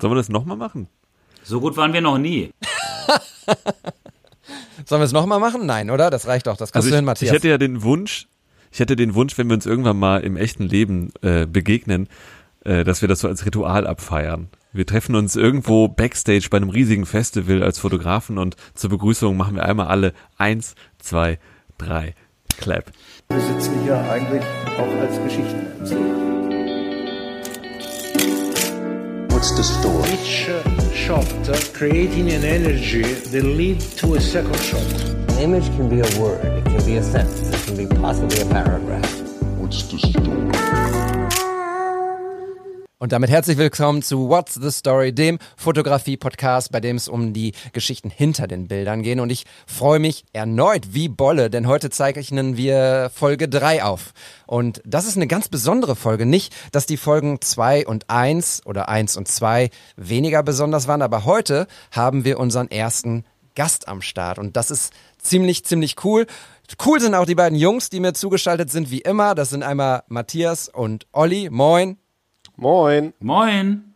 Sollen wir das nochmal machen? So gut waren wir noch nie. Sollen wir es nochmal machen? Nein, oder? Das reicht doch. Das kannst Also du ich, hin, Matthias. ich hätte ja den Wunsch, ich hätte den Wunsch, wenn wir uns irgendwann mal im echten Leben äh, begegnen, äh, dass wir das so als Ritual abfeiern. Wir treffen uns irgendwo backstage bei einem riesigen Festival als Fotografen und zur Begrüßung machen wir einmal alle eins, zwei, drei, clap. Wir sitzen hier eigentlich auch als Geschichtenerzähler. What's the story? Each uh, shot uh, creating an energy that lead to a second shot. An image can be a word, it can be a sentence, it can be possibly a paragraph. What's the story? Und damit herzlich willkommen zu What's the Story, dem Fotografie-Podcast, bei dem es um die Geschichten hinter den Bildern geht. Und ich freue mich erneut wie Bolle, denn heute zeichnen wir Folge 3 auf. Und das ist eine ganz besondere Folge. Nicht, dass die Folgen 2 und 1 oder 1 und 2 weniger besonders waren, aber heute haben wir unseren ersten Gast am Start. Und das ist ziemlich, ziemlich cool. Cool sind auch die beiden Jungs, die mir zugeschaltet sind, wie immer. Das sind einmal Matthias und Olli. Moin. Moin. Moin.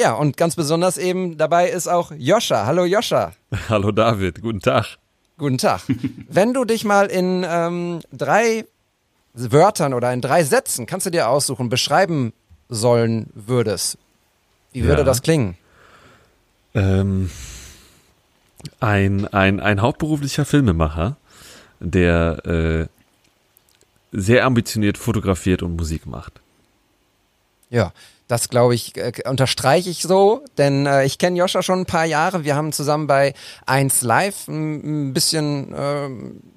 Ja, und ganz besonders eben dabei ist auch Joscha. Hallo Joscha. Hallo David, guten Tag. Guten Tag. Wenn du dich mal in ähm, drei Wörtern oder in drei Sätzen, kannst du dir aussuchen, beschreiben sollen würdest, wie würde Ja. das klingen? Ähm, ein, ein, ein hauptberuflicher Filmemacher, der äh, sehr ambitioniert fotografiert und Musik macht. Ja, das glaube ich, äh, unterstreiche ich so, denn äh, ich kenne Joscha schon ein paar Jahre. Wir haben zusammen bei 1 Live ein, ein bisschen äh,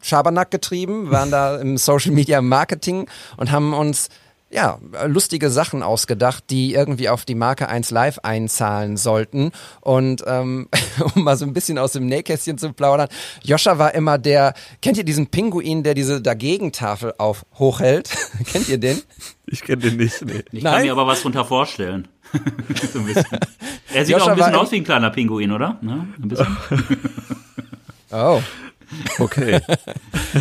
Schabernack getrieben, waren da im Social Media Marketing und haben uns ja, lustige Sachen ausgedacht, die irgendwie auf die Marke 1 Live einzahlen sollten. Und ähm, um mal so ein bisschen aus dem Nähkästchen zu plaudern, Joscha war immer der, kennt ihr diesen Pinguin, der diese Dagegentafel auf hochhält? kennt ihr den? Ich kenne den nicht. Nee. Ich Nein? kann mir aber was drunter vorstellen. so ein bisschen. Er sieht Joscha auch ein bisschen aus wie ein kleiner Pinguin, oder? Ne? Ein bisschen. Oh. Okay.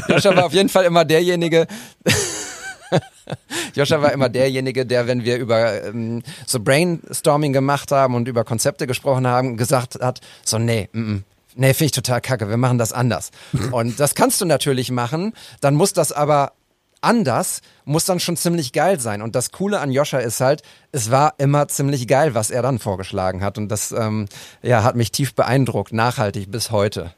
Joscha war auf jeden Fall immer derjenige. Joscha war immer derjenige, der, wenn wir über ähm, so Brainstorming gemacht haben und über Konzepte gesprochen haben, gesagt hat, so nee, mm, mm, nee, finde ich total kacke, wir machen das anders. Und das kannst du natürlich machen, dann muss das aber anders, muss dann schon ziemlich geil sein. Und das Coole an Joscha ist halt, es war immer ziemlich geil, was er dann vorgeschlagen hat. Und das ähm, ja, hat mich tief beeindruckt, nachhaltig bis heute.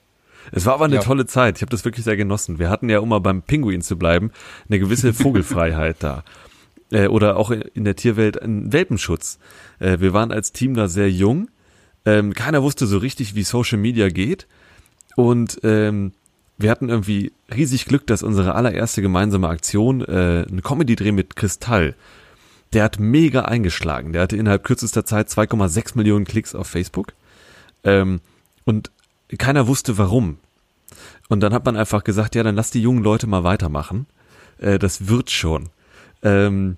Es war aber eine Ja. tolle Zeit. Ich habe das wirklich sehr genossen. Wir hatten ja, um mal beim Pinguin zu bleiben, eine gewisse Vogelfreiheit da. Äh, oder auch in der Tierwelt einen Welpenschutz. Äh, wir waren als Team da sehr jung. Ähm, keiner wusste so richtig, wie Social Media geht. Und ähm, wir hatten irgendwie riesig Glück, dass unsere allererste gemeinsame Aktion, äh, ein Comedy-Dreh mit Kristall, der hat mega eingeschlagen. Der hatte innerhalb kürzester Zeit 2,6 Millionen Klicks auf Facebook. Ähm, und keiner wusste warum. Und dann hat man einfach gesagt, ja, dann lass die jungen Leute mal weitermachen. Äh, das wird schon. Ähm,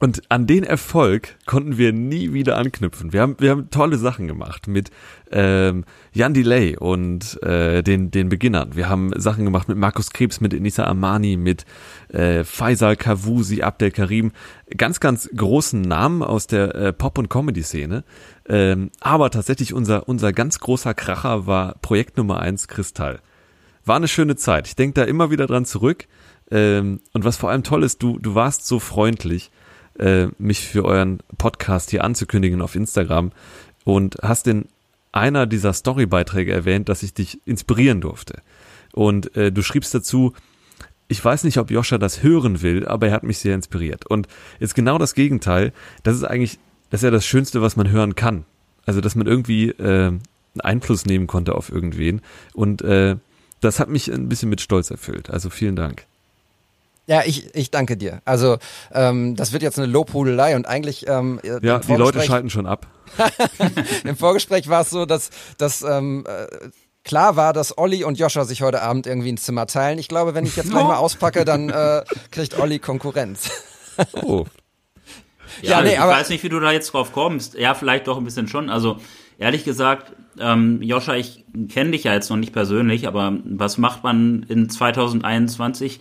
und an den Erfolg konnten wir nie wieder anknüpfen. Wir haben, wir haben tolle Sachen gemacht mit ähm, Jan Delay und äh, den, den Beginnern. Wir haben Sachen gemacht mit Markus Krebs, mit Enisa Amani, mit äh, Faisal Kavusi, Abdel Karim. Ganz, ganz großen Namen aus der äh, Pop- und Comedy-Szene. Ähm, aber tatsächlich unser, unser ganz großer Kracher war Projekt Nummer eins Kristall. War eine schöne Zeit. Ich denke da immer wieder dran zurück. Ähm, und was vor allem toll ist, du, du warst so freundlich, äh, mich für euren Podcast hier anzukündigen auf Instagram und hast in einer dieser Storybeiträge erwähnt, dass ich dich inspirieren durfte. Und äh, du schriebst dazu, ich weiß nicht, ob Joscha das hören will, aber er hat mich sehr inspiriert. Und jetzt genau das Gegenteil, das ist eigentlich, das ist ja das Schönste, was man hören kann. Also, dass man irgendwie äh, Einfluss nehmen konnte auf irgendwen. Und äh, das hat mich ein bisschen mit Stolz erfüllt. Also vielen Dank. Ja, ich, ich danke dir. Also ähm, das wird jetzt eine Lobhudelei und eigentlich ähm, Ja, im die Leute schalten schon ab. Im Vorgespräch war es so, dass, dass ähm, äh, klar war, dass Olli und Joscha sich heute Abend irgendwie ein Zimmer teilen. Ich glaube, wenn ich jetzt gleich mal auspacke, dann äh, kriegt Olli Konkurrenz. Oh, Ja, Ja, nee, ich aber- weiß nicht, wie du da jetzt drauf kommst. Ja, vielleicht doch ein bisschen schon. Also, ehrlich gesagt, ähm, Joscha, ich kenne dich ja jetzt noch nicht persönlich, aber was macht man in 2021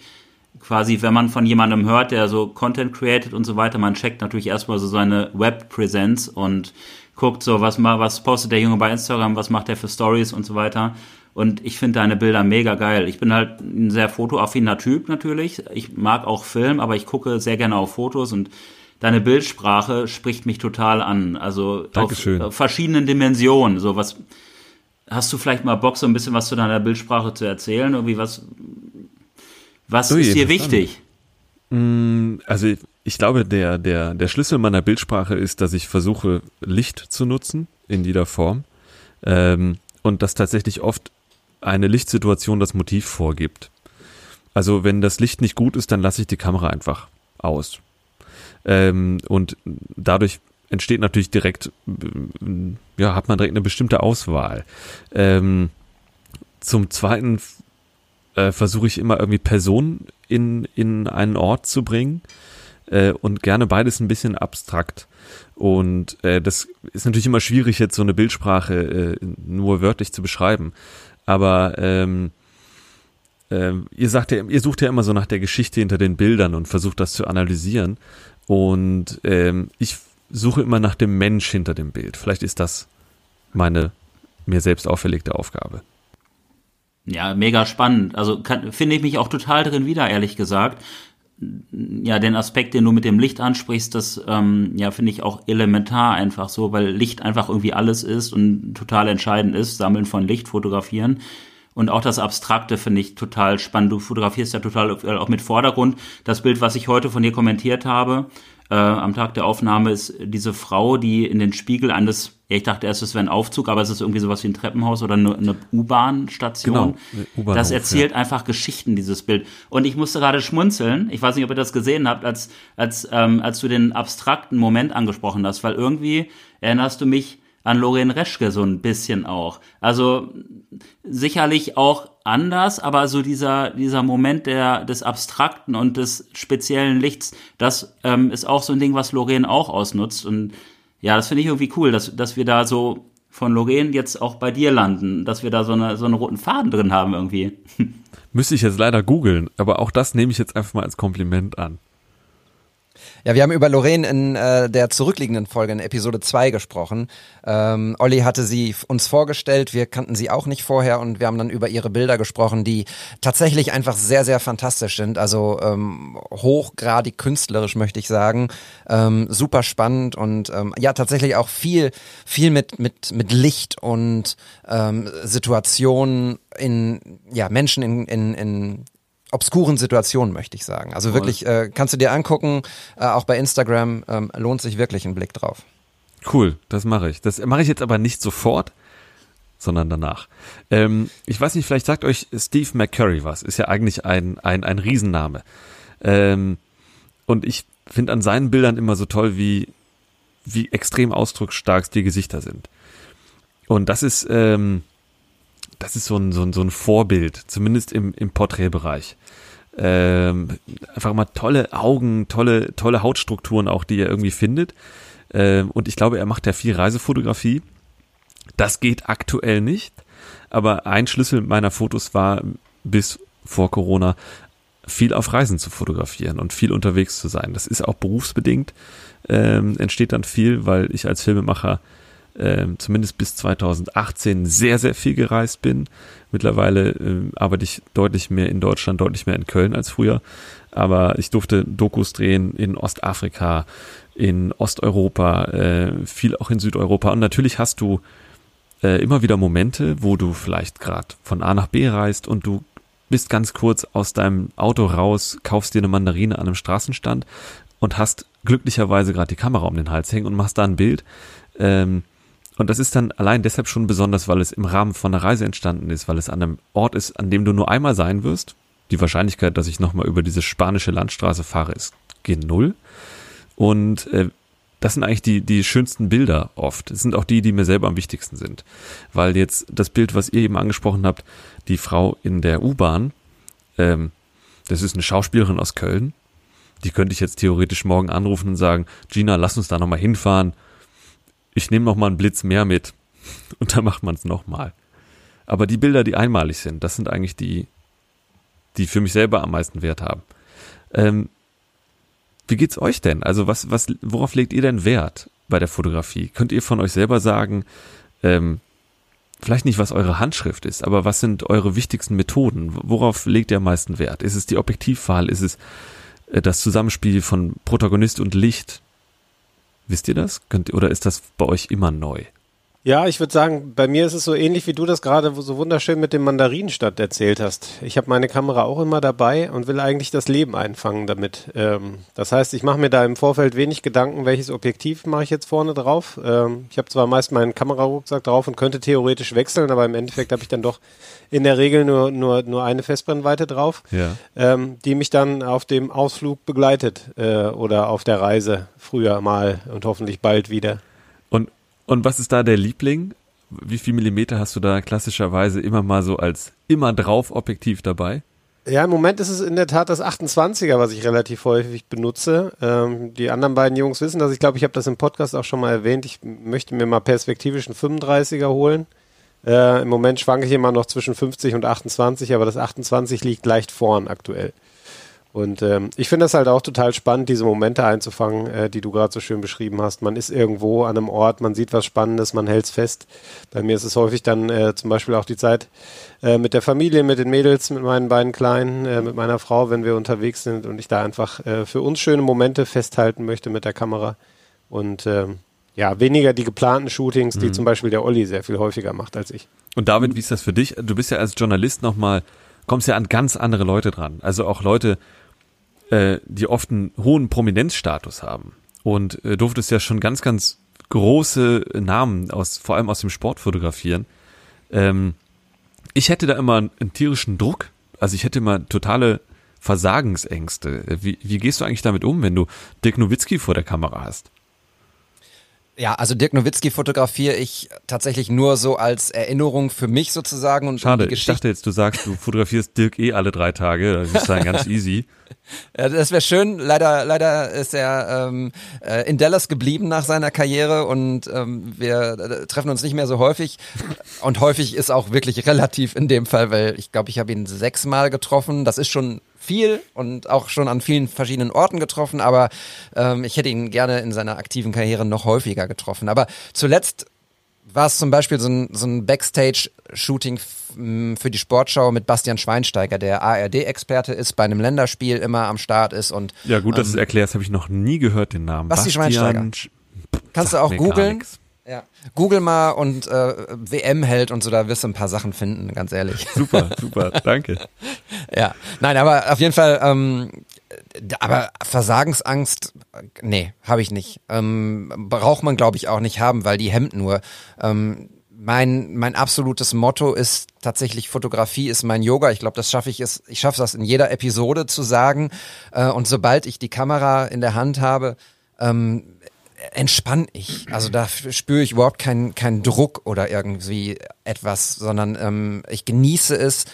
quasi, wenn man von jemandem hört, der so Content created und so weiter, man checkt natürlich erstmal so seine Web-Präsenz und guckt so, was, was postet der Junge bei Instagram, was macht er für Stories und so weiter. Und ich finde deine Bilder mega geil. Ich bin halt ein sehr fotoaffiner Typ natürlich. Ich mag auch Film, aber ich gucke sehr gerne auf Fotos und deine Bildsprache spricht mich total an. Also Dankeschön. auf verschiedenen Dimensionen. So was, hast du vielleicht mal Bock, so ein bisschen was zu deiner Bildsprache zu erzählen? Irgendwie was, was Ui, ist interessant. wichtig? Also ich glaube, der, der, der Schlüssel meiner Bildsprache ist, dass ich versuche, Licht zu nutzen in jeder Form. Ähm, und dass tatsächlich oft eine Lichtsituation das Motiv vorgibt. Also wenn das Licht nicht gut ist, dann lasse ich die Kamera einfach aus. Ähm, und dadurch entsteht natürlich direkt, äh, ja, hat man direkt eine bestimmte Auswahl. Ähm, zum Zweiten äh, versuche ich immer irgendwie Personen in, in einen Ort zu bringen äh, und gerne beides ein bisschen abstrakt. Und äh, das ist natürlich immer schwierig, jetzt so eine Bildsprache äh, nur wörtlich zu beschreiben. Aber ähm, ähm, ihr sagt ja, ihr sucht ja immer so nach der Geschichte hinter den Bildern und versucht das zu analysieren. Und ähm, ich suche immer nach dem Mensch hinter dem Bild. Vielleicht ist das meine mir selbst auferlegte Aufgabe. Ja, mega spannend. Also finde ich mich auch total drin wieder, ehrlich gesagt. Ja, den Aspekt, den du mit dem Licht ansprichst, das ähm, ja finde ich auch elementar einfach so, weil Licht einfach irgendwie alles ist und total entscheidend ist. Sammeln von Licht, fotografieren. Und auch das Abstrakte finde ich total spannend. Du fotografierst ja total auch mit Vordergrund. Das Bild, was ich heute von dir kommentiert habe, äh, am Tag der Aufnahme, ist diese Frau, die in den Spiegel eines, ja, ich dachte erst, es wäre ein Aufzug, aber es ist irgendwie sowas wie ein Treppenhaus oder eine, eine U-Bahn-Station. Genau, das erzählt einfach Geschichten, dieses Bild. Und ich musste gerade schmunzeln. Ich weiß nicht, ob ihr das gesehen habt, als, als, ähm, als du den abstrakten Moment angesprochen hast, weil irgendwie erinnerst du mich an Lorraine Reschke so ein bisschen auch. Also sicherlich auch anders, aber so dieser, dieser Moment der, des Abstrakten und des speziellen Lichts, das ähm, ist auch so ein Ding, was Lorraine auch ausnutzt. Und ja, das finde ich irgendwie cool, dass, dass wir da so von Lorraine jetzt auch bei dir landen, dass wir da so, eine, so einen roten Faden drin haben irgendwie. Müsste ich jetzt leider googeln, aber auch das nehme ich jetzt einfach mal als Kompliment an. Ja, wir haben über Lorraine in äh, der zurückliegenden Folge in Episode 2 gesprochen. Ähm, Olli hatte sie uns vorgestellt, wir kannten sie auch nicht vorher und wir haben dann über ihre Bilder gesprochen, die tatsächlich einfach sehr, sehr fantastisch sind. Also ähm, hochgradig künstlerisch, möchte ich sagen. Ähm, super spannend und ähm, ja, tatsächlich auch viel, viel mit, mit, mit Licht und ähm, Situationen in, ja, Menschen in, in, in obskuren Situationen, möchte ich sagen. Also wirklich, äh, kannst du dir angucken, äh, auch bei Instagram, ähm, lohnt sich wirklich ein Blick drauf. Cool, das mache ich. Das mache ich jetzt aber nicht sofort, sondern danach. Ähm, ich weiß nicht, vielleicht sagt euch Steve McCurry was. Ist ja eigentlich ein, ein, ein Riesenname. Ähm, und ich finde an seinen Bildern immer so toll, wie, wie extrem ausdrucksstark die Gesichter sind. Und das ist, ähm, das ist so ein, so ein, so ein Vorbild, zumindest im, im Porträtbereich. Ähm, einfach mal tolle Augen, tolle, tolle Hautstrukturen auch, die er irgendwie findet. Ähm, und ich glaube, er macht ja viel Reisefotografie. Das geht aktuell nicht. Aber ein Schlüssel meiner Fotos war bis vor Corona viel auf Reisen zu fotografieren und viel unterwegs zu sein. Das ist auch berufsbedingt, ähm, entsteht dann viel, weil ich als Filmemacher ähm, zumindest bis 2018 sehr, sehr viel gereist bin. Mittlerweile ähm, arbeite ich deutlich mehr in Deutschland, deutlich mehr in Köln als früher. Aber ich durfte Dokus drehen in Ostafrika, in Osteuropa, äh, viel auch in Südeuropa. Und natürlich hast du äh, immer wieder Momente, wo du vielleicht gerade von A nach B reist und du bist ganz kurz aus deinem Auto raus, kaufst dir eine Mandarine an einem Straßenstand und hast glücklicherweise gerade die Kamera um den Hals hängen und machst da ein Bild. Ähm, und das ist dann allein deshalb schon besonders, weil es im Rahmen von einer Reise entstanden ist, weil es an einem Ort ist, an dem du nur einmal sein wirst. Die Wahrscheinlichkeit, dass ich nochmal über diese spanische Landstraße fahre, ist gen Null. Und äh, das sind eigentlich die, die schönsten Bilder oft. Das sind auch die, die mir selber am wichtigsten sind. Weil jetzt das Bild, was ihr eben angesprochen habt, die Frau in der U-Bahn, ähm, das ist eine Schauspielerin aus Köln. Die könnte ich jetzt theoretisch morgen anrufen und sagen, Gina, lass uns da nochmal hinfahren. Ich nehme nochmal einen Blitz mehr mit. Und dann macht man es nochmal. Aber die Bilder, die einmalig sind, das sind eigentlich die, die für mich selber am meisten Wert haben. Ähm, wie geht's euch denn? Also was, was, worauf legt ihr denn Wert bei der Fotografie? Könnt ihr von euch selber sagen, ähm, vielleicht nicht, was eure Handschrift ist, aber was sind eure wichtigsten Methoden? Worauf legt ihr am meisten Wert? Ist es die Objektivwahl? Ist es äh, das Zusammenspiel von Protagonist und Licht? Wisst ihr das? Könnt, oder ist das bei euch immer neu? Ja, ich würde sagen, bei mir ist es so ähnlich, wie du das gerade so wunderschön mit dem Mandarinenstadt erzählt hast. Ich habe meine Kamera auch immer dabei und will eigentlich das Leben einfangen damit. Ähm, das heißt, ich mache mir da im Vorfeld wenig Gedanken, welches Objektiv mache ich jetzt vorne drauf. Ähm, ich habe zwar meist meinen Kamerarucksack drauf und könnte theoretisch wechseln, aber im Endeffekt habe ich dann doch in der Regel nur, nur, nur eine Festbrennweite drauf, Ja. ähm, die mich dann auf dem Ausflug begleitet äh, oder auf der Reise früher mal und hoffentlich bald wieder. Und, und was ist da der Liebling? Wie viel Millimeter hast du da klassischerweise immer mal so als immer drauf Objektiv dabei? Ja, im Moment ist es in der Tat das 28er, was ich relativ häufig benutze. Ähm, die anderen beiden Jungs wissen das. Ich glaube, ich habe das im Podcast auch schon mal erwähnt. Ich möchte mir mal perspektivisch einen 35er holen. Äh, Im Moment schwanke ich immer noch zwischen 50 und 28, aber das 28 liegt leicht vorn aktuell. Und ähm, ich finde das halt auch total spannend, diese Momente einzufangen, äh, die du gerade so schön beschrieben hast. Man ist irgendwo an einem Ort, man sieht was Spannendes, man hält es fest. Bei mir ist es häufig dann äh, zum Beispiel auch die Zeit äh, mit der Familie, mit den Mädels, mit meinen beiden Kleinen, äh, mit meiner Frau, wenn wir unterwegs sind und ich da einfach äh, für uns schöne Momente festhalten möchte mit der Kamera. Und ähm, ja, weniger die geplanten Shootings, die zum Beispiel der Olli sehr viel häufiger macht als ich. Und David, wie ist das für dich? Du bist ja als Journalist nochmal, kommst ja an ganz andere Leute dran. Also auch Leute, äh, die oft einen hohen Prominenzstatus haben. Und äh, durftest ja schon ganz, ganz große Namen aus, vor allem aus dem Sport fotografieren. Ähm, ich hätte da immer einen, einen tierischen Druck. Also ich hätte immer totale Versagensängste. Wie, wie gehst du eigentlich damit um, wenn du Dirk Nowitzki vor der Kamera hast? Ja, also Dirk Nowitzki fotografiere ich tatsächlich nur so als Erinnerung für mich sozusagen und Schade, ich dachte jetzt, du sagst, du fotografierst Dirk eh alle drei Tage. Das ist dann ganz easy. Ja, das wäre schön. Leider, leider ist er ähm, äh, in Dallas geblieben nach seiner Karriere und ähm, wir äh, treffen uns nicht mehr so häufig. Und häufig ist auch wirklich relativ in dem Fall, weil ich glaube, ich habe ihn sechsmal getroffen. Das ist schon viel und auch schon an vielen verschiedenen Orten getroffen, aber ähm, ich hätte ihn gerne in seiner aktiven Karriere noch häufiger getroffen. Aber zuletzt war es zum Beispiel so ein, so ein Backstage-Shooting für die Sportschau mit Bastian Schweinsteiger, der ARD-Experte ist, bei einem Länderspiel immer am Start ist und Ja, gut, dass du es erklärst, habe ich noch nie gehört, den Namen. Basti Schweinsteiger. Sch- kannst du auch googeln. Google mal und äh, WM hält und so, da wirst du ein paar Sachen finden, ganz ehrlich. Super, super, danke. Ja, nein, aber auf jeden Fall, ähm, aber Versagensangst, äh, nee, habe ich nicht. Ähm, braucht man, glaube ich, auch nicht haben, weil die hemmt nur. Ähm, mein, mein absolutes Motto ist tatsächlich Fotografie ist mein Yoga. Ich glaube, das schaffe ich es. Ich schaffe das in jeder Episode zu sagen. Äh, und sobald ich die Kamera in der Hand habe, ähm, entspann ich. Also da spüre ich überhaupt keinen keinen Druck oder irgendwie etwas, sondern ähm, ich genieße es,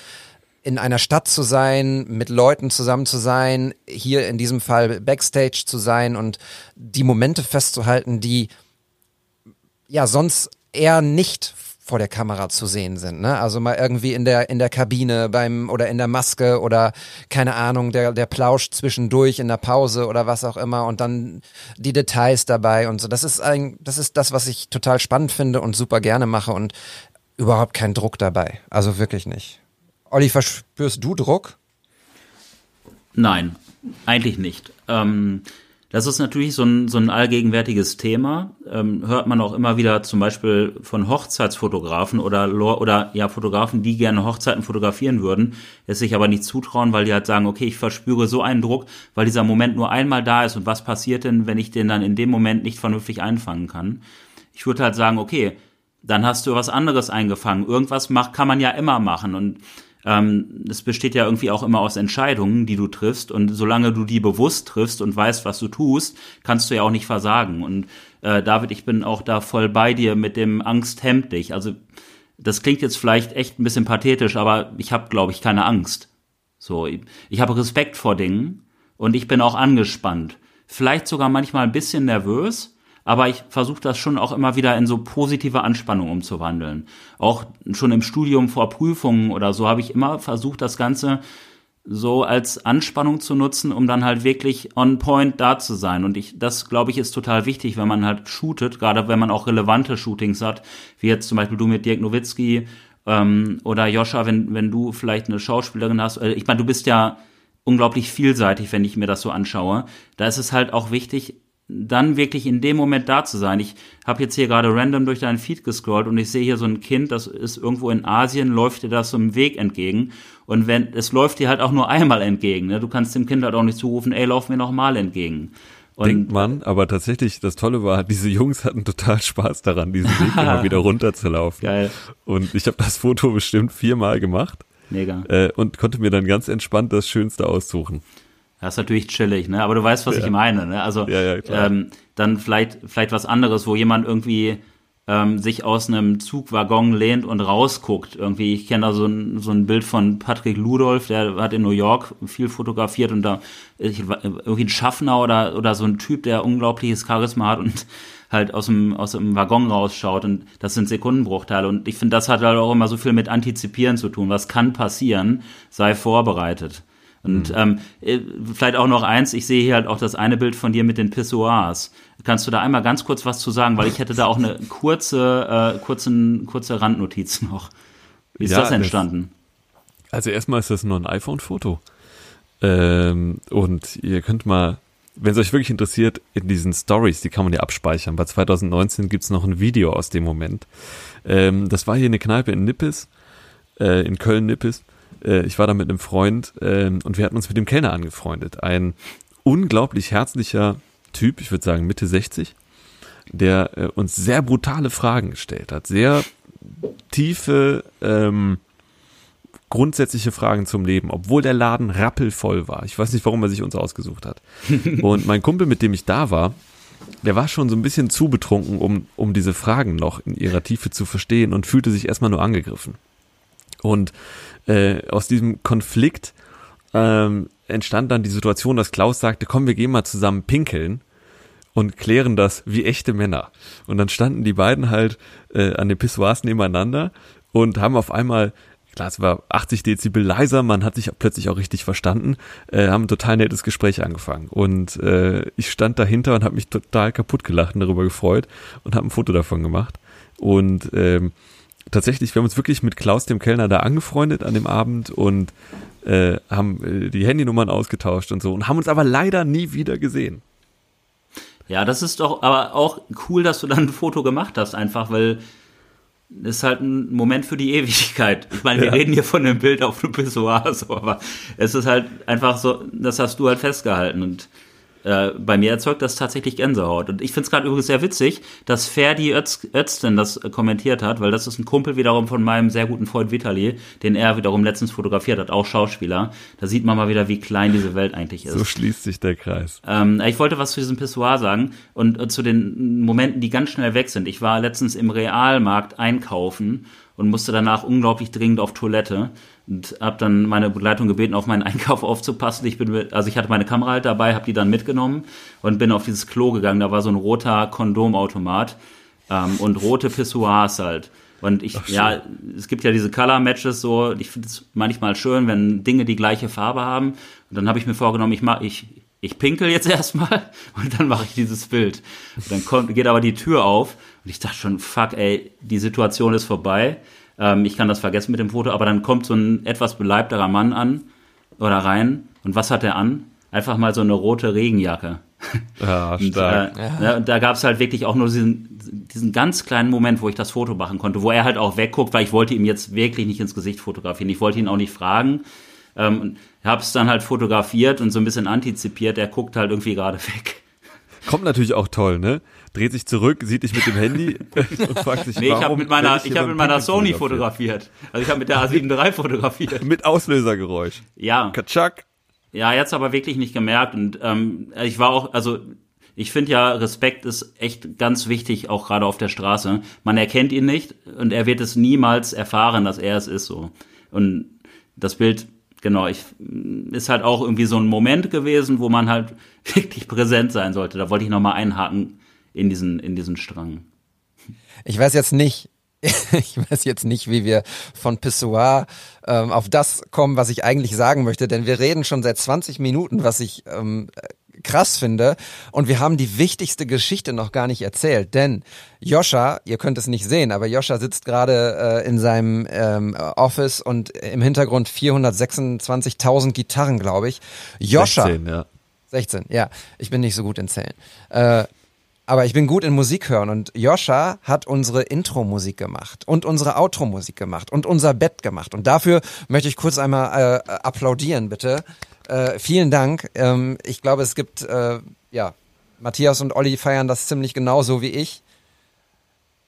in einer Stadt zu sein, mit Leuten zusammen zu sein, hier in diesem Fall Backstage zu sein und die Momente festzuhalten, die ja sonst eher nicht vor der Kamera zu sehen sind, ne? Also mal irgendwie in der in der Kabine beim oder in der Maske oder keine Ahnung, der der Plausch zwischendurch in der Pause oder was auch immer und dann die Details dabei und so. Das ist ein das ist das, was ich total spannend finde und super gerne mache und überhaupt kein Druck dabei. Also wirklich nicht. Olli, verspürst du Druck? Nein, eigentlich nicht. Ähm, das ist natürlich so ein, so ein allgegenwärtiges Thema. Ähm, hört man auch immer wieder zum Beispiel von Hochzeitsfotografen oder, oder ja, Fotografen, die gerne Hochzeiten fotografieren würden, es sich aber nicht zutrauen, weil die halt sagen, okay, ich verspüre so einen Druck, weil dieser Moment nur einmal da ist und was passiert denn, wenn ich den dann in dem Moment nicht vernünftig einfangen kann? Ich würde halt sagen, okay, dann hast du was anderes eingefangen. Irgendwas macht, kann man ja immer machen und ähm, es besteht ja irgendwie auch immer aus Entscheidungen, die du triffst und solange du die bewusst triffst und weißt, was du tust, kannst du ja auch nicht versagen. Und äh, David, ich bin auch da voll bei dir mit dem Angst hemmt dich. Also das klingt jetzt vielleicht echt ein bisschen pathetisch, aber ich habe, glaube ich, keine Angst. So, ich, ich habe Respekt vor Dingen und ich bin auch angespannt. Vielleicht sogar manchmal ein bisschen nervös, aber ich versuche das schon auch immer wieder in so positive Anspannung umzuwandeln. Auch schon im Studium vor Prüfungen oder so habe ich immer versucht, das Ganze so als Anspannung zu nutzen, um dann halt wirklich on point da zu sein. Und ich, das glaube ich, ist total wichtig, wenn man halt shootet, gerade wenn man auch relevante Shootings hat, wie jetzt zum Beispiel du mit Dirk Nowitzki ähm, oder Joscha, wenn, wenn du vielleicht eine Schauspielerin hast. Äh, ich meine, du bist ja unglaublich vielseitig, wenn ich mir das so anschaue. Da ist es halt auch wichtig, dann wirklich in dem Moment da zu sein. Ich habe jetzt hier gerade random durch deinen Feed gescrollt und ich sehe hier so ein Kind, das ist irgendwo in Asien, läuft dir das so im Weg entgegen. Und wenn es läuft dir halt auch nur einmal entgegen. Ne? Du kannst dem Kind halt auch nicht zurufen, ey, lauf mir noch mal entgegen. Und Denkt man, aber tatsächlich, das Tolle war, diese Jungs hatten total Spaß daran, diesen Weg immer wieder runterzulaufen. Geil. Und ich habe das Foto bestimmt viermal gemacht. Mega. Äh, und konnte mir dann ganz entspannt das Schönste aussuchen. Das ist natürlich chillig, ne? Aber du weißt, was ja. ich meine, ne? Also ja, ja, ähm, dann vielleicht vielleicht was anderes, wo jemand irgendwie ähm, sich aus einem Zugwaggon lehnt und rausguckt. Irgendwie, ich kenne da so ein, so ein Bild von Patrick Ludolf, der hat in New York viel fotografiert und da ich, irgendwie ein Schaffner oder oder so ein Typ, der unglaubliches Charisma hat und halt aus dem, aus dem Waggon rausschaut und das sind Sekundenbruchteile und ich finde, das hat halt auch immer so viel mit Antizipieren zu tun. Was kann passieren? Sei vorbereitet. Und mhm. ähm, äh, vielleicht auch noch eins, ich sehe hier halt auch das eine Bild von dir mit den Pissoirs. Kannst du da einmal ganz kurz was zu sagen, weil ich hätte da auch eine kurze, äh, kurzen, kurze Randnotiz noch. Wie ist ja, das entstanden? Das, also erstmal ist das nur ein iPhone-Foto. Ähm, und ihr könnt mal, wenn es euch wirklich interessiert, in diesen Stories, die kann man ja abspeichern. Bei 2019 gibt's noch ein Video aus dem Moment. Ähm, das war hier eine Kneipe in Nippes, äh, in Köln-Nippes äh, ich war da mit einem Freund äh, und wir hatten uns mit dem Kellner angefreundet. Ein unglaublich herzlicher Typ, ich würde sagen Mitte 60, der äh, uns sehr brutale Fragen gestellt hat, sehr tiefe, ähm, grundsätzliche Fragen zum Leben, obwohl der Laden rappelvoll war. Ich weiß nicht, warum er sich uns ausgesucht hat. Und mein Kumpel, mit dem ich da war, der war schon so ein bisschen zu betrunken, um, um diese Fragen noch in ihrer Tiefe zu verstehen und fühlte sich erstmal nur angegriffen. Und äh, aus diesem Konflikt ähm, entstand dann die Situation, dass Klaus sagte, komm, wir gehen mal zusammen pinkeln und klären das wie echte Männer. Und dann standen die beiden halt äh, an den Pissoirs nebeneinander und haben auf einmal, klar, es war 80 Dezibel leiser, man hat sich plötzlich auch richtig verstanden, äh, haben ein total nettes Gespräch angefangen. Und äh, ich stand dahinter und habe mich total kaputt gelacht und darüber gefreut und habe ein Foto davon gemacht. Und ähm, tatsächlich, wir haben uns wirklich mit Klaus, dem Kellner, da angefreundet an dem Abend und äh, haben äh, die Handynummern ausgetauscht und so und haben uns aber leider nie wieder gesehen. Ja, das ist doch aber auch cool, dass du dann ein Foto gemacht hast, einfach, weil es ist halt ein Moment für die Ewigkeit. Ich meine, wir ja. reden hier von einem Bild auf einem Pissoir, so, aber es ist halt einfach so, das hast du halt festgehalten und äh, bei mir erzeugt das tatsächlich Gänsehaut. Und ich finde es gerade übrigens sehr witzig, dass Ferdi Öz Özden das äh, kommentiert hat, weil das ist ein Kumpel wiederum von meinem sehr guten Freund Vitali, den er wiederum letztens fotografiert hat, auch Schauspieler. Da sieht man mal wieder, wie klein diese Welt eigentlich ist. So schließt sich der Kreis. Ähm, ich wollte was zu diesem Pissoir sagen und äh, zu den Momenten, die ganz schnell weg sind. Ich war letztens im Realmarkt einkaufen und musste danach unglaublich dringend auf Toilette und habe dann meine Begleitung gebeten, auf meinen Einkauf aufzupassen. Ich bin, mit, also ich hatte meine Kamera halt dabei, habe die dann mitgenommen und bin auf dieses Klo gegangen. Da war so ein roter Kondomautomat ähm, und rote Pissoirs halt. Und ich, Ach, ja, es gibt ja diese Color Matches so. Ich finde es manchmal schön, wenn Dinge die gleiche Farbe haben. Und dann habe ich mir vorgenommen, ich mach, ich, ich pinkel jetzt erstmal und dann mache ich dieses Bild. Und dann kommt, geht aber die Tür auf und ich dachte schon, fuck, ey, die Situation ist vorbei. Ähm, ich kann das vergessen mit dem Foto, aber dann kommt so ein etwas beleibterer Mann an oder rein. Und was hat er an? Einfach mal so eine rote Regenjacke. Ja, stark. Und, äh, ja. Da gab es halt wirklich auch nur diesen, diesen ganz kleinen Moment, wo ich das Foto machen konnte, wo er halt auch wegguckt, weil ich wollte ihm jetzt wirklich nicht ins Gesicht fotografieren. Ich wollte ihn auch nicht fragen. Ähm, habe es dann halt fotografiert und so ein bisschen antizipiert. Er guckt halt irgendwie gerade weg. Kommt natürlich auch toll, ne? Dreht sich zurück, sieht dich mit dem Handy und fragt sich, nee, warum ich habe mit meiner, ich habe mit meiner Sony fotografiert. Also ich habe mit der A7 III fotografiert. mit Auslösergeräusch. Ja. Katschak. Ja, jetzt aber wirklich nicht gemerkt und ähm, ich war auch, also ich finde ja, Respekt ist echt ganz wichtig, auch gerade auf der Straße. Man erkennt ihn nicht und er wird es niemals erfahren, dass er es ist so. Und das Bild, genau, ich, ist halt auch irgendwie so ein Moment gewesen, wo man halt wirklich präsent sein sollte. Da wollte ich nochmal einhaken in diesen, in diesen Strang. Ich weiß jetzt nicht, ich weiß jetzt nicht, wie wir von Pissoir ähm, auf das kommen, was ich eigentlich sagen möchte, denn wir reden schon seit 20 Minuten, was ich ähm, krass finde. Und wir haben die wichtigste Geschichte noch gar nicht erzählt. Denn Joscha, ihr könnt es nicht sehen, aber Joscha sitzt gerade äh, in seinem ähm, Office und im Hintergrund 426.000 Gitarren, glaube ich. Joscha. 16, ja. 16, ja. Ich bin nicht so gut in Zählen. Äh, aber ich bin gut in Musik hören und Joscha hat unsere Intro-Musik gemacht und unsere Outro-Musik gemacht und unser Bett gemacht. Und dafür möchte ich kurz einmal äh, applaudieren, bitte. Äh, vielen Dank. Ähm, ich glaube, es gibt, äh, ja, Matthias und Olli feiern das ziemlich genauso wie ich.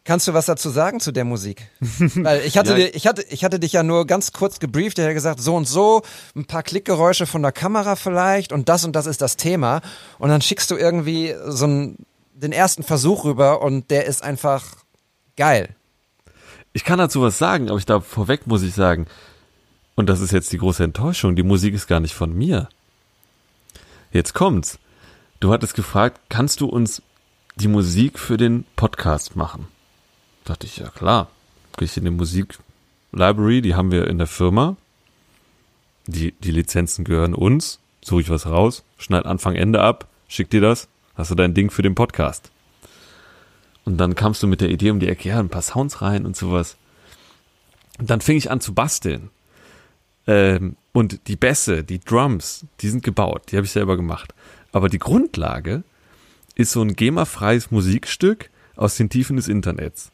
Kannst du was dazu sagen zu der Musik? Weil ich hatte, Ja. dir, ich hatte, ich hatte dich ja nur ganz kurz gebrieft. Er hat gesagt, so und so, ein paar Klickgeräusche von der Kamera vielleicht und das und das ist das Thema. Und dann schickst du irgendwie so einen, den ersten Versuch rüber und der ist einfach geil. Ich kann dazu was sagen, aber ich glaube, vorweg muss ich sagen, und das ist jetzt die große Enttäuschung, die Musik ist gar nicht von mir. Jetzt kommt's. Du hattest gefragt, kannst du uns die Musik für den Podcast machen? Dachte ich, ja klar. Gehe ich in die Musik-Library, die haben wir in der Firma. Die, die Lizenzen gehören uns. Suche ich was raus, schneid Anfang, Ende ab, schick dir das, hast du dein Ding für den Podcast. Und dann kamst du mit der Idee um die Ecke, ja, ein paar Sounds rein und sowas. Und dann fing ich an zu basteln. Ähm, und die Bässe, die Drums, die sind gebaut, die habe ich selber gemacht. Aber die Grundlage ist so ein GEMA-freies Musikstück aus den Tiefen des Internets.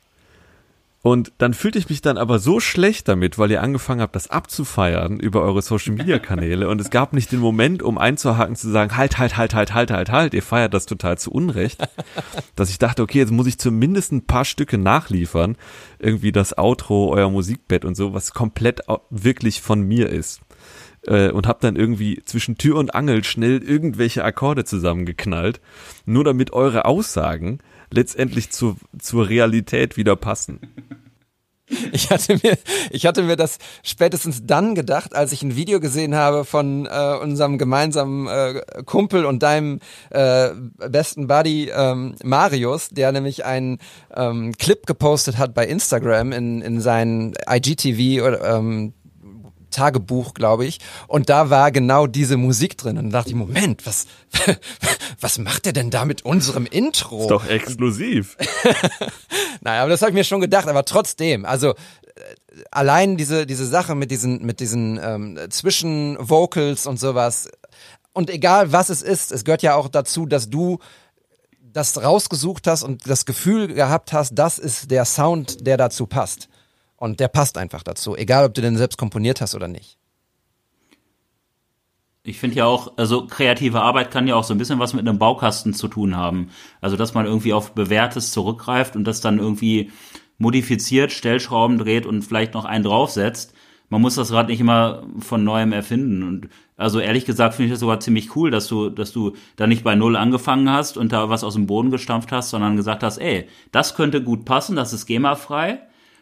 Und dann fühlte ich mich dann aber so schlecht damit, weil ihr angefangen habt, das abzufeiern über eure Social Media Kanäle und es gab nicht den Moment, um einzuhaken, zu sagen, halt, halt, halt, halt, halt, halt, halt, ihr feiert das total zu Unrecht, dass ich dachte, okay, jetzt muss ich zumindest ein paar Stücke nachliefern, irgendwie das Outro, euer Musikbett und so, was komplett wirklich von mir ist. Äh, Und hab dann irgendwie zwischen Tür und Angel schnell irgendwelche Akkorde zusammengeknallt, nur damit eure Aussagen letztendlich zur, zur Realität wieder passen. Ich hatte mir, ich hatte mir das spätestens dann gedacht, als ich ein Video gesehen habe von äh, unserem gemeinsamen äh, Kumpel und deinem äh, besten Buddy ähm, Marius, der nämlich einen ähm, Clip gepostet hat bei Instagram in, in sein IGTV oder ähm, Tagebuch, glaube ich. Und da war genau diese Musik drin. Und da dachte ich, Moment, was, was macht er denn da mit unserem Intro? Ist doch exklusiv. Naja, aber das habe ich mir schon gedacht, aber trotzdem, also äh, allein diese, diese Sache mit diesen, mit diesen ähm, Zwischenvocals und sowas, und egal was es ist, es gehört ja auch dazu, dass du das rausgesucht hast und das Gefühl gehabt hast, das ist der Sound, der dazu passt. Und der passt einfach dazu, egal ob du den selbst komponiert hast oder nicht. Ich finde ja auch, also kreative Arbeit kann ja auch so ein bisschen was mit einem Baukasten zu tun haben. Also, dass man irgendwie auf Bewährtes zurückgreift und das dann irgendwie modifiziert, Stellschrauben dreht und vielleicht noch einen draufsetzt. Man muss das Rad nicht immer von neuem erfinden. Und also ehrlich gesagt finde ich das sogar ziemlich cool, dass du, dass du da nicht bei Null angefangen hast und da was aus dem Boden gestampft hast, sondern gesagt hast, ey, das könnte gut passen, das ist GEMA-frei.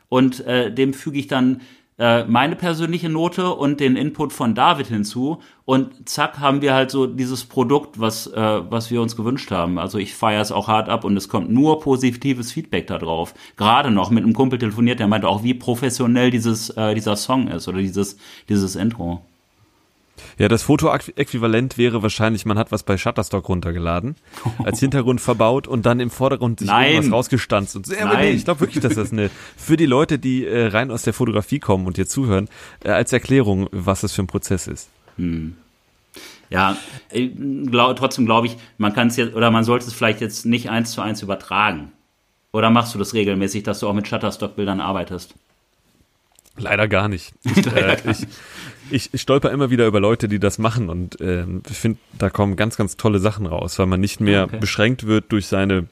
Und äh, dem füge ich dann äh, meine persönliche Note und den Input von David hinzu und zack haben wir halt so dieses Produkt, was äh, was wir uns gewünscht haben. Also ich feiere es auch hart ab und es kommt nur positives Feedback da drauf. Gerade noch mit einem Kumpel telefoniert, der meinte auch, wie professionell dieses äh, dieser Song ist oder dieses dieses Intro. Ja, das Fotoäquivalent wäre wahrscheinlich, man hat was bei Shutterstock runtergeladen, als Hintergrund verbaut und dann im Vordergrund sich Nein. irgendwas rausgestanzt. Und so. ja, Nein. nee, ich glaube wirklich, dass das eine, für die Leute, die äh, rein aus der Fotografie kommen und hier zuhören, äh, als Erklärung, was das für ein Prozess ist. Ja, äh, glaub, trotzdem glaube ich, man kann es jetzt oder man sollte es vielleicht jetzt nicht eins zu eins übertragen. Oder machst du das regelmäßig, dass du auch mit Shutterstock-Bildern arbeitest? Leider gar nicht. Ich, äh, ich, ich stolper immer wieder über Leute, die das machen und ähm, ich finde, da kommen ganz, ganz tolle Sachen raus, weil man nicht mehr Okay. beschränkt wird durch seine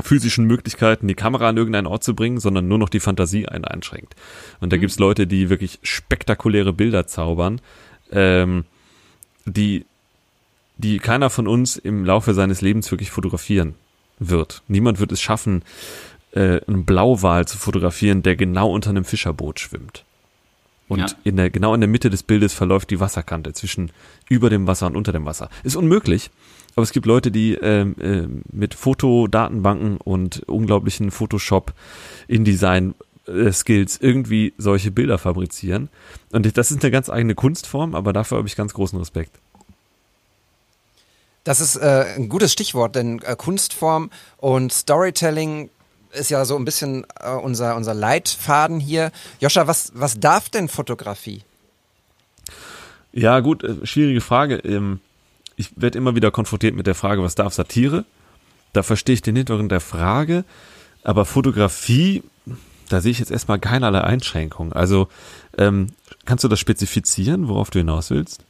physischen Möglichkeiten, die Kamera an irgendeinen Ort zu bringen, sondern nur noch die Fantasie einen einschränkt. Und da gibt's Leute, die wirklich spektakuläre Bilder zaubern, ähm, die, die keiner von uns im Laufe seines Lebens wirklich fotografieren wird. Niemand wird es schaffen, äh, einen Blauwal zu fotografieren, der genau unter einem Fischerboot schwimmt. Und Ja. in der, genau in der Mitte des Bildes verläuft die Wasserkante zwischen über dem Wasser und unter dem Wasser. Ist unmöglich, aber es gibt Leute, die ähm, ähm, mit Fotodatenbanken und unglaublichen Photoshop InDesign äh, Skills irgendwie solche Bilder fabrizieren. Und das ist eine ganz eigene Kunstform, aber dafür habe ich ganz großen Respekt. Das ist äh, ein gutes Stichwort, denn äh, Kunstform und Storytelling ist ja so ein bisschen äh, unser, unser Leitfaden hier. Joscha, was, was darf denn Fotografie? Ja, gut, äh, schwierige Frage. Ähm, ich werde immer wieder konfrontiert mit der Frage, was darf Satire? Da verstehe ich den Hintergrund der Frage, aber Fotografie, da sehe ich jetzt erstmal keinerlei Einschränkungen. Also ähm, kannst du das spezifizieren, worauf du hinaus willst?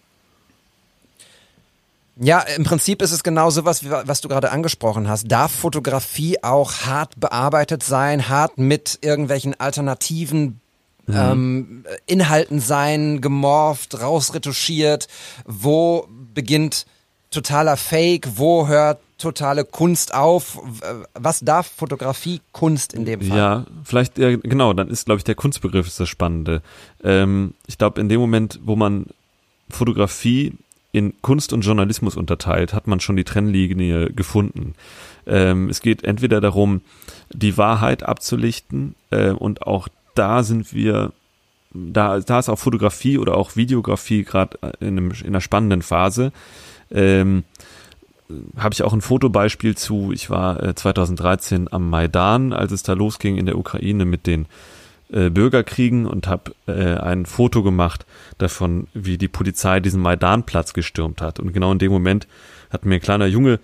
Ja, im Prinzip ist es genau so was, was du gerade angesprochen hast. Darf Fotografie auch hart bearbeitet sein, hart mit irgendwelchen alternativen mhm. ähm, Inhalten sein, gemorpht, rausretuschiert? Wo beginnt totaler Fake? Wo hört totale Kunst auf? Was darf Fotografie Kunst in dem Fall? Ja, vielleicht, ja, genau, dann ist, glaube ich, der Kunstbegriff ist das Spannende. Ähm, ich glaube, in dem Moment, wo man Fotografie in Kunst und Journalismus unterteilt, hat man schon die Trennlinie gefunden. Ähm, es geht entweder darum, die Wahrheit abzulichten äh, und auch da sind wir, da, da ist auch Fotografie oder auch Videografie gerade in, in einer spannenden Phase. Ähm, habe ich auch ein Fotobeispiel zu. Ich war äh, 2013 am Maidan, als es da losging in der Ukraine mit den äh, Bürgerkriegen und habe äh, ein Foto gemacht davon, wie die Polizei diesen Maidanplatz gestürmt hat. Und genau in dem Moment hat mir ein kleiner Junge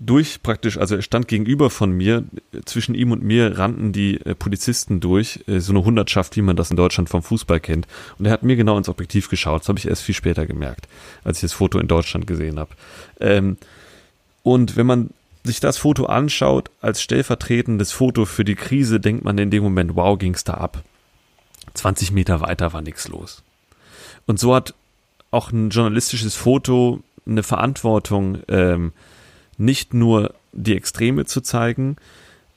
durch praktisch, also er stand gegenüber von mir, zwischen ihm und mir rannten die äh, Polizisten durch, äh, so eine Hundertschaft, wie man das in Deutschland vom Fußball kennt. Und er hat mir genau ins Objektiv geschaut. Das habe ich erst viel später gemerkt, als ich das Foto in Deutschland gesehen habe. Ähm, und wenn man sich das Foto anschaut als stellvertretendes Foto für die Krise, denkt man in dem Moment, wow, ging's da ab. 20 Meter weiter war nichts los. Und so hat auch ein journalistisches Foto eine Verantwortung, ähm, nicht nur die Extreme zu zeigen,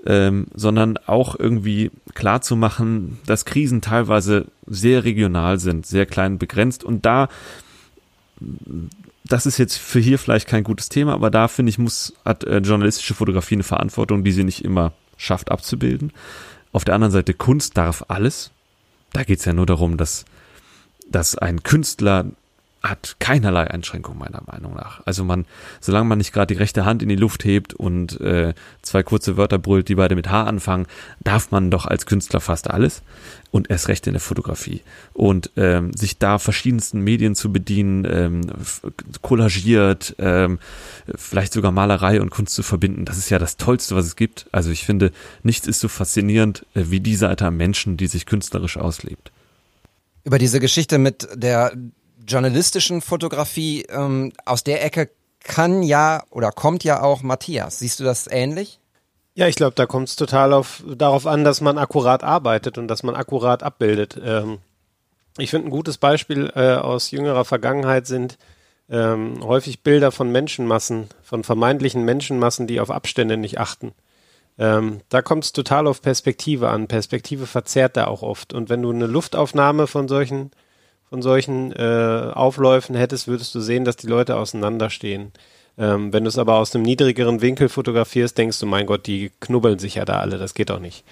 ähm, sondern auch irgendwie klar zu machen, dass Krisen teilweise sehr regional sind, sehr klein begrenzt und da das ist jetzt für hier vielleicht kein gutes Thema, aber da finde ich, muss, hat äh, journalistische Fotografie eine Verantwortung, die sie nicht immer schafft abzubilden. Auf der anderen Seite, Kunst darf alles. Da geht es ja nur darum, dass, dass ein Künstler hat keinerlei Einschränkung meiner Meinung nach. Also man, solange man nicht gerade die rechte Hand in die Luft hebt und äh, zwei kurze Wörter brüllt, die beide mit H anfangen, darf man doch als Künstler fast alles und erst recht in der Fotografie. Und ähm, sich da verschiedensten Medien zu bedienen, ähm, kollagiert, ähm, vielleicht sogar Malerei und Kunst zu verbinden, das ist ja das Tollste, was es gibt. Also ich finde, nichts ist so faszinierend äh, wie die Seite am Menschen, die sich künstlerisch auslebt. Über diese Geschichte mit der journalistischen Fotografie, ähm, aus der Ecke kann ja oder kommt ja auch Matthias. Siehst du das ähnlich? Ja, ich glaube, da kommt es total auf, darauf an, dass man akkurat arbeitet und dass man akkurat abbildet. Ähm, ich finde, ein gutes Beispiel äh, aus jüngerer Vergangenheit sind ähm, häufig Bilder von Menschenmassen, von vermeintlichen Menschenmassen, die auf Abstände nicht achten. Ähm, da kommt es total auf Perspektive an. Perspektive verzerrt da auch oft. Und wenn du eine Luftaufnahme von solchen von solchen äh, Aufläufen hättest, würdest du sehen, dass die Leute auseinanderstehen. Ähm, wenn du es aber aus einem niedrigeren Winkel fotografierst, denkst du, mein Gott, die knubbeln sich ja da alle, das geht doch nicht.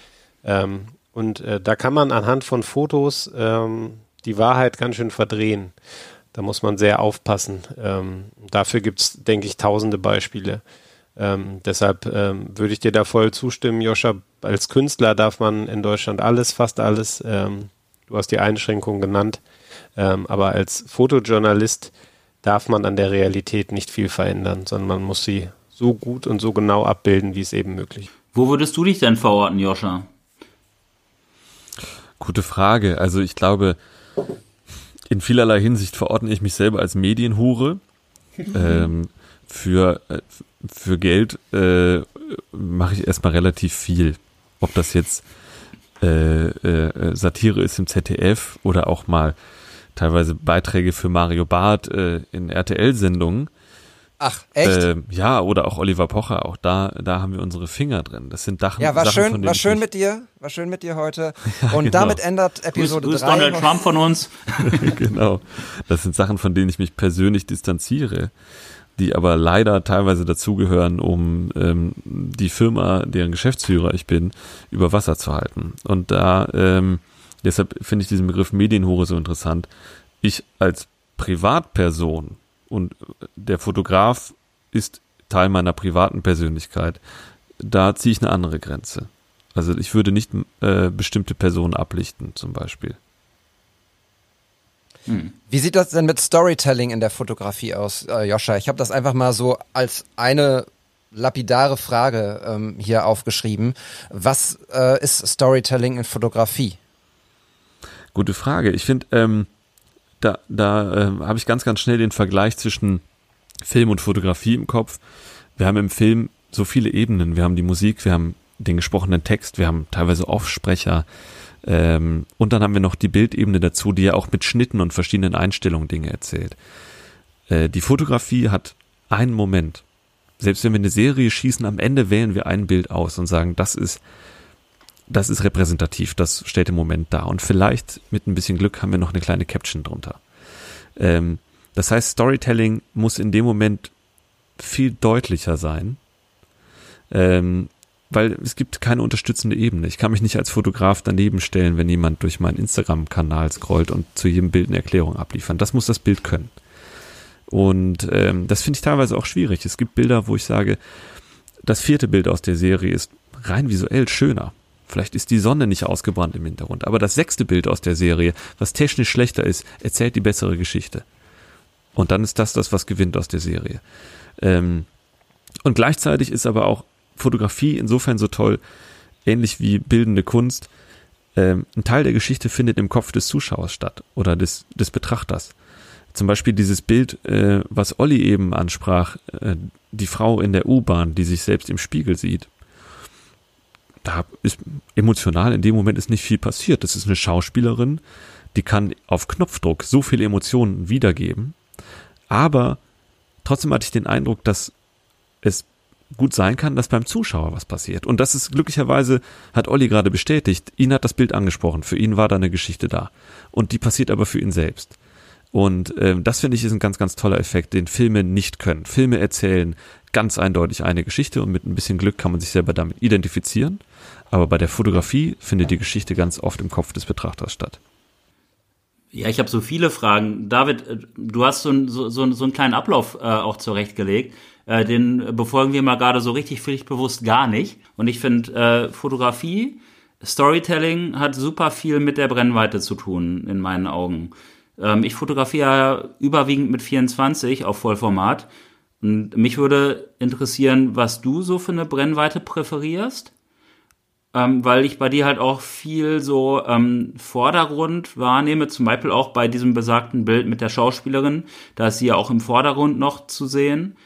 Ähm, und äh, da kann man anhand von Fotos ähm, die Wahrheit ganz schön verdrehen. Da muss man sehr aufpassen. Ähm, dafür gibt es, denke ich, tausende Beispiele. Ähm, deshalb ähm, würde ich dir da voll zustimmen, Joscha. Als Künstler darf man in Deutschland alles, fast alles. Du hast die Einschränkungen genannt. Ähm, aber als Fotojournalist darf man an der Realität nicht viel verändern, sondern man muss sie so gut und so genau abbilden, wie es eben möglich ist. Wo würdest du dich denn verorten, Joscha? Gute Frage. Also ich glaube, in vielerlei Hinsicht verordne ich mich selber als Medienhure. ähm, für, äh, für Geld äh, mache ich erstmal relativ viel. Ob das jetzt äh, äh, Satire ist im ZDF oder auch mal teilweise Beiträge für Mario Barth äh, in RTL-Sendungen. Ach, echt? Äh, ja, oder auch Oliver Pocher, auch da, da haben wir unsere Finger drin. Das sind Dachen, ja, war Sachen, schön, von denen war schön ich mit dir, war schön mit dir heute. Ja, Und genau. damit ändert Episode Grüß, grüß 3. Donald Trump von uns. genau. Das sind Sachen, von denen ich mich persönlich distanziere. die aber leider teilweise dazugehören, um ähm, die Firma, deren Geschäftsführer ich bin, über Wasser zu halten. Und da, ähm, deshalb finde ich diesen Begriff Medienhure so interessant. Ich als Privatperson und der Fotograf ist Teil meiner privaten Persönlichkeit, da ziehe ich eine andere Grenze. Also ich würde nicht äh, bestimmte Personen ablichten, zum Beispiel. Hm. Wie sieht das denn mit Storytelling in der Fotografie aus, äh, Joscha? Ich habe das einfach mal so als eine lapidare Frage ähm, hier aufgeschrieben. Was äh, ist Storytelling in Fotografie? Gute Frage. Ich finde, ähm, da, da äh, habe ich ganz, ganz schnell den Vergleich zwischen Film und Fotografie im Kopf. Wir haben im Film so viele Ebenen. Wir haben die Musik, wir haben den gesprochenen Text, wir haben teilweise Offsprecher, ähm, und dann haben wir noch die Bildebene dazu, die ja auch mit Schnitten und verschiedenen Einstellungen Dinge erzählt. Äh, die Fotografie hat einen Moment. Selbst wenn wir eine Serie schießen, am Ende wählen wir ein Bild aus und sagen, das ist, das ist repräsentativ, das stellt den Moment dar. Und vielleicht mit ein bisschen Glück haben wir noch eine kleine Caption drunter. Ähm, das heißt, Storytelling muss in dem Moment viel deutlicher sein. Ähm, weil es gibt keine unterstützende Ebene. Ich kann mich nicht als Fotograf daneben stellen, wenn jemand durch meinen Instagram-Kanal scrollt und zu jedem Bild eine Erklärung abliefern. Das muss das Bild können. Und ähm, das finde ich teilweise auch schwierig. Es gibt Bilder, wo ich sage, das vierte Bild aus der Serie ist rein visuell schöner. Vielleicht ist die Sonne nicht ausgebrannt im Hintergrund, aber das sechste Bild aus der Serie, was technisch schlechter ist, erzählt die bessere Geschichte. Und dann ist das das, was gewinnt aus der Serie. Ähm, und gleichzeitig ist aber auch Fotografie insofern so toll, ähnlich wie bildende Kunst. Ähm, ein Teil der Geschichte findet im Kopf des Zuschauers statt oder des, des Betrachters. Zum Beispiel dieses Bild, äh, was Olli eben ansprach, äh, die Frau in der U-Bahn, die sich selbst im Spiegel sieht. Da ist emotional in dem Moment ist nicht viel passiert. Das ist eine Schauspielerin, die kann auf Knopfdruck so viele Emotionen wiedergeben. Aber trotzdem hatte ich den Eindruck, dass es gut sein kann, dass beim Zuschauer was passiert. Und das ist glücklicherweise, hat Olli gerade bestätigt, ihn hat das Bild angesprochen, für ihn war da eine Geschichte da. Und die passiert aber für ihn selbst. Und ähm, das finde ich ist ein ganz, ganz toller Effekt, den Filme nicht können. Filme erzählen ganz eindeutig eine Geschichte und mit ein bisschen Glück kann man sich selber damit identifizieren. Aber bei der Fotografie findet die Geschichte ganz oft im Kopf des Betrachters statt. Ja, ich habe so viele Fragen. David, äh, du hast so, so, so, einen kleinen Ablauf äh, auch zurechtgelegt. Äh, den befolgen wir mal gerade so richtig pflichtbewusst gar nicht. Und ich finde, äh, Fotografie, Storytelling hat super viel mit der Brennweite zu tun, in meinen Augen. Ähm, ich fotografiere überwiegend mit 24 auf Vollformat. Und mich würde interessieren, was du so für eine Brennweite präferierst. Ähm, weil ich bei dir halt auch viel so ähm, Vordergrund wahrnehme, zum Beispiel auch bei diesem besagten Bild mit der Schauspielerin. Da ist sie ja auch im Vordergrund noch zu sehen.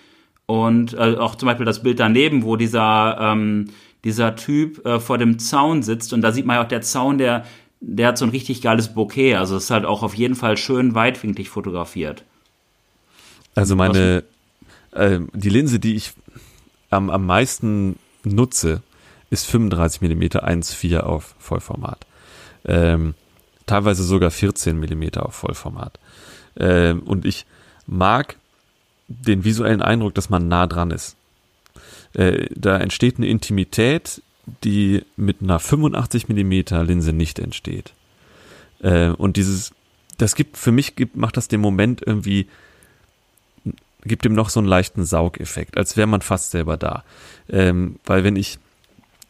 Und äh, auch zum Beispiel das Bild daneben, wo dieser, ähm, dieser Typ äh, vor dem Zaun sitzt. Und da sieht man ja auch, der Zaun, der, der hat so ein richtig geiles Bouquet. Also es ist halt auch auf jeden Fall schön weitwinklig fotografiert. Also meine, äh, die Linse, die ich am, am meisten nutze, ist 35 mm 1.4 auf Vollformat. Ähm, teilweise sogar 14 mm auf Vollformat. Ähm, und ich mag den visuellen Eindruck, dass man nah dran ist. Äh, da entsteht eine Intimität, die mit einer 85 Millimeter Linse nicht entsteht. Äh, und dieses, das gibt, für mich gibt, macht das den Moment irgendwie, gibt ihm noch so einen leichten Saugeffekt, als wäre man fast selber da. Ähm, weil wenn ich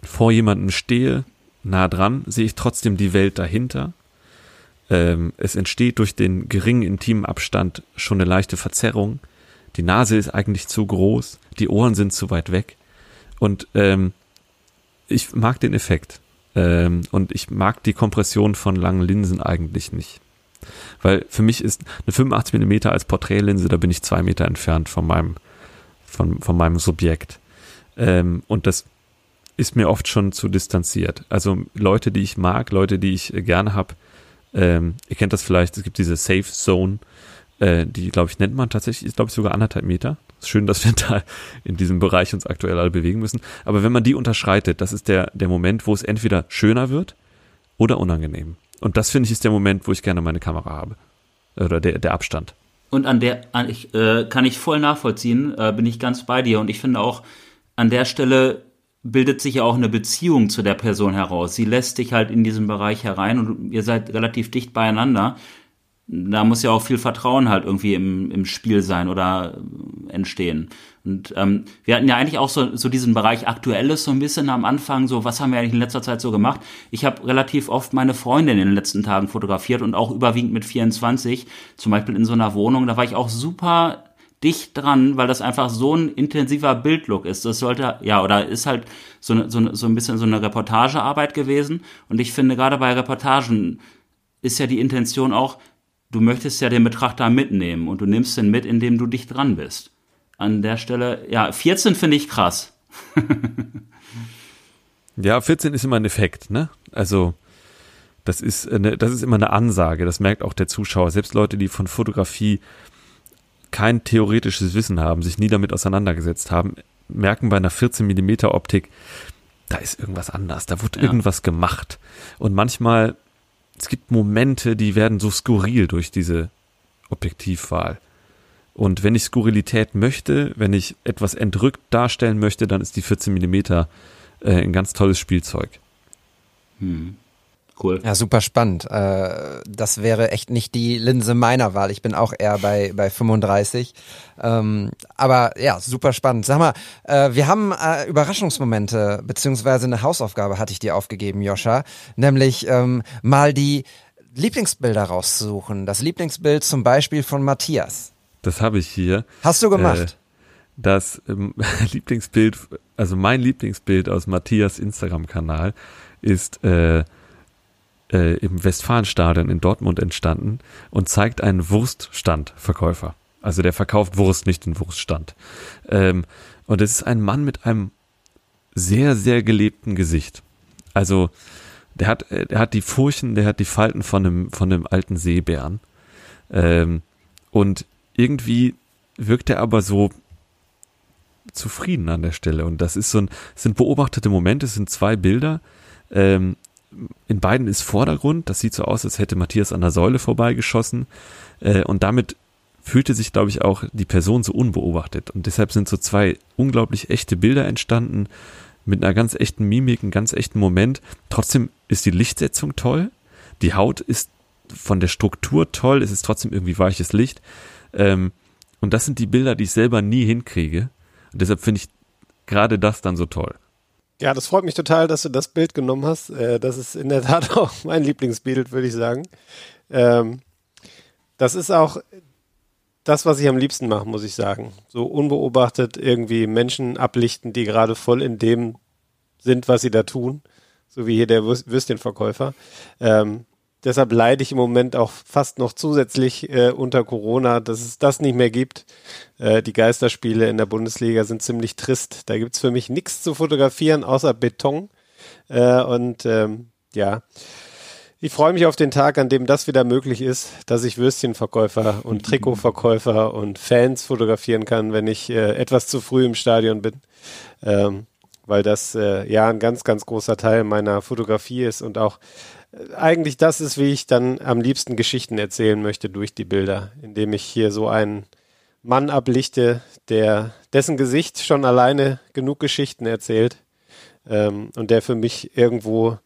vor jemandem stehe, nah dran, sehe ich trotzdem die Welt dahinter. Ähm, es entsteht durch den geringen intimen Abstand schon eine leichte Verzerrung die Nase ist eigentlich zu groß, die Ohren sind zu weit weg. Und ähm, ich mag den Effekt. Ähm, und ich mag die Kompression von langen Linsen eigentlich nicht. Weil für mich ist eine 85 mm als Porträtlinse, da bin ich zwei Meter entfernt von meinem, von, von meinem Subjekt. Ähm, und das ist mir oft schon zu distanziert. Also Leute, die ich mag, Leute, die ich gerne habe, ähm, ihr kennt das vielleicht, es gibt diese Safe Zone, äh, die, glaube ich, nennt man tatsächlich, ist, glaube ich, sogar anderthalb Meter. Schön, dass wir da in diesem Bereich uns aktuell alle bewegen müssen. Aber wenn man die unterschreitet, das ist der, der Moment, wo es entweder schöner wird oder unangenehm. Und das finde ich ist der Moment, wo ich gerne meine Kamera habe. Oder der, der Abstand. Und an der an, ich, äh, kann ich voll nachvollziehen, äh, bin ich ganz bei dir. Und ich finde auch, an der Stelle bildet sich ja auch eine Beziehung zu der Person heraus. Sie lässt dich halt in diesen Bereich herein und ihr seid relativ dicht beieinander. Da muss ja auch viel Vertrauen halt irgendwie im, im Spiel sein oder entstehen. Und ähm, wir hatten ja eigentlich auch so, so diesen Bereich Aktuelles so ein bisschen am Anfang, so was haben wir eigentlich in letzter Zeit so gemacht. Ich habe relativ oft meine Freundin in den letzten Tagen fotografiert und auch überwiegend mit 24, zum Beispiel in so einer Wohnung. Da war ich auch super dicht dran, weil das einfach so ein intensiver Bildlook ist. Das sollte, ja, oder ist halt so, so, so ein bisschen so eine Reportagearbeit gewesen. Und ich finde, gerade bei Reportagen ist ja die Intention auch, du möchtest ja den Betrachter mitnehmen und du nimmst den mit, indem du dicht dran bist. An der Stelle, ja, 14 finde ich krass. ja, 14 ist immer ein Effekt, ne? Also, das ist, eine, das ist immer eine Ansage, das merkt auch der Zuschauer. Selbst Leute, die von Fotografie kein theoretisches Wissen haben, sich nie damit auseinandergesetzt haben, merken bei einer 14 mm Optik, da ist irgendwas anders, da wird ja. irgendwas gemacht. Und manchmal, es gibt Momente, die werden so skurril durch diese Objektivwahl. Und wenn ich Skurrilität möchte, wenn ich etwas entrückt darstellen möchte, dann ist die 14 mm äh, ein ganz tolles Spielzeug. Hm. Cool. Ja, super spannend. Äh, das wäre echt nicht die Linse meiner Wahl. Ich bin auch eher bei, bei 35. Ähm, aber ja, super spannend. Sag mal, äh, wir haben äh, Überraschungsmomente, beziehungsweise eine Hausaufgabe hatte ich dir aufgegeben, Joscha. Nämlich ähm, mal die Lieblingsbilder rauszusuchen. Das Lieblingsbild zum Beispiel von Matthias. Das habe ich hier. Hast du gemacht? das ähm, Lieblingsbild, also mein Lieblingsbild aus Matthias Instagram-Kanal ist äh, äh, im Westfalenstadion in Dortmund entstanden und zeigt einen Wurststandverkäufer. Also der verkauft Wurst, nicht den Wurststand. Ähm, und es ist ein Mann mit einem sehr, sehr gelebten Gesicht. Also der hat, der hat die Furchen, der hat die Falten von einem, von einem alten Seebären. Ähm, und irgendwie wirkt er aber so zufrieden an der Stelle. Und das ist so ein, sind beobachtete Momente, es sind zwei Bilder. Ähm, in beiden ist Vordergrund. Das sieht so aus, als hätte Matthias an der Säule vorbeigeschossen. Äh, und damit fühlte sich, glaube ich, auch die Person so unbeobachtet. Und deshalb sind so zwei unglaublich echte Bilder entstanden mit einer ganz echten Mimik, einem ganz echten Moment. Trotzdem ist die Lichtsetzung toll. Die Haut ist von der Struktur toll. Es ist trotzdem irgendwie weiches Licht. Ähm, und das sind die Bilder, die ich selber nie hinkriege. Und deshalb finde ich gerade das dann so toll. Ja, das freut mich total, dass du das Bild genommen hast. Äh, das ist in der Tat auch mein Lieblingsbild, würde ich sagen. Ähm, das ist auch das, was ich am liebsten mache, muss ich sagen. So unbeobachtet irgendwie Menschen ablichten, die gerade voll in dem sind, was sie da tun. So wie hier der Würstchenverkäufer. Ähm, deshalb leide ich im Moment auch fast noch zusätzlich äh, unter Corona, dass es das nicht mehr gibt. Äh, die Geisterspiele in der Bundesliga sind ziemlich trist. Da gibt's für mich nichts zu fotografieren außer Beton. Äh, und ähm, ja, ich freue mich auf den Tag, an dem das wieder möglich ist, dass ich Würstchenverkäufer und Trikotverkäufer und Fans fotografieren kann, wenn ich äh, etwas zu früh im Stadion bin. Ähm, weil das äh, ja ein ganz, ganz großer Teil meiner Fotografie ist und auch eigentlich das ist, wie ich dann am liebsten Geschichten erzählen möchte durch die Bilder, indem ich hier so einen Mann ablichte, der dessen Gesicht schon alleine genug Geschichten erzählt ähm, und der für mich irgendwo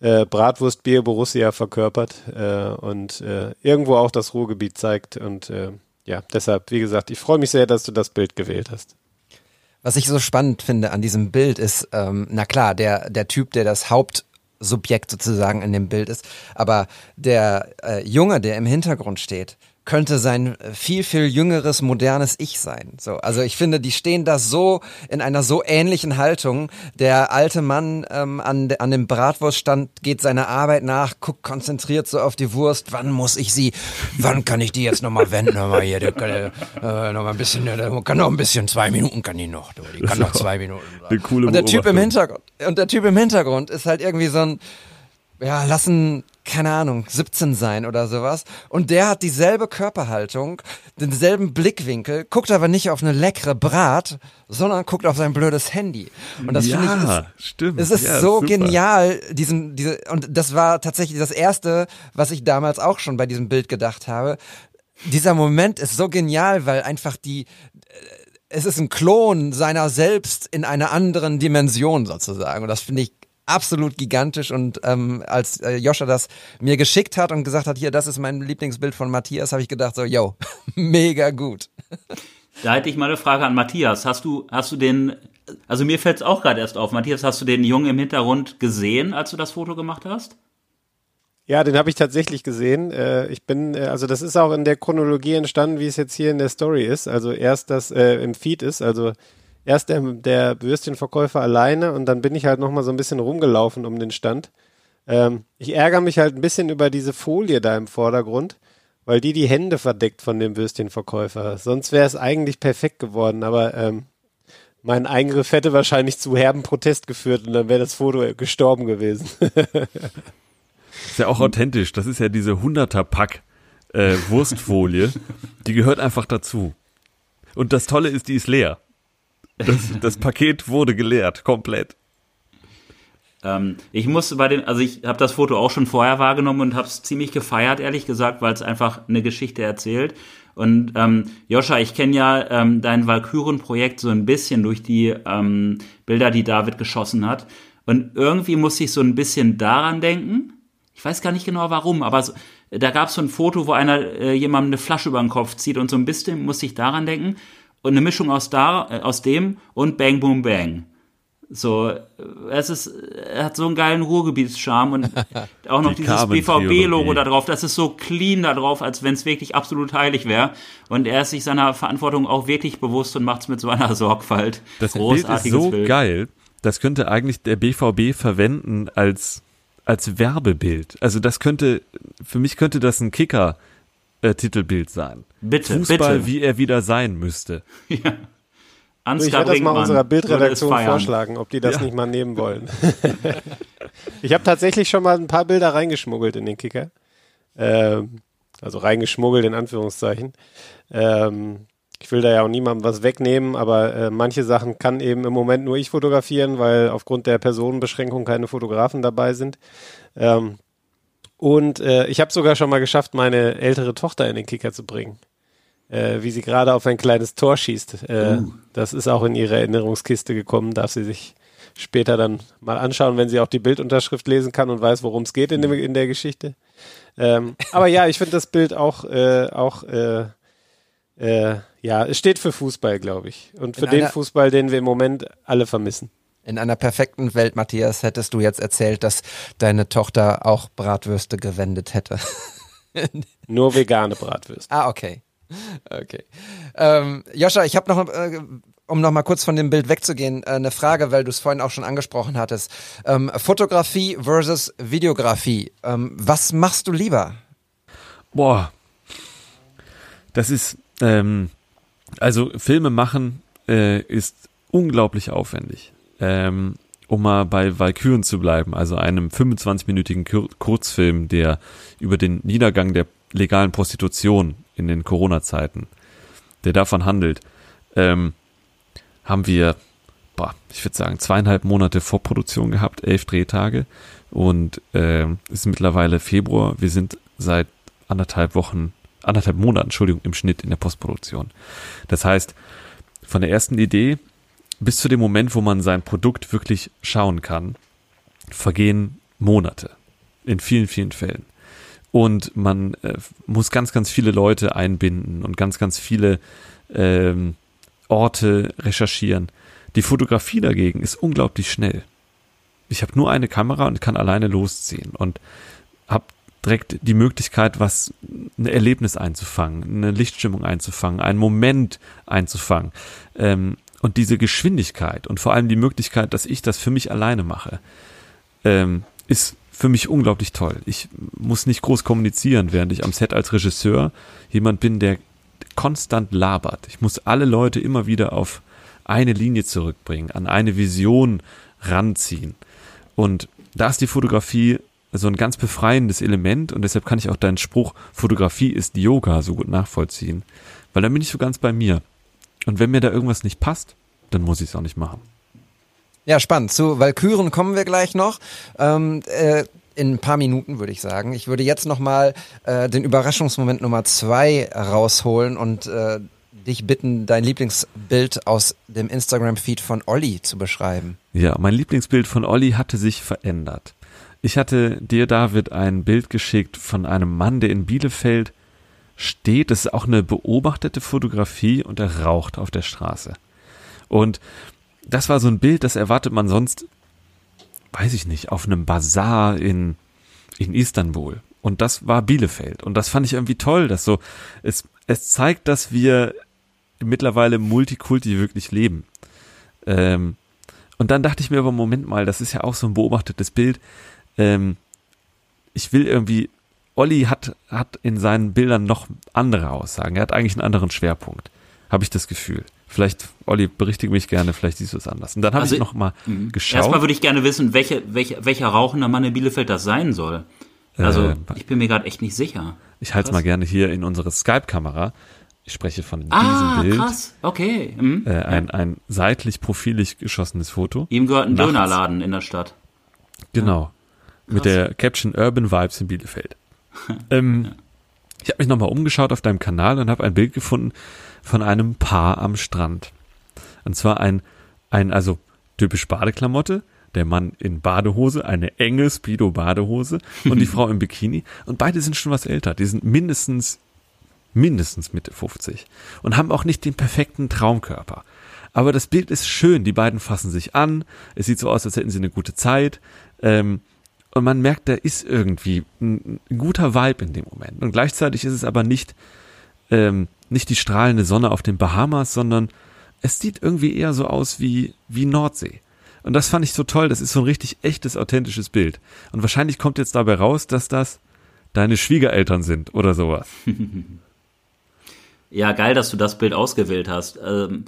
äh, Bratwurst, Bier, Borussia verkörpert äh, und äh, irgendwo auch das Ruhrgebiet zeigt und äh, ja, deshalb, wie gesagt, ich freue mich sehr, dass du das Bild gewählt hast. Was ich so spannend finde an diesem Bild ist, ähm, na klar, der, der Typ, der das Haupt Subjekt sozusagen in dem Bild ist. Aber der äh, Junge, der im Hintergrund steht, könnte sein äh, viel, viel jüngeres, modernes Ich sein. So, also ich finde, die stehen da so in einer so ähnlichen Haltung. Der alte Mann ähm, an, an dem Bratwurststand geht seiner Arbeit nach, guckt konzentriert so auf die Wurst. Wann muss ich sie, wann kann ich die jetzt nochmal wenden? Nochmal hier, der kann, äh, noch mal ein bisschen, der kann noch ein bisschen, zwei Minuten kann die noch. Die kann noch zwei Minuten. Eine coole und der Typ im Hintergrund, und der Typ im Hintergrund ist halt irgendwie so ein, ja, lassen keine Ahnung, 17 sein oder sowas. Und der hat dieselbe Körperhaltung, denselben Blickwinkel, guckt aber nicht auf eine leckere Brat, sondern guckt auf sein blödes Handy. Und das ja, finde ich, ist, stimmt. es ist ja, so super. genial, diesen, diese, und das war tatsächlich das erste, was ich damals auch schon bei diesem Bild gedacht habe. dieser Moment ist so genial, weil einfach die, äh, es ist ein Klon seiner selbst in einer anderen Dimension sozusagen. Und das finde ich absolut gigantisch. Und ähm, als äh, Joscha das mir geschickt hat und gesagt hat, hier, das ist mein Lieblingsbild von Matthias, habe ich gedacht, so, yo, mega gut. Da hätte ich mal eine Frage an Matthias. Hast du, hast du den, also mir fällt es auch gerade erst auf, Matthias, hast du den Jungen im Hintergrund gesehen, als du das Foto gemacht hast? Ja, den habe ich tatsächlich gesehen. Äh, ich bin, äh, also das ist auch in der Chronologie entstanden, wie es jetzt hier in der Story ist. Also erst das äh, im Feed ist, also erst der, der Würstchenverkäufer alleine und dann bin ich halt nochmal so ein bisschen rumgelaufen um den Stand. Ähm, ich ärgere mich halt ein bisschen über diese Folie da im Vordergrund, weil die die Hände verdeckt von dem Würstchenverkäufer. Sonst wäre es eigentlich perfekt geworden, aber ähm, mein Eingriff hätte wahrscheinlich zu herben Protest geführt und dann wäre das Foto gestorben gewesen. Ist ja auch authentisch. Das ist ja diese 100er Pack äh, Wurstfolie. Die gehört einfach dazu. Und das Tolle ist, die ist leer. Das, das Paket wurde geleert, komplett. Ähm, ich muss bei dem, also ich habe das Foto auch schon vorher wahrgenommen und habe es ziemlich gefeiert, ehrlich gesagt, weil es einfach eine Geschichte erzählt. Und ähm, Joscha, ich kenne ja ähm, dein Valkyren-Projekt so ein bisschen durch die ähm, Bilder, die David geschossen hat. Und irgendwie muss ich so ein bisschen daran denken. Ich weiß gar nicht genau warum, aber so, da gab es so ein Foto, wo einer äh, jemandem eine Flasche über den Kopf zieht und so ein bisschen muss ich daran denken. Und eine Mischung aus, da, äh, aus dem und Bang Boom Bang. So, äh, es ist, er hat so einen geilen Ruhrgebietscharme und auch noch Die dieses BVB-Logo da drauf. Das ist so clean da drauf, als wenn es wirklich absolut heilig wäre. Und er ist sich seiner Verantwortung auch wirklich bewusst und macht es mit so einer Sorgfalt. Das Bild ist so geil, das könnte eigentlich der BVB verwenden als, als Werbebild. Also das könnte, für mich könnte das ein Kicker äh, Titelbild sein. Bitte, Fußball, bitte. wie er wieder sein müsste. Ich Ansgar werde das mal unserer Bildredaktion vorschlagen, ob die das Ja. nicht mal nehmen wollen. ich habe tatsächlich schon mal ein paar Bilder reingeschmuggelt in den Kicker. Ähm, also reingeschmuggelt in Anführungszeichen. Ähm, ich will da ja auch niemandem was wegnehmen, aber äh, manche Sachen kann eben im Moment nur ich fotografieren, weil aufgrund der Personenbeschränkung keine Fotografen dabei sind. Ähm, und äh, ich habe sogar schon mal geschafft, meine ältere Tochter in den Kicker zu bringen äh, wie sie gerade auf ein kleines Tor schießt. Äh, Das ist auch in ihre Erinnerungskiste gekommen, darf sie sich später dann mal anschauen, wenn sie auch die Bildunterschrift lesen kann und weiß, worum es geht in, dem, in der Geschichte. Ähm, aber ja, ich finde das Bild auch, äh, auch äh, äh, ja, es steht für Fußball, glaube ich. Und für In den Fußball, den wir im Moment alle vermissen. In einer perfekten Welt, Matthias, hättest du jetzt erzählt, dass deine Tochter auch Bratwürste gewendet hätte. Nur vegane Bratwürste. ah, okay. Okay. Ähm, Joscha, ich habe noch, äh, um noch mal kurz von dem Bild wegzugehen, äh, eine Frage, weil du es vorhin auch schon angesprochen hattest. Ähm, Fotografie versus Videografie. Ähm, was machst du lieber? Boah. Das ist, ähm, also Filme machen äh, ist unglaublich aufwendig. Ähm, um mal bei Valkyren zu bleiben, also einem 25-minütigen Kur Kurzfilm, der über den Niedergang der legalen Prostitution in den Corona-Zeiten, der davon handelt, ähm, haben wir, boah, ich würde sagen, zweieinhalb Monate Vorproduktion gehabt, elf Drehtage und es ist mittlerweile Februar. Wir sind seit anderthalb Wochen, anderthalb Monaten, Entschuldigung, im Schnitt in der Postproduktion. Das heißt, von der ersten Idee bis zu dem Moment, wo man sein Produkt wirklich schauen kann, vergehen Monate. In vielen, vielen Fällen. Und man äh, muss ganz, ganz viele Leute einbinden und ganz, ganz viele ähm, Orte recherchieren. Die Fotografie dagegen ist unglaublich schnell. Ich habe nur eine Kamera und kann alleine losziehen und habe direkt die Möglichkeit, was ein Erlebnis einzufangen, eine Lichtstimmung einzufangen, einen Moment einzufangen. Ähm, und diese Geschwindigkeit und vor allem die Möglichkeit, dass ich das für mich alleine mache, ähm, ist für mich unglaublich toll. Ich muss nicht groß kommunizieren, während ich am Set als Regisseur jemand bin, der konstant labert. Ich muss alle Leute immer wieder auf eine Linie zurückbringen, an eine Vision ranziehen. Und da ist die Fotografie so ein ganz befreiendes Element und deshalb kann ich auch deinen Spruch, Fotografie ist Yoga, so gut nachvollziehen. Weil dann bin ich so ganz bei mir. Und wenn mir da irgendwas nicht passt, dann muss ich es auch nicht machen. Ja, spannend. Zu Valkyren kommen wir gleich noch. Ähm, äh, in ein paar Minuten, würde ich sagen. Ich würde jetzt nochmal äh, den Überraschungsmoment Nummer zwei rausholen und äh, dich bitten, dein Lieblingsbild aus dem Instagram-Feed von Olli zu beschreiben. Ja, mein Lieblingsbild von Olli hatte sich verändert. Ich hatte dir, David, ein Bild geschickt von einem Mann, der in Bielefeld steht. Das ist auch eine beobachtete Fotografie und er raucht auf der Straße. Und das war so ein Bild, das erwartet man sonst, weiß ich nicht, auf einem Bazar in, in Istanbul. Und das war Bielefeld. Und das fand ich irgendwie toll, dass so, es, es zeigt, dass wir mittlerweile Multikulti wirklich leben. Ähm, und dann dachte ich mir aber, Moment mal, das ist ja auch so ein beobachtetes Bild. Ähm, ich will irgendwie, Olli hat, hat in seinen Bildern noch andere Aussagen. Er hat eigentlich einen anderen Schwerpunkt. Habe ich das Gefühl. Vielleicht, Olli, berichtige mich gerne, vielleicht siehst du es anders. Und dann habe Also, ich noch mal geschaut. Erstmal würde ich gerne wissen, welche, welche, welcher rauchender Mann in Bielefeld das sein soll. Also, Äh, ich bin mir gerade echt nicht sicher. ich halte es mal gerne hier in unsere Skype-Kamera. Ich spreche von Ah, diesem Bild. krass. Okay. Mhm. Äh, ein, ein seitlich profilig geschossenes Foto. Ihm gehört ein Nachts. Dönerladen in der Stadt. Genau. Mit der Caption Urban Vibes in Bielefeld. ähm, Ich habe mich nochmal umgeschaut auf deinem Kanal und habe ein Bild gefunden von einem Paar am Strand. Und zwar ein, ein also typisch Badeklamotte, der Mann in Badehose, eine enge Speedo-Badehose und die Frau im Bikini. Und beide sind schon was älter. Die sind mindestens, mindestens Mitte 50 und haben auch nicht den perfekten Traumkörper. Aber das Bild ist schön. Die beiden fassen sich an. Es sieht so aus, als hätten sie eine gute Zeit. Ähm, und man merkt, da ist irgendwie ein, ein guter Vibe in dem Moment. Und gleichzeitig ist es aber nicht, ähm, nicht die strahlende Sonne auf den Bahamas, sondern es sieht irgendwie eher so aus wie, wie Nordsee. Und das fand ich so toll. Das ist so ein richtig echtes, authentisches Bild. Und wahrscheinlich kommt jetzt dabei raus, dass das deine Schwiegereltern sind oder sowas. Ja, geil, dass du das Bild ausgewählt hast. Ähm,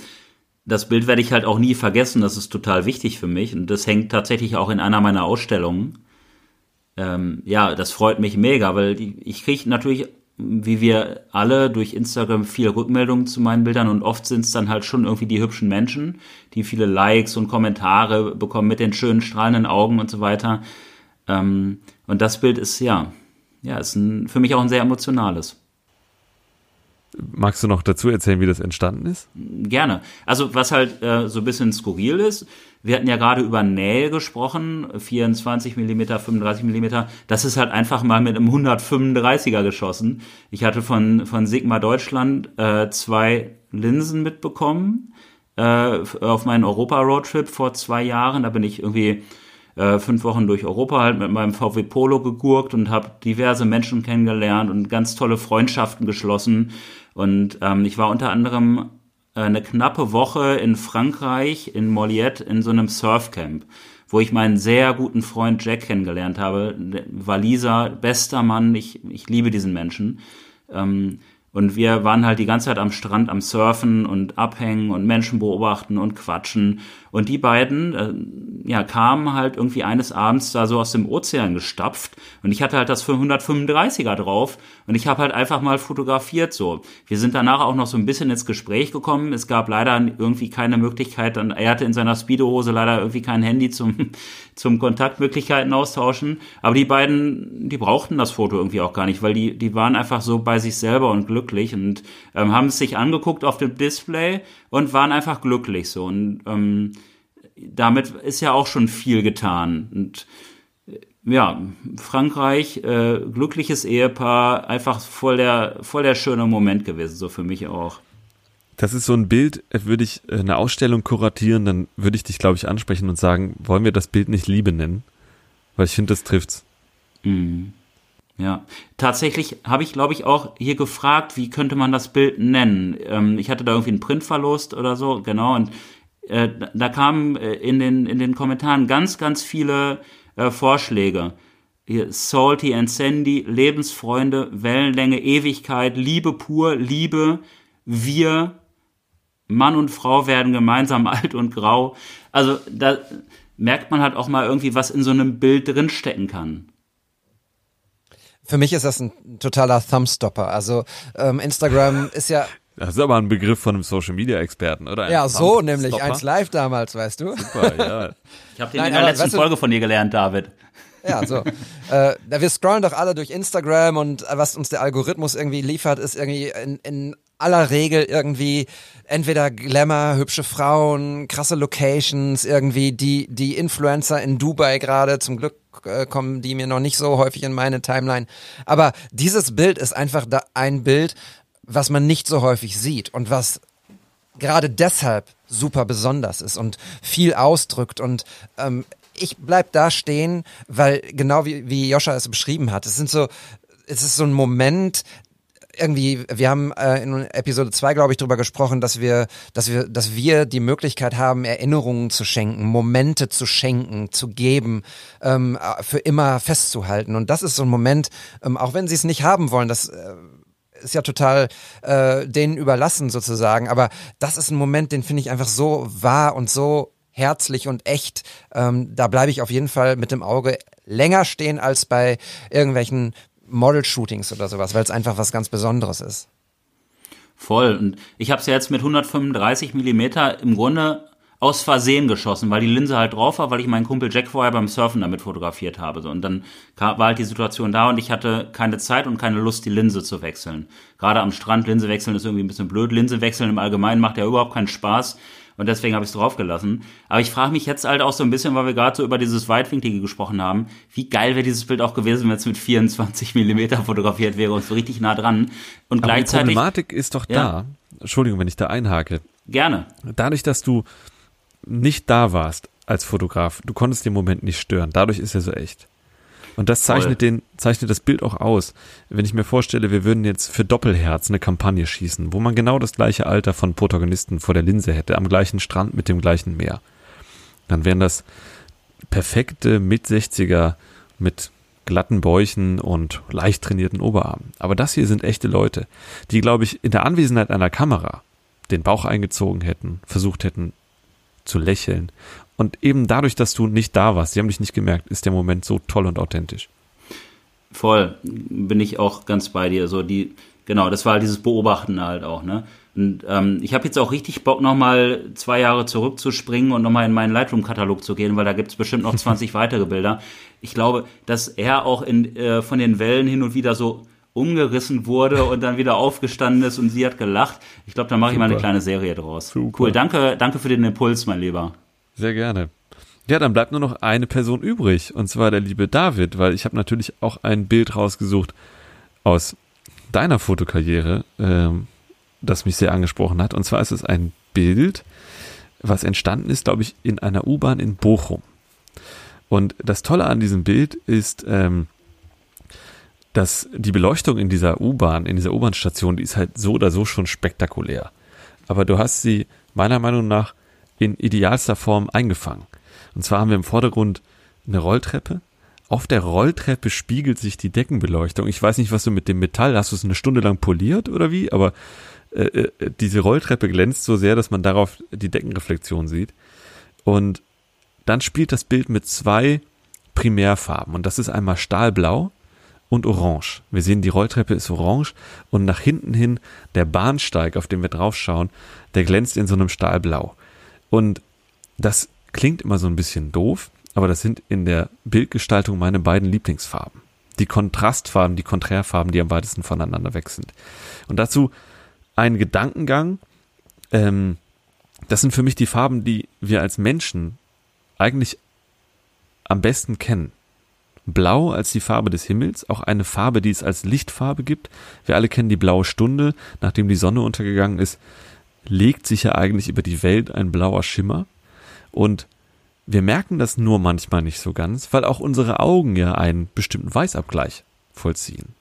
das Bild werde ich halt auch nie vergessen. Das ist total wichtig für mich. Und das hängt tatsächlich auch in einer meiner Ausstellungen. Ähm, ja, das freut mich mega, weil ich kriege natürlich, wie wir alle, durch Instagram viel Rückmeldungen zu meinen Bildern und oft sind es dann halt schon irgendwie die hübschen Menschen, die viele Likes und Kommentare bekommen mit den schönen strahlenden Augen und so weiter. Ähm, und das Bild ist ja, ja, ist ein, für mich auch ein sehr emotionales. Magst du noch dazu erzählen, wie das entstanden ist? Gerne. Also was halt äh, so ein bisschen skurril ist, wir hatten ja gerade über Nähe gesprochen, 24 Millimeter, 35 Millimeter. Das ist halt einfach mal mit einem 135er geschossen. Ich hatte von, von Sigma Deutschland äh, zwei Linsen mitbekommen äh, auf meinen Europa-Roadtrip vor zwei Jahren. Da bin ich irgendwie äh, fünf Wochen durch Europa halt mit meinem VW Polo gegurkt und habe diverse Menschen kennengelernt und ganz tolle Freundschaften geschlossen. Und ähm, ich war unter anderem äh, eine knappe Woche in Frankreich, in Moliette, in so einem Surfcamp, wo ich meinen sehr guten Freund Jack kennengelernt habe. Waliser, bester Mann, ich, ich liebe diesen Menschen. Ähm, und wir waren halt die ganze Zeit am Strand am Surfen und abhängen und Menschen beobachten und quatschen. Und die beiden, äh, ja, kamen halt irgendwie eines Abends da so aus dem Ozean gestapft. Und ich hatte halt das für 135er drauf. Und ich habe halt einfach mal fotografiert so. Wir sind danach auch noch so ein bisschen ins Gespräch gekommen. Es gab leider irgendwie keine Möglichkeit, dann, er hatte in seiner Speedohose leider irgendwie kein Handy zum, zum Kontaktmöglichkeiten austauschen. Aber die beiden, die brauchten das Foto irgendwie auch gar nicht, weil die, die waren einfach so bei sich selber und glücklich und ähm, haben es sich angeguckt auf dem Display und waren einfach glücklich so. Und ähm, damit ist ja auch schon viel getan. Und äh, ja, Frankreich, äh, glückliches Ehepaar, einfach voll der, voll der schöne Moment gewesen, so für mich auch. Das ist so ein Bild, äh, würde ich äh, eine Ausstellung kuratieren, dann würde ich dich, glaube ich, ansprechen und sagen, wollen wir das Bild nicht Liebe nennen? Weil ich finde, das trifft's. Mhm. Ja, tatsächlich habe ich, glaube ich, auch hier gefragt, wie könnte man das Bild nennen? Ähm, ich hatte da irgendwie einen Printverlust oder so, genau, und äh, da- kamen äh, in, den, in den Kommentaren ganz, ganz viele äh, Vorschläge. Hier, Salty and Sandy, Lebensfreunde, Wellenlänge, Ewigkeit, Liebe pur, Liebe, wir, Mann und Frau werden gemeinsam alt und grau. Also da merkt man halt auch mal irgendwie, was in so einem Bild drinstecken kann. Für mich ist das ein totaler Thumbstopper. Also ähm, Instagram ist ja Das ist aber ein Begriff von einem Social Media Experten, oder? Ein ja so nämlich eins live damals, weißt du? Super, ja. Ich habe den Nein, in der aber letzten weißt du- Folge von dir gelernt, David. Ja, so. äh, wir scrollen doch alle durch Instagram und was uns der Algorithmus irgendwie liefert, ist irgendwie in, in aller Regel irgendwie entweder Glamour, hübsche Frauen, krasse Locations, irgendwie die, die Influencer in Dubai gerade, zum Glück äh, kommen die mir noch nicht so häufig in meine Timeline. Aber dieses Bild ist einfach da ein Bild, was man nicht so häufig sieht und was gerade deshalb super besonders ist und viel ausdrückt und ähm, ich bleib da stehen, weil genau wie, wie Joscha es beschrieben hat, es sind so, es ist so ein Moment, irgendwie, wir haben äh, in Episode 2, glaube ich, drüber gesprochen, dass wir, dass wir, dass wir die Möglichkeit haben, Erinnerungen zu schenken, Momente zu schenken, zu geben, ähm, für immer festzuhalten. Und das ist so ein Moment, ähm, auch wenn sie es nicht haben wollen, das äh, ist ja total äh, denen überlassen sozusagen. Aber das ist ein Moment, den finde ich einfach so wahr und so herzlich und echt. Ähm, da bleibe ich auf jeden Fall mit dem Auge länger stehen als bei irgendwelchen Model-Shootings oder sowas, weil es einfach was ganz Besonderes ist. Voll. Und ich habe es ja jetzt mit 135 Millimeter im Grunde aus Versehen geschossen, weil die Linse halt drauf war, weil ich meinen Kumpel Jack vorher beim Surfen damit fotografiert habe. Und dann war halt die Situation da und ich hatte keine Zeit und keine Lust, die Linse zu wechseln. Gerade am Strand Linse wechseln ist irgendwie ein bisschen blöd. Linse wechseln im Allgemeinen macht ja überhaupt keinen Spaß. Und deswegen habe ich es draufgelassen. Aber ich frage mich jetzt halt auch so ein bisschen, weil wir gerade so über dieses Weitwinklige gesprochen haben, wie geil wäre dieses Bild auch gewesen, wenn es mit 24 Millimeter fotografiert wäre und so richtig nah dran. Und Aber gleichzeitig. Die Problematik ist doch Ja. da. Entschuldigung, wenn ich da einhake. Gerne. Dadurch, dass du nicht da warst als Fotograf, du konntest den Moment nicht stören. Dadurch ist er so echt. Und das zeichnet Voll. den, zeichnet das Bild auch aus. Wenn ich mir vorstelle, wir würden jetzt für Doppelherz eine Kampagne schießen, wo man genau das gleiche Alter von Protagonisten vor der Linse hätte, am gleichen Strand mit dem gleichen Meer. Dann wären das perfekte Mit-60er mit glatten Bäuchen und leicht trainierten Oberarmen. Aber das hier sind echte Leute, die, glaube ich, in der Anwesenheit einer Kamera den Bauch eingezogen hätten, versucht hätten zu lächeln. Und eben dadurch, dass du nicht da warst, sie haben dich nicht gemerkt, ist der Moment so toll und authentisch. Voll, bin ich auch ganz bei dir. So die, genau, das war halt dieses Beobachten halt auch, ne? Und ähm, ich habe jetzt auch richtig Bock, nochmal zwei Jahre zurückzuspringen und nochmal in meinen Lightroom-Katalog zu gehen, weil da gibt's bestimmt noch 20 weitere Bilder. Ich glaube, dass er auch in, äh, von den Wellen hin und wieder so umgerissen wurde und dann wieder aufgestanden ist und sie hat gelacht. Ich glaube, da mache ich mal eine kleine Serie draus. Super. Cool, danke, danke für den Impuls, mein Lieber. Sehr gerne. Ja, dann bleibt nur noch eine Person übrig, und zwar der liebe David, weil ich habe natürlich auch ein Bild rausgesucht aus deiner Fotokarriere, ähm, das mich sehr angesprochen hat. Und zwar ist es ein Bild, was entstanden ist, glaube ich, in einer U-Bahn in Bochum. Und das Tolle an diesem Bild ist, ähm, dass die Beleuchtung in dieser U-Bahn, in dieser U-Bahn-Station, die ist halt so oder so schon spektakulär. Aber du hast sie meiner Meinung nach in idealster Form eingefangen. Und zwar haben wir im Vordergrund eine Rolltreppe. Auf der Rolltreppe spiegelt sich die Deckenbeleuchtung. Ich weiß nicht, was du mit dem Metall, hast du es eine Stunde lang poliert oder wie? Aber äh, äh, diese Rolltreppe glänzt so sehr, dass man darauf die Deckenreflexion sieht. Und dann spielt das Bild mit zwei Primärfarben. Und das ist einmal Stahlblau und Orange. Wir sehen, die Rolltreppe ist orange und nach hinten hin der Bahnsteig, auf dem wir draufschauen, der glänzt in so einem Stahlblau. Und das klingt immer so ein bisschen doof, aber das sind in der Bildgestaltung meine beiden Lieblingsfarben. Die Kontrastfarben, die Konträrfarben, die am weitesten voneinander weg sind. Und dazu ein Gedankengang. Ähm, das sind für mich die Farben, die wir als Menschen eigentlich am besten kennen. Blau als die Farbe des Himmels, auch eine Farbe, die es als Lichtfarbe gibt. Wir alle kennen die blaue Stunde, nachdem die Sonne untergegangen ist, legt sich ja eigentlich über die Welt ein blauer Schimmer. Und wir merken das nur manchmal nicht so ganz, weil auch unsere Augen ja einen bestimmten Weißabgleich vollziehen.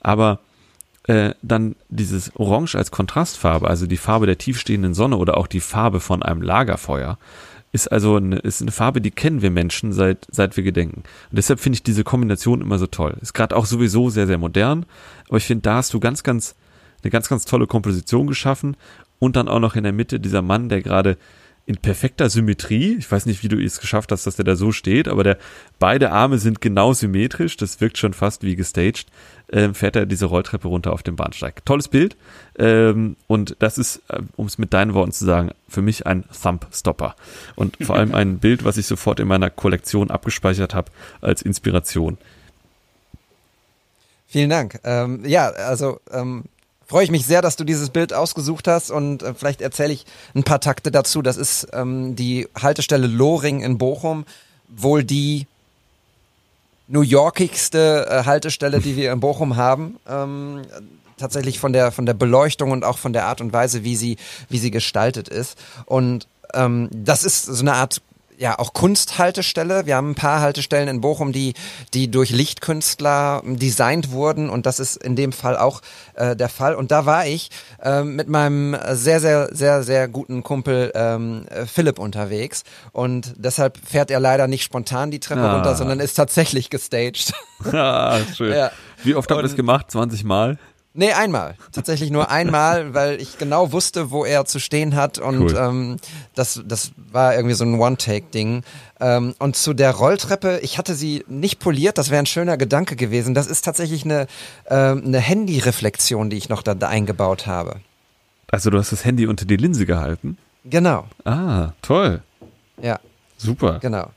Aber äh, dann dieses Orange als Kontrastfarbe, also die Farbe der tiefstehenden Sonne oder auch die Farbe von einem Lagerfeuer, ist also eine, ist eine Farbe, die kennen wir Menschen seit, seit wir gedenken. Und deshalb finde ich diese Kombination immer so toll. Ist gerade auch sowieso sehr, sehr modern, aber ich finde, da hast du ganz, ganz, eine ganz, ganz tolle Komposition geschaffen und dann auch noch in der Mitte dieser Mann, der gerade in perfekter Symmetrie. Ich weiß nicht, wie du es geschafft hast, dass der da so steht, aber der beide Arme sind genau symmetrisch. Das wirkt schon fast wie gestaged. Ähm, fährt er diese Rolltreppe runter auf dem Bahnsteig. Tolles Bild. Ähm, und das ist, äh, um es mit deinen Worten zu sagen, für mich ein Thumb-Stopper. Und vor allem ein Bild, was ich sofort in meiner Kollektion abgespeichert habe als Inspiration. Vielen Dank. Ähm, ja, also ähm, freue ich mich sehr, dass du dieses Bild ausgesucht hast und äh, vielleicht erzähle ich ein paar Takte dazu. Das ist ähm, die Haltestelle Lohring in Bochum, wohl die New Yorkigste äh, Haltestelle, die wir in Bochum haben. Ähm, tatsächlich von der von der Beleuchtung und auch von der Art und Weise, wie sie wie sie gestaltet ist. Und ähm, das ist so eine Art ja auch Kunsthaltestelle. Wir haben ein paar Haltestellen in Bochum, die die durch Lichtkünstler designt wurden und das ist in dem Fall auch äh, der Fall. Und da war ich äh, mit meinem sehr sehr sehr sehr guten Kumpel ähm, Philipp unterwegs und deshalb fährt er leider nicht spontan die Treppe Ah. runter, sondern ist tatsächlich gestaged. ah, schön. Ja. Wie oft habt ihr das gemacht? 20 Mal? Nee, einmal. Tatsächlich nur einmal, weil ich genau wusste, wo er zu stehen hat und Cool. ähm, das, das war irgendwie so ein One-Take-Ding. Ähm, und zu der Rolltreppe, ich hatte sie nicht poliert, das wäre ein schöner Gedanke gewesen. Das ist tatsächlich eine, ähm, eine Handy-Reflexion, die ich noch da, da eingebaut habe. Also du hast das Handy unter die Linse gehalten? Genau, Ah, toll. ja, Super. genau.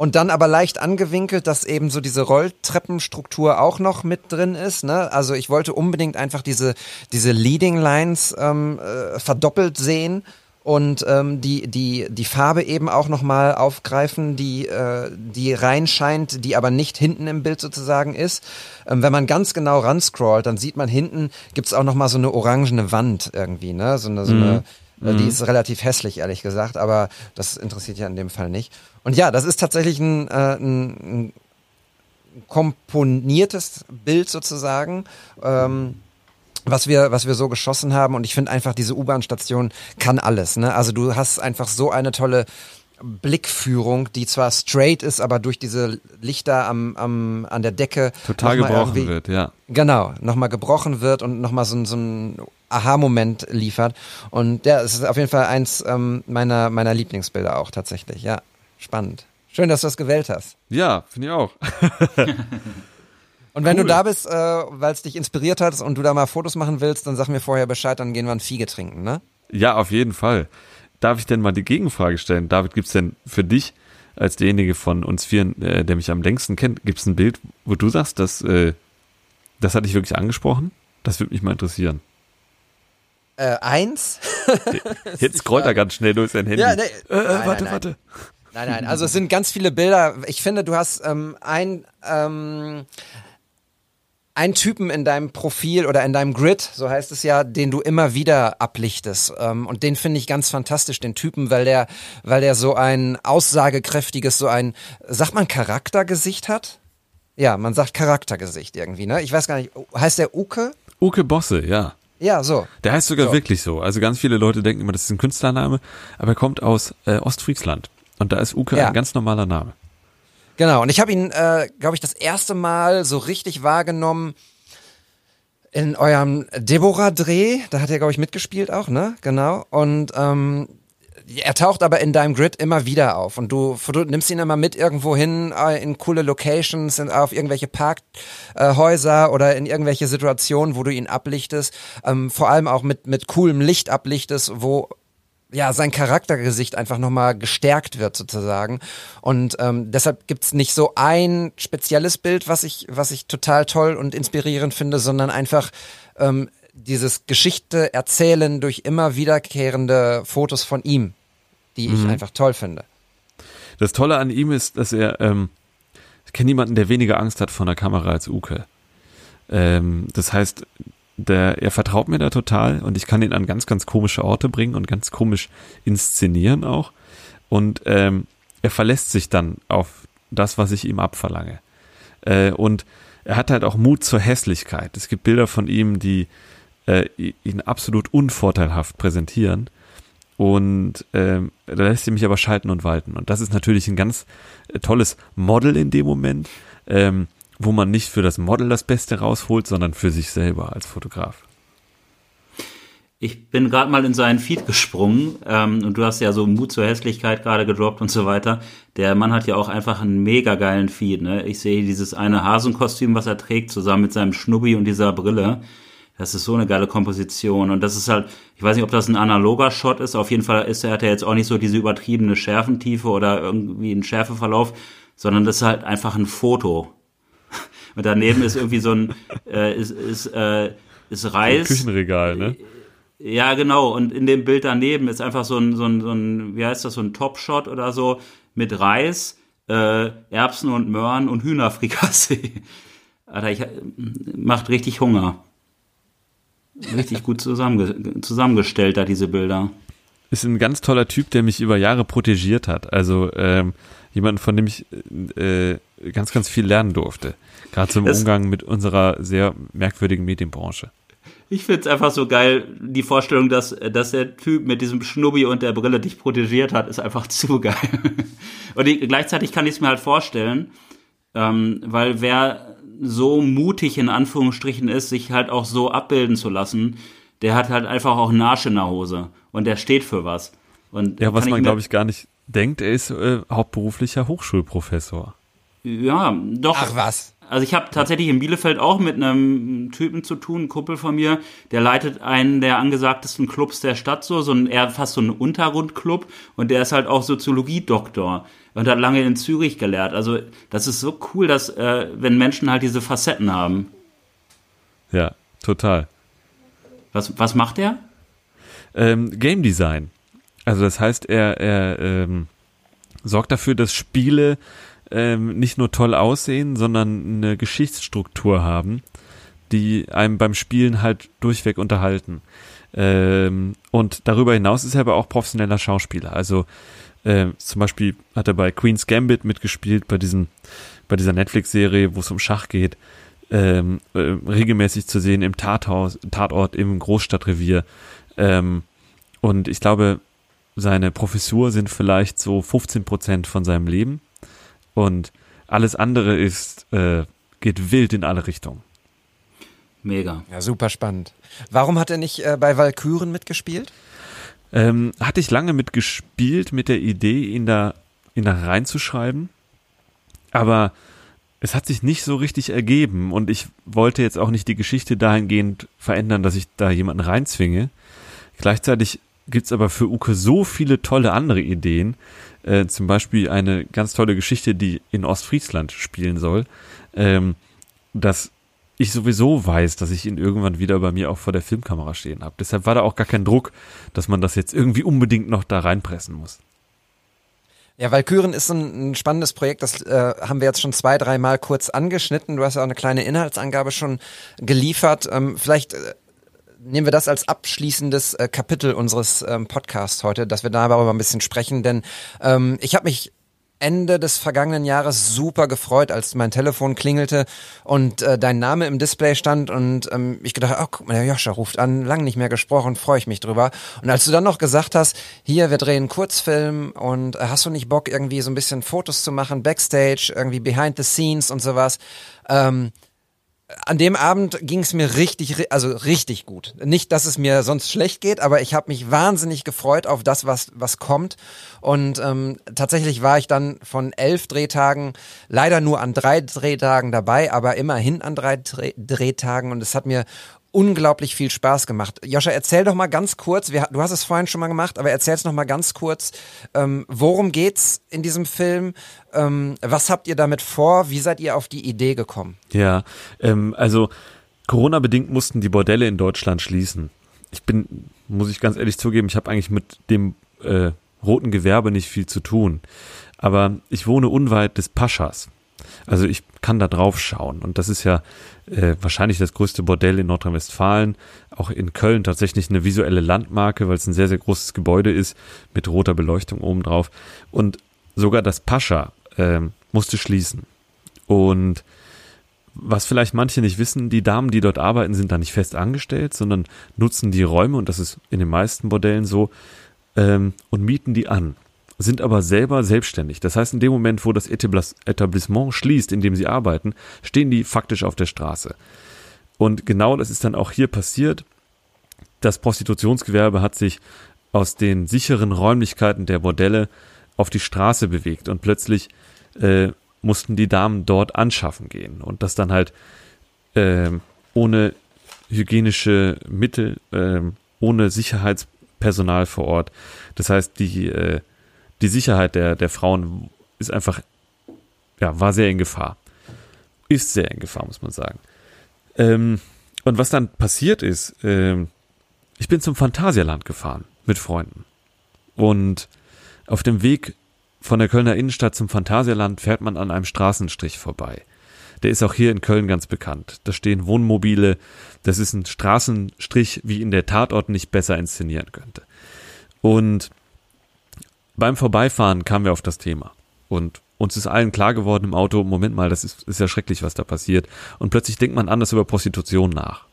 Und dann aber leicht angewinkelt, dass eben so diese Rolltreppenstruktur auch noch mit drin ist. Ne? Also ich wollte unbedingt einfach diese, diese Leading Lines ähm, äh, verdoppelt sehen und ähm, die, die, die Farbe eben auch nochmal aufgreifen, die, äh, die reinscheint, die aber nicht hinten im Bild sozusagen ist. Ähm, wenn man ganz genau ranscrollt, dann sieht man hinten gibt's auch nochmal so eine orangene Wand irgendwie, ne? So eine, so eine äh, Die ist relativ hässlich, ehrlich gesagt, aber das interessiert ja in dem Fall nicht. Und ja, das ist tatsächlich ein, äh, ein, ein komponiertes Bild sozusagen. Ähm, was wir, was wir so geschossen haben. Und ich finde einfach, diese U-Bahn-Station kann alles. Ne? Also du hast einfach so eine tolle Blickführung, die zwar straight ist, aber durch diese Lichter am, am, an der Decke Total gebrochen wird, ja. Genau, nochmal gebrochen wird und nochmal so, so ein Aha-Moment liefert. Und ja, es ist auf jeden Fall eins ähm, meiner, meiner Lieblingsbilder auch tatsächlich. Ja, spannend. Schön, dass du das gewählt hast. Ja, finde ich auch. Und wenn Cool. du da bist, äh, weil es dich inspiriert hat und du da mal Fotos machen willst, dann sag mir vorher Bescheid, dann gehen wir ein Fiege trinken, ne? Ja, auf jeden Fall. Darf ich denn mal die Gegenfrage stellen? David, gibt's denn für dich als derjenige von uns vieren, äh, der mich am längsten kennt, gibt's ein Bild, wo du sagst, dass, äh, das hat dich wirklich angesprochen? Das würde mich mal interessieren. Äh, eins? Jetzt scrollt er ganz schnell durch sein Handy. Ja, nee. äh, äh, Nein, warte, nein, warte. Nein, nein, also es sind ganz viele Bilder. Ich finde, du hast ähm, ein, ähm, einen Typen in deinem Profil oder in deinem Grid, so heißt es ja, den du immer wieder ablichtest. Ähm, und den finde ich ganz fantastisch, den Typen, weil der, weil der so ein aussagekräftiges, so ein, sagt man Charaktergesicht hat? Ja, man sagt Charaktergesicht irgendwie, ne? Ich weiß gar nicht, heißt der Uke? Uke Bosse, ja. Ja, so. Der heißt sogar So. wirklich so. Also ganz viele Leute denken immer, das ist ein Künstlername, aber er kommt aus äh, Ostfriesland. Und da ist Uke Ja. ein ganz normaler Name. Genau, und ich habe ihn, äh, glaube ich, das erste Mal so richtig wahrgenommen in eurem Deborah-Dreh. Da hat er, glaube ich, mitgespielt auch, ne? Genau. Und ähm, er taucht aber in deinem Grid immer wieder auf und du, du nimmst ihn immer mit irgendwo hin äh, in coole Locations, in, auf irgendwelche Parkhäuser oder in irgendwelche Situationen, wo du ihn ablichtest. Ähm, vor allem auch mit, mit coolem Licht ablichtest, wo ja, sein Charaktergesicht einfach nochmal gestärkt wird sozusagen. Und ähm, deshalb gibt's nicht so ein spezielles Bild, was ich, was ich total toll und inspirierend finde, sondern einfach ähm, dieses Geschichte erzählen durch immer wiederkehrende Fotos von ihm, die ich einfach toll finde. Das Tolle an ihm ist, dass er, ähm, ich kenne niemanden, der weniger Angst hat vor einer Kamera als Uke. Ähm, das heißt, der, er vertraut mir da total und ich kann ihn an ganz, ganz komische Orte bringen und ganz komisch inszenieren auch. Und ähm, er verlässt sich dann auf das, was ich ihm abverlange. Äh, und er hat halt auch Mut zur Hässlichkeit. Es gibt Bilder von ihm, die äh, ihn absolut unvorteilhaft präsentieren. Und ähm, da lässt sie mich aber schalten und walten. Und das ist natürlich ein ganz äh, tolles Model in dem Moment, ähm, wo man nicht für das Model das Beste rausholt, sondern für sich selber als Fotograf. ich bin gerade mal in seinen Feed gesprungen ähm, und du hast ja so Mut zur Hässlichkeit gerade gedroppt und so weiter. Der Mann hat ja auch einfach einen mega geilen Feed. Ne? Ich sehe dieses eine Hasenkostüm, was er trägt, zusammen mit seinem Schnubbi und dieser Brille. Das ist so eine geile Komposition. Und das ist halt, ich weiß nicht, ob das ein analoger Shot ist. Auf jeden Fall ist er, hat er jetzt auch nicht so diese übertriebene Schärfentiefe oder irgendwie einen Schärfeverlauf, sondern das ist halt einfach ein Foto. Und daneben ist irgendwie so ein, äh, ist, ist, äh, ist Reis. Ein Küchenregal, ne? Ja, genau. Und in dem Bild daneben ist einfach so ein, so ein, so ein wie heißt das, so ein Top-Shot oder so mit Reis, äh, Erbsen und Möhren und Hühnerfrikassee. Alter, ich, macht richtig Hunger. Richtig gut zusammenge zusammengestellt da, diese Bilder. Ist ein ganz toller Typ, der mich über Jahre protegiert hat. Also ähm, jemand, von dem ich äh, ganz, ganz viel lernen durfte. Gerade zum das Umgang mit unserer sehr merkwürdigen Medienbranche. Ich find's einfach so geil, die Vorstellung, dass, dass der Typ mit diesem Schnubbi und der Brille dich protegiert hat, ist einfach zu geil. Und ich, gleichzeitig kann ich es mir halt vorstellen, ähm, weil wer so mutig in Anführungsstrichen ist, sich halt auch so abbilden zu lassen, der hat halt einfach auch einen Arsch in der Hose und der steht für was. Und ja, was man glaube ich gar nicht denkt, er ist äh, hauptberuflicher Hochschulprofessor. Ja, doch. Ach was. Also ich habe tatsächlich in Bielefeld auch mit einem Typen zu tun, ein Kumpel von mir, der leitet einen der angesagtesten Clubs der Stadt so, so ein eher fast so ein Untergrundclub und der ist halt auch Soziologie-Doktor und hat lange in Zürich gelehrt. Also das ist so cool, dass äh, wenn Menschen halt diese Facetten haben. Ja, total. Was, was macht er? Ähm, Game Design. Also das heißt, er, er ähm, sorgt dafür, dass Spiele ähm, nicht nur toll aussehen, sondern eine Geschichtsstruktur haben, die einem beim Spielen halt durchweg unterhalten. Ähm, und darüber hinaus ist er aber auch professioneller Schauspieler. Also äh, zum Beispiel hat er bei Queen's Gambit mitgespielt, bei diesem, bei dieser Netflix-Serie, wo es um Schach geht, ähm, äh, regelmäßig zu sehen im Tathaus, Tatort im Großstadtrevier. Ähm, und ich glaube, seine Professur sind vielleicht so 15 Prozent von seinem Leben. Und alles andere ist, äh, geht wild in alle Richtungen. Mega. Ja, super spannend. Warum hat er nicht äh, bei Valkyren mitgespielt? Ähm, hatte ich lange mitgespielt mit der Idee, ihn da, ihn da reinzuschreiben. Aber es hat sich nicht so richtig ergeben und ich wollte jetzt auch nicht die Geschichte dahingehend verändern, dass ich da jemanden reinzwinge. Gleichzeitig gibt's aber für Uke so viele tolle andere Ideen, äh, zum Beispiel eine ganz tolle Geschichte, die in Ostfriesland spielen soll, ähm, dass ich sowieso weiß, dass ich ihn irgendwann wieder bei mir auch vor der Filmkamera stehen habe. Deshalb war da auch gar kein Druck, dass man das jetzt irgendwie unbedingt noch da reinpressen muss. Ja, Valkyren ist ein, ein spannendes Projekt, das äh, haben wir jetzt schon zwei, dreimal kurz angeschnitten. Du hast ja auch eine kleine Inhaltsangabe schon geliefert. Ähm, vielleicht äh, nehmen wir das als abschließendes äh, Kapitel unseres ähm, Podcasts heute, dass wir darüber ein bisschen sprechen, denn ähm, ich habe mich Ende des vergangenen Jahres super gefreut, als mein Telefon klingelte und äh, dein Name im Display stand und ähm, ich gedacht, oh, guck mal, der Joscha ruft an, lang nicht mehr gesprochen, freue ich mich drüber. Und als du dann noch gesagt hast, hier, wir drehen Kurzfilm und äh, hast du nicht Bock, irgendwie so ein bisschen Fotos zu machen, Backstage, irgendwie behind the scenes und sowas, ähm, an dem Abend ging es mir richtig, also richtig gut. Nicht, dass es mir sonst schlecht geht, aber ich habe mich wahnsinnig gefreut auf das, was, was kommt. Und ähm, tatsächlich war ich dann von elf Drehtagen leider nur an drei Drehtagen dabei, aber immerhin an drei Drehtagen. Und es hat mir unglaublich viel Spaß gemacht. Joscha, erzähl doch mal ganz kurz, wir, du hast es vorhin schon mal gemacht, aber erzähl es noch mal ganz kurz, ähm, worum geht's in diesem Film? Ähm, was habt ihr damit vor? Wie seid ihr auf die Idee gekommen? Ja, ähm, also Corona-bedingt mussten die Bordelle in Deutschland schließen. Ich bin, muss ich ganz ehrlich zugeben, ich habe eigentlich mit dem äh, roten Gewerbe nicht viel zu tun. Aber ich wohne unweit des Paschas. Also ich kann da drauf schauen. Und das ist ja äh, wahrscheinlich das größte Bordell in Nordrhein-Westfalen. Auch in Köln tatsächlich eine visuelle Landmarke, weil es ein sehr, sehr großes Gebäude ist mit roter Beleuchtung obendrauf. Und sogar das Pascha äh, musste schließen. Und was vielleicht manche nicht wissen, die Damen, die dort arbeiten, sind da nicht fest angestellt, sondern nutzen die Räume, und das ist in den meisten Bordellen so, ähm, und mieten die an sind aber selber selbstständig. Das heißt, in dem Moment, wo das Etablissement schließt, in dem sie arbeiten, stehen die faktisch auf der Straße. Und genau das ist dann auch hier passiert. das Prostitutionsgewerbe hat sich aus den sicheren Räumlichkeiten der Bordelle auf die Straße bewegt und plötzlich äh, mussten die Damen dort anschaffen gehen und das dann halt äh, ohne hygienische Mittel, äh, ohne Sicherheitspersonal vor Ort. Das heißt, die, äh, die Sicherheit der, der Frauen ist einfach, ja, war sehr in Gefahr. Ist sehr in Gefahr, muss man sagen. Ähm, und was dann passiert ist, ähm, ich bin zum Phantasialand gefahren mit Freunden. Und auf dem Weg von der Kölner Innenstadt zum Phantasialand fährt man an einem Straßenstrich vorbei. Der ist auch hier in Köln ganz bekannt. Da stehen Wohnmobile. Das ist ein Straßenstrich, wie in der Tatort nicht besser inszenieren könnte. Und beim Vorbeifahren kamen wir auf das Thema. Und uns ist allen klar geworden im Auto, Moment mal, das ist, ist ja schrecklich, was da passiert. Und plötzlich denkt man anders über Prostitution nach.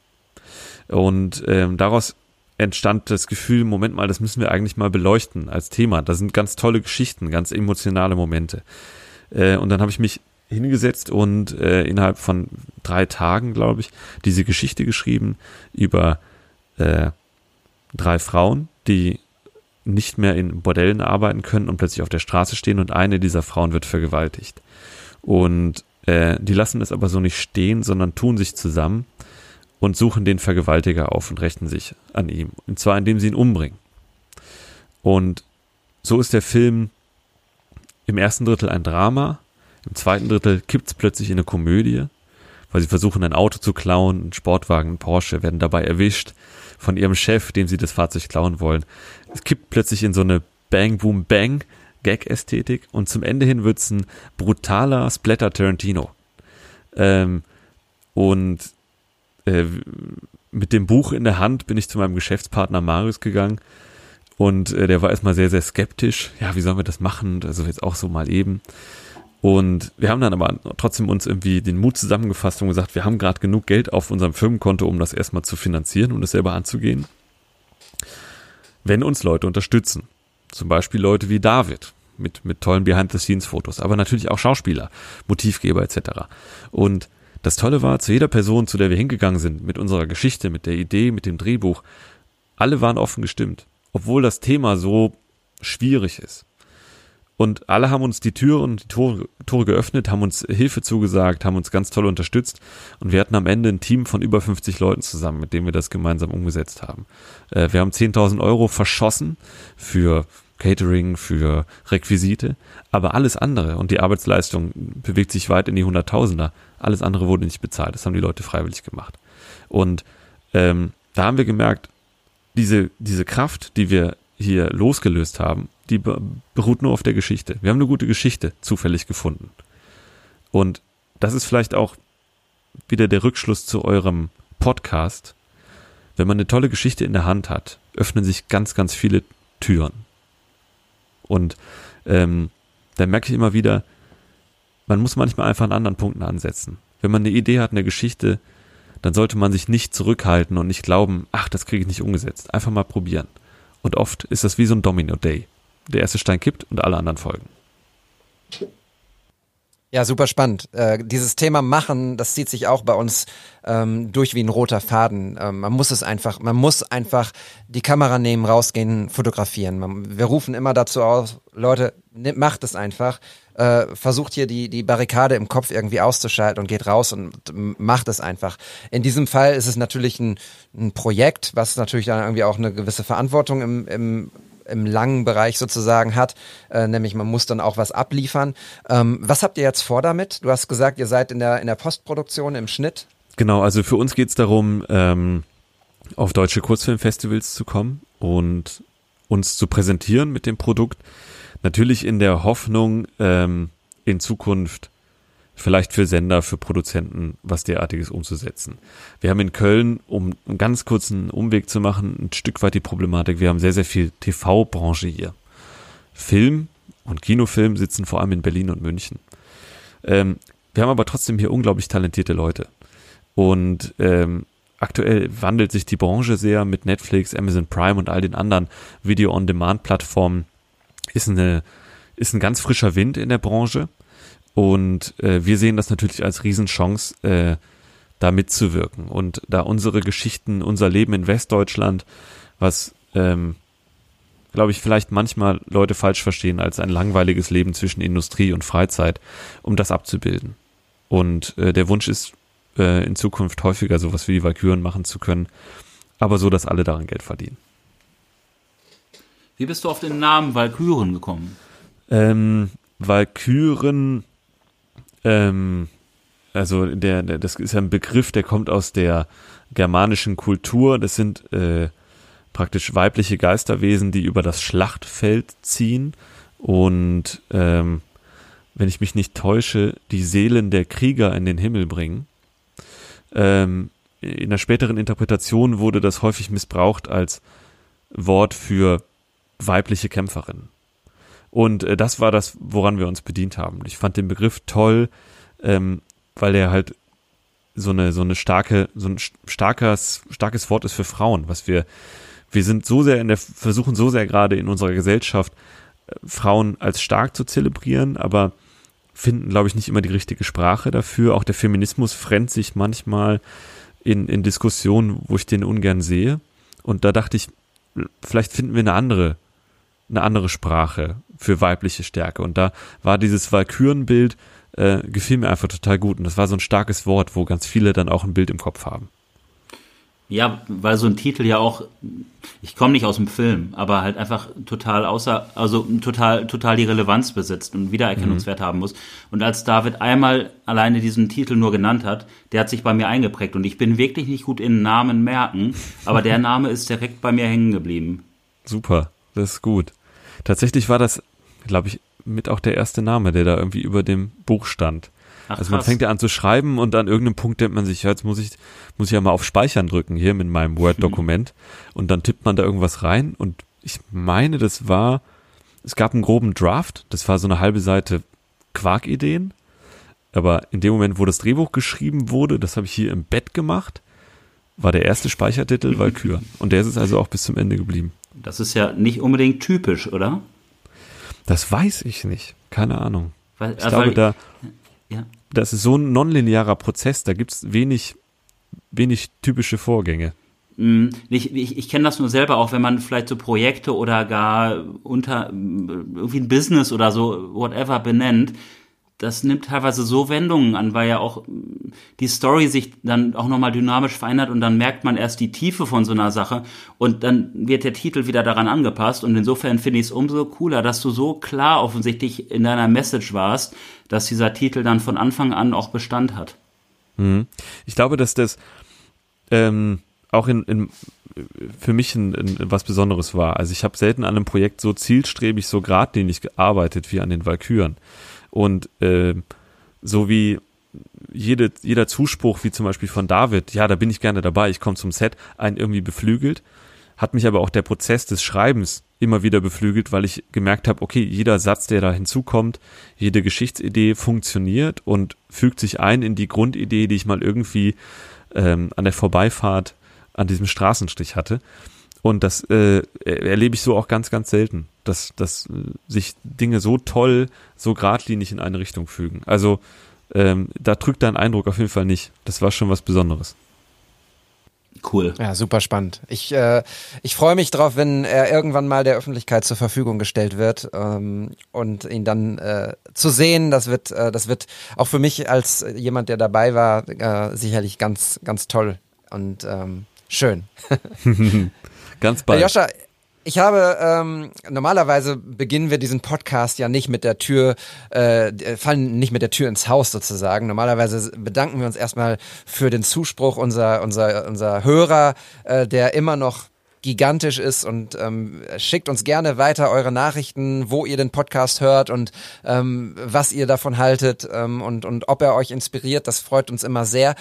Und ähm, daraus entstand das Gefühl, Moment mal, das müssen wir eigentlich mal beleuchten als Thema. Da sind ganz tolle Geschichten, ganz emotionale Momente. Äh, und dann habe ich mich hingesetzt und äh, innerhalb von drei Tagen, glaube ich, diese Geschichte geschrieben über äh, drei Frauen, die nicht mehr in Bordellen arbeiten können und plötzlich auf der Straße stehen und eine dieser Frauen wird vergewaltigt. Und äh, die lassen es aber so nicht stehen, sondern tun sich zusammen und suchen den Vergewaltiger auf und rächen sich an ihm. Und zwar indem sie ihn umbringen. Und so ist der Film im ersten Drittel ein Drama, im zweiten Drittel kippt es plötzlich in eine Komödie, weil sie versuchen ein Auto zu klauen, ein Sportwagen, ein Porsche, werden dabei erwischt von ihrem Chef, dem sie das Fahrzeug klauen wollen. Es kippt plötzlich in so eine Bang, Boom, Bang Gag-Ästhetik und zum Ende hin wird's ein brutaler Splatter Tarantino. Ähm, und äh, mit dem Buch in der Hand bin ich zu meinem Geschäftspartner Marius gegangen und äh, der war erstmal sehr, sehr skeptisch. Ja, wie sollen wir das machen? Also jetzt auch so mal eben. Und wir haben dann aber trotzdem uns irgendwie den Mut zusammengefasst und gesagt, wir haben gerade genug Geld auf unserem Firmenkonto, um das erstmal zu finanzieren und es selber anzugehen. Wenn uns Leute unterstützen, zum Beispiel Leute wie David mit, mit tollen Behind-the-Scenes-Fotos, aber natürlich auch Schauspieler, Motivgeber etc. Und das Tolle war, zu jeder Person, zu der wir hingegangen sind, mit unserer Geschichte, mit der Idee, mit dem Drehbuch, alle waren offen gestimmt, obwohl das Thema so schwierig ist. Und alle haben uns die Türen und die Tore, Tore geöffnet, haben uns Hilfe zugesagt, haben uns ganz toll unterstützt. Und wir hatten am Ende ein Team von über 50 Leuten zusammen, mit dem wir das gemeinsam umgesetzt haben. Äh, wir haben 10.000 Euro verschossen für Catering, für Requisite. Aber alles andere und die Arbeitsleistung bewegt sich weit in die Hunderttausender. Alles andere wurde nicht bezahlt. Das haben die Leute freiwillig gemacht. Und ähm, da haben wir gemerkt, diese, diese Kraft, die wir hier losgelöst haben, die beruht nur auf der Geschichte. Wir haben eine gute Geschichte zufällig gefunden. Und das ist vielleicht auch wieder der Rückschluss zu eurem Podcast. Wenn man eine tolle Geschichte in der Hand hat, öffnen sich ganz, ganz viele Türen. Und ähm, da merke ich immer wieder, man muss manchmal einfach an anderen Punkten ansetzen. Wenn man eine Idee hat, eine Geschichte, dann sollte man sich nicht zurückhalten und nicht glauben, ach, das kriege ich nicht umgesetzt. Einfach mal probieren. Und oft ist das wie so ein Domino-Day der erste Stein kippt und alle anderen folgen. Ja, super spannend. Äh, dieses Thema Machen, das zieht sich auch bei uns ähm, durch wie ein roter Faden. Ähm, man muss es einfach, man muss einfach die Kamera nehmen, rausgehen, fotografieren. Man, wir rufen immer dazu aus, Leute, macht es einfach. Äh, versucht hier die, die Barrikade im Kopf irgendwie auszuschalten und geht raus und macht es einfach. In diesem Fall ist es natürlich ein, ein Projekt, was natürlich dann irgendwie auch eine gewisse Verantwortung im, im im langen Bereich sozusagen hat, äh, nämlich man muss dann auch was abliefern. Ähm, was habt ihr jetzt vor damit? Du hast gesagt, ihr seid in der, in der Postproduktion, im Schnitt. Genau, also für uns geht es darum, ähm, auf deutsche Kurzfilmfestivals zu kommen und uns zu präsentieren mit dem Produkt. Natürlich in der Hoffnung, ähm, in Zukunft vielleicht für Sender, für Produzenten was derartiges umzusetzen. Wir haben in Köln, um einen ganz kurzen Umweg zu machen, ein Stück weit die Problematik, wir haben sehr, sehr viel TV-Branche hier. Film und Kinofilm sitzen vor allem in Berlin und München. Ähm, wir haben aber trotzdem hier unglaublich talentierte Leute. Und ähm, aktuell wandelt sich die Branche sehr mit Netflix, Amazon Prime und all den anderen Video-on-Demand-Plattformen. Ist eine, ist ein ganz frischer Wind in der Branche. Und äh, wir sehen das natürlich als Riesenchance, äh, da mitzuwirken und da unsere Geschichten, unser Leben in Westdeutschland, was ähm, glaube ich, vielleicht manchmal Leute falsch verstehen als ein langweiliges Leben zwischen Industrie und Freizeit, um das abzubilden. Und äh, der Wunsch ist, äh, in Zukunft häufiger sowas wie die Valkyren machen zu können, aber so, dass alle daran Geld verdienen. Wie bist du auf den Namen Valkyren gekommen? Ähm, Valkyren, ähm, also der, der, das ist ein Begriff, der kommt aus der germanischen Kultur. Das sind äh, praktisch weibliche Geisterwesen, die über das Schlachtfeld ziehen und ähm, wenn ich mich nicht täusche, die Seelen der Krieger in den Himmel bringen. Ähm, in der späteren Interpretation wurde das häufig missbraucht als Wort für weibliche Kämpferin. Und äh, das war das, woran wir uns bedient haben. Ich fand den Begriff toll, ähm, weil er halt so eine so eine starke so ein starkes starkes Wort ist für Frauen, was wir wir sind so sehr in der, versuchen so sehr gerade in unserer Gesellschaft, äh, Frauen als stark zu zelebrieren, aber finden, glaube ich, nicht immer die richtige Sprache dafür. Auch der Feminismus fremd sich manchmal in, in Diskussionen, wo ich den ungern sehe. Und da dachte ich, vielleicht finden wir eine andere, eine andere Sprache für weibliche Stärke. Und da war dieses Walkürenbild, äh, gefiel mir einfach total gut. Und das war so ein starkes Wort, wo ganz viele dann auch ein Bild im Kopf haben. Ja, weil so ein Titel ja auch, ich komme nicht aus dem Film, aber halt einfach total außer, also total, total die Relevanz besitzt und Wiedererkennungswert mhm. haben muss. Und als David einmal alleine diesen Titel nur genannt hat, der hat sich bei mir eingeprägt und ich bin wirklich nicht gut in Namen merken, aber der Name ist direkt bei mir hängen geblieben. Super, das ist gut. Tatsächlich war das, glaube ich, mit auch der erste Name, der da irgendwie über dem Buch stand. Ach, also man fängt ja an zu schreiben und an irgendeinem Punkt denkt man sich, ja, jetzt muss ich, muss ich ja mal auf Speichern drücken hier mit meinem Word-Dokument. Und dann tippt man da irgendwas rein und ich meine, das war, es gab einen groben Draft, das war so eine halbe Seite Quark-Ideen, aber in dem Moment, wo das Drehbuch geschrieben wurde, das habe ich hier im Bett gemacht, war der erste Speichertitel Valkyr und der ist es also auch bis zum Ende geblieben. Das ist ja nicht unbedingt typisch, oder? Das weiß ich nicht. Keine Ahnung. Weil, ich also glaube, da, ja. Das ist so ein nonlinearer Prozess, da gibt es wenig, wenig typische Vorgänge. Mm, ich, ich, ich kenne das nur selber auch, wenn man vielleicht so Projekte oder gar unter irgendwie ein Business oder so, whatever benennt, das nimmt teilweise so Wendungen an, weil ja auch die Story sich dann auch nochmal dynamisch verändert und dann merkt man erst die Tiefe von so einer Sache und dann wird der Titel wieder daran angepasst und insofern finde ich es umso cooler, dass du so klar offensichtlich in deiner Message warst, dass dieser Titel dann von Anfang an auch Bestand hat. Mhm. Ich glaube, dass das ähm, auch in, in für mich ein, ein, was Besonderes war. Also ich habe selten an einem Projekt so zielstrebig, so geradlinig gearbeitet wie an den Valkyren. Und äh, so wie jede, jeder Zuspruch, wie zum Beispiel von David, ja, da bin ich gerne dabei, ich komme zum Set, einen irgendwie beflügelt, hat mich aber auch der Prozess des Schreibens immer wieder beflügelt, weil ich gemerkt habe, okay, jeder Satz, der da hinzukommt, jede Geschichtsidee funktioniert und fügt sich ein in die Grundidee, die ich mal irgendwie ähm, an der Vorbeifahrt an diesem Straßenstrich hatte. Und das äh, erlebe ich so auch ganz, ganz selten, dass, dass äh, sich Dinge so toll, so geradlinig in eine Richtung fügen. Also ähm, da drückt dein Eindruck auf jeden Fall nicht. Das war schon was Besonderes. Cool. Ja, super spannend. Ich, äh, ich freue mich drauf, wenn er irgendwann mal der Öffentlichkeit zur Verfügung gestellt wird ähm, und ihn dann äh, zu sehen, das wird, äh, das wird auch für mich als jemand, der dabei war, äh, sicherlich ganz, ganz toll und ähm, schön. Ganz bald. Joscha, ich habe ähm, normalerweise beginnen wir diesen Podcast ja nicht mit der Tür, äh, fallen nicht mit der Tür ins Haus sozusagen. Normalerweise bedanken wir uns erstmal für den Zuspruch unserer unser unser Hörer, äh, der immer noch gigantisch ist und ähm, schickt uns gerne weiter eure Nachrichten, wo ihr den Podcast hört und ähm, was ihr davon haltet ähm, und und ob er euch inspiriert. Das freut uns immer sehr.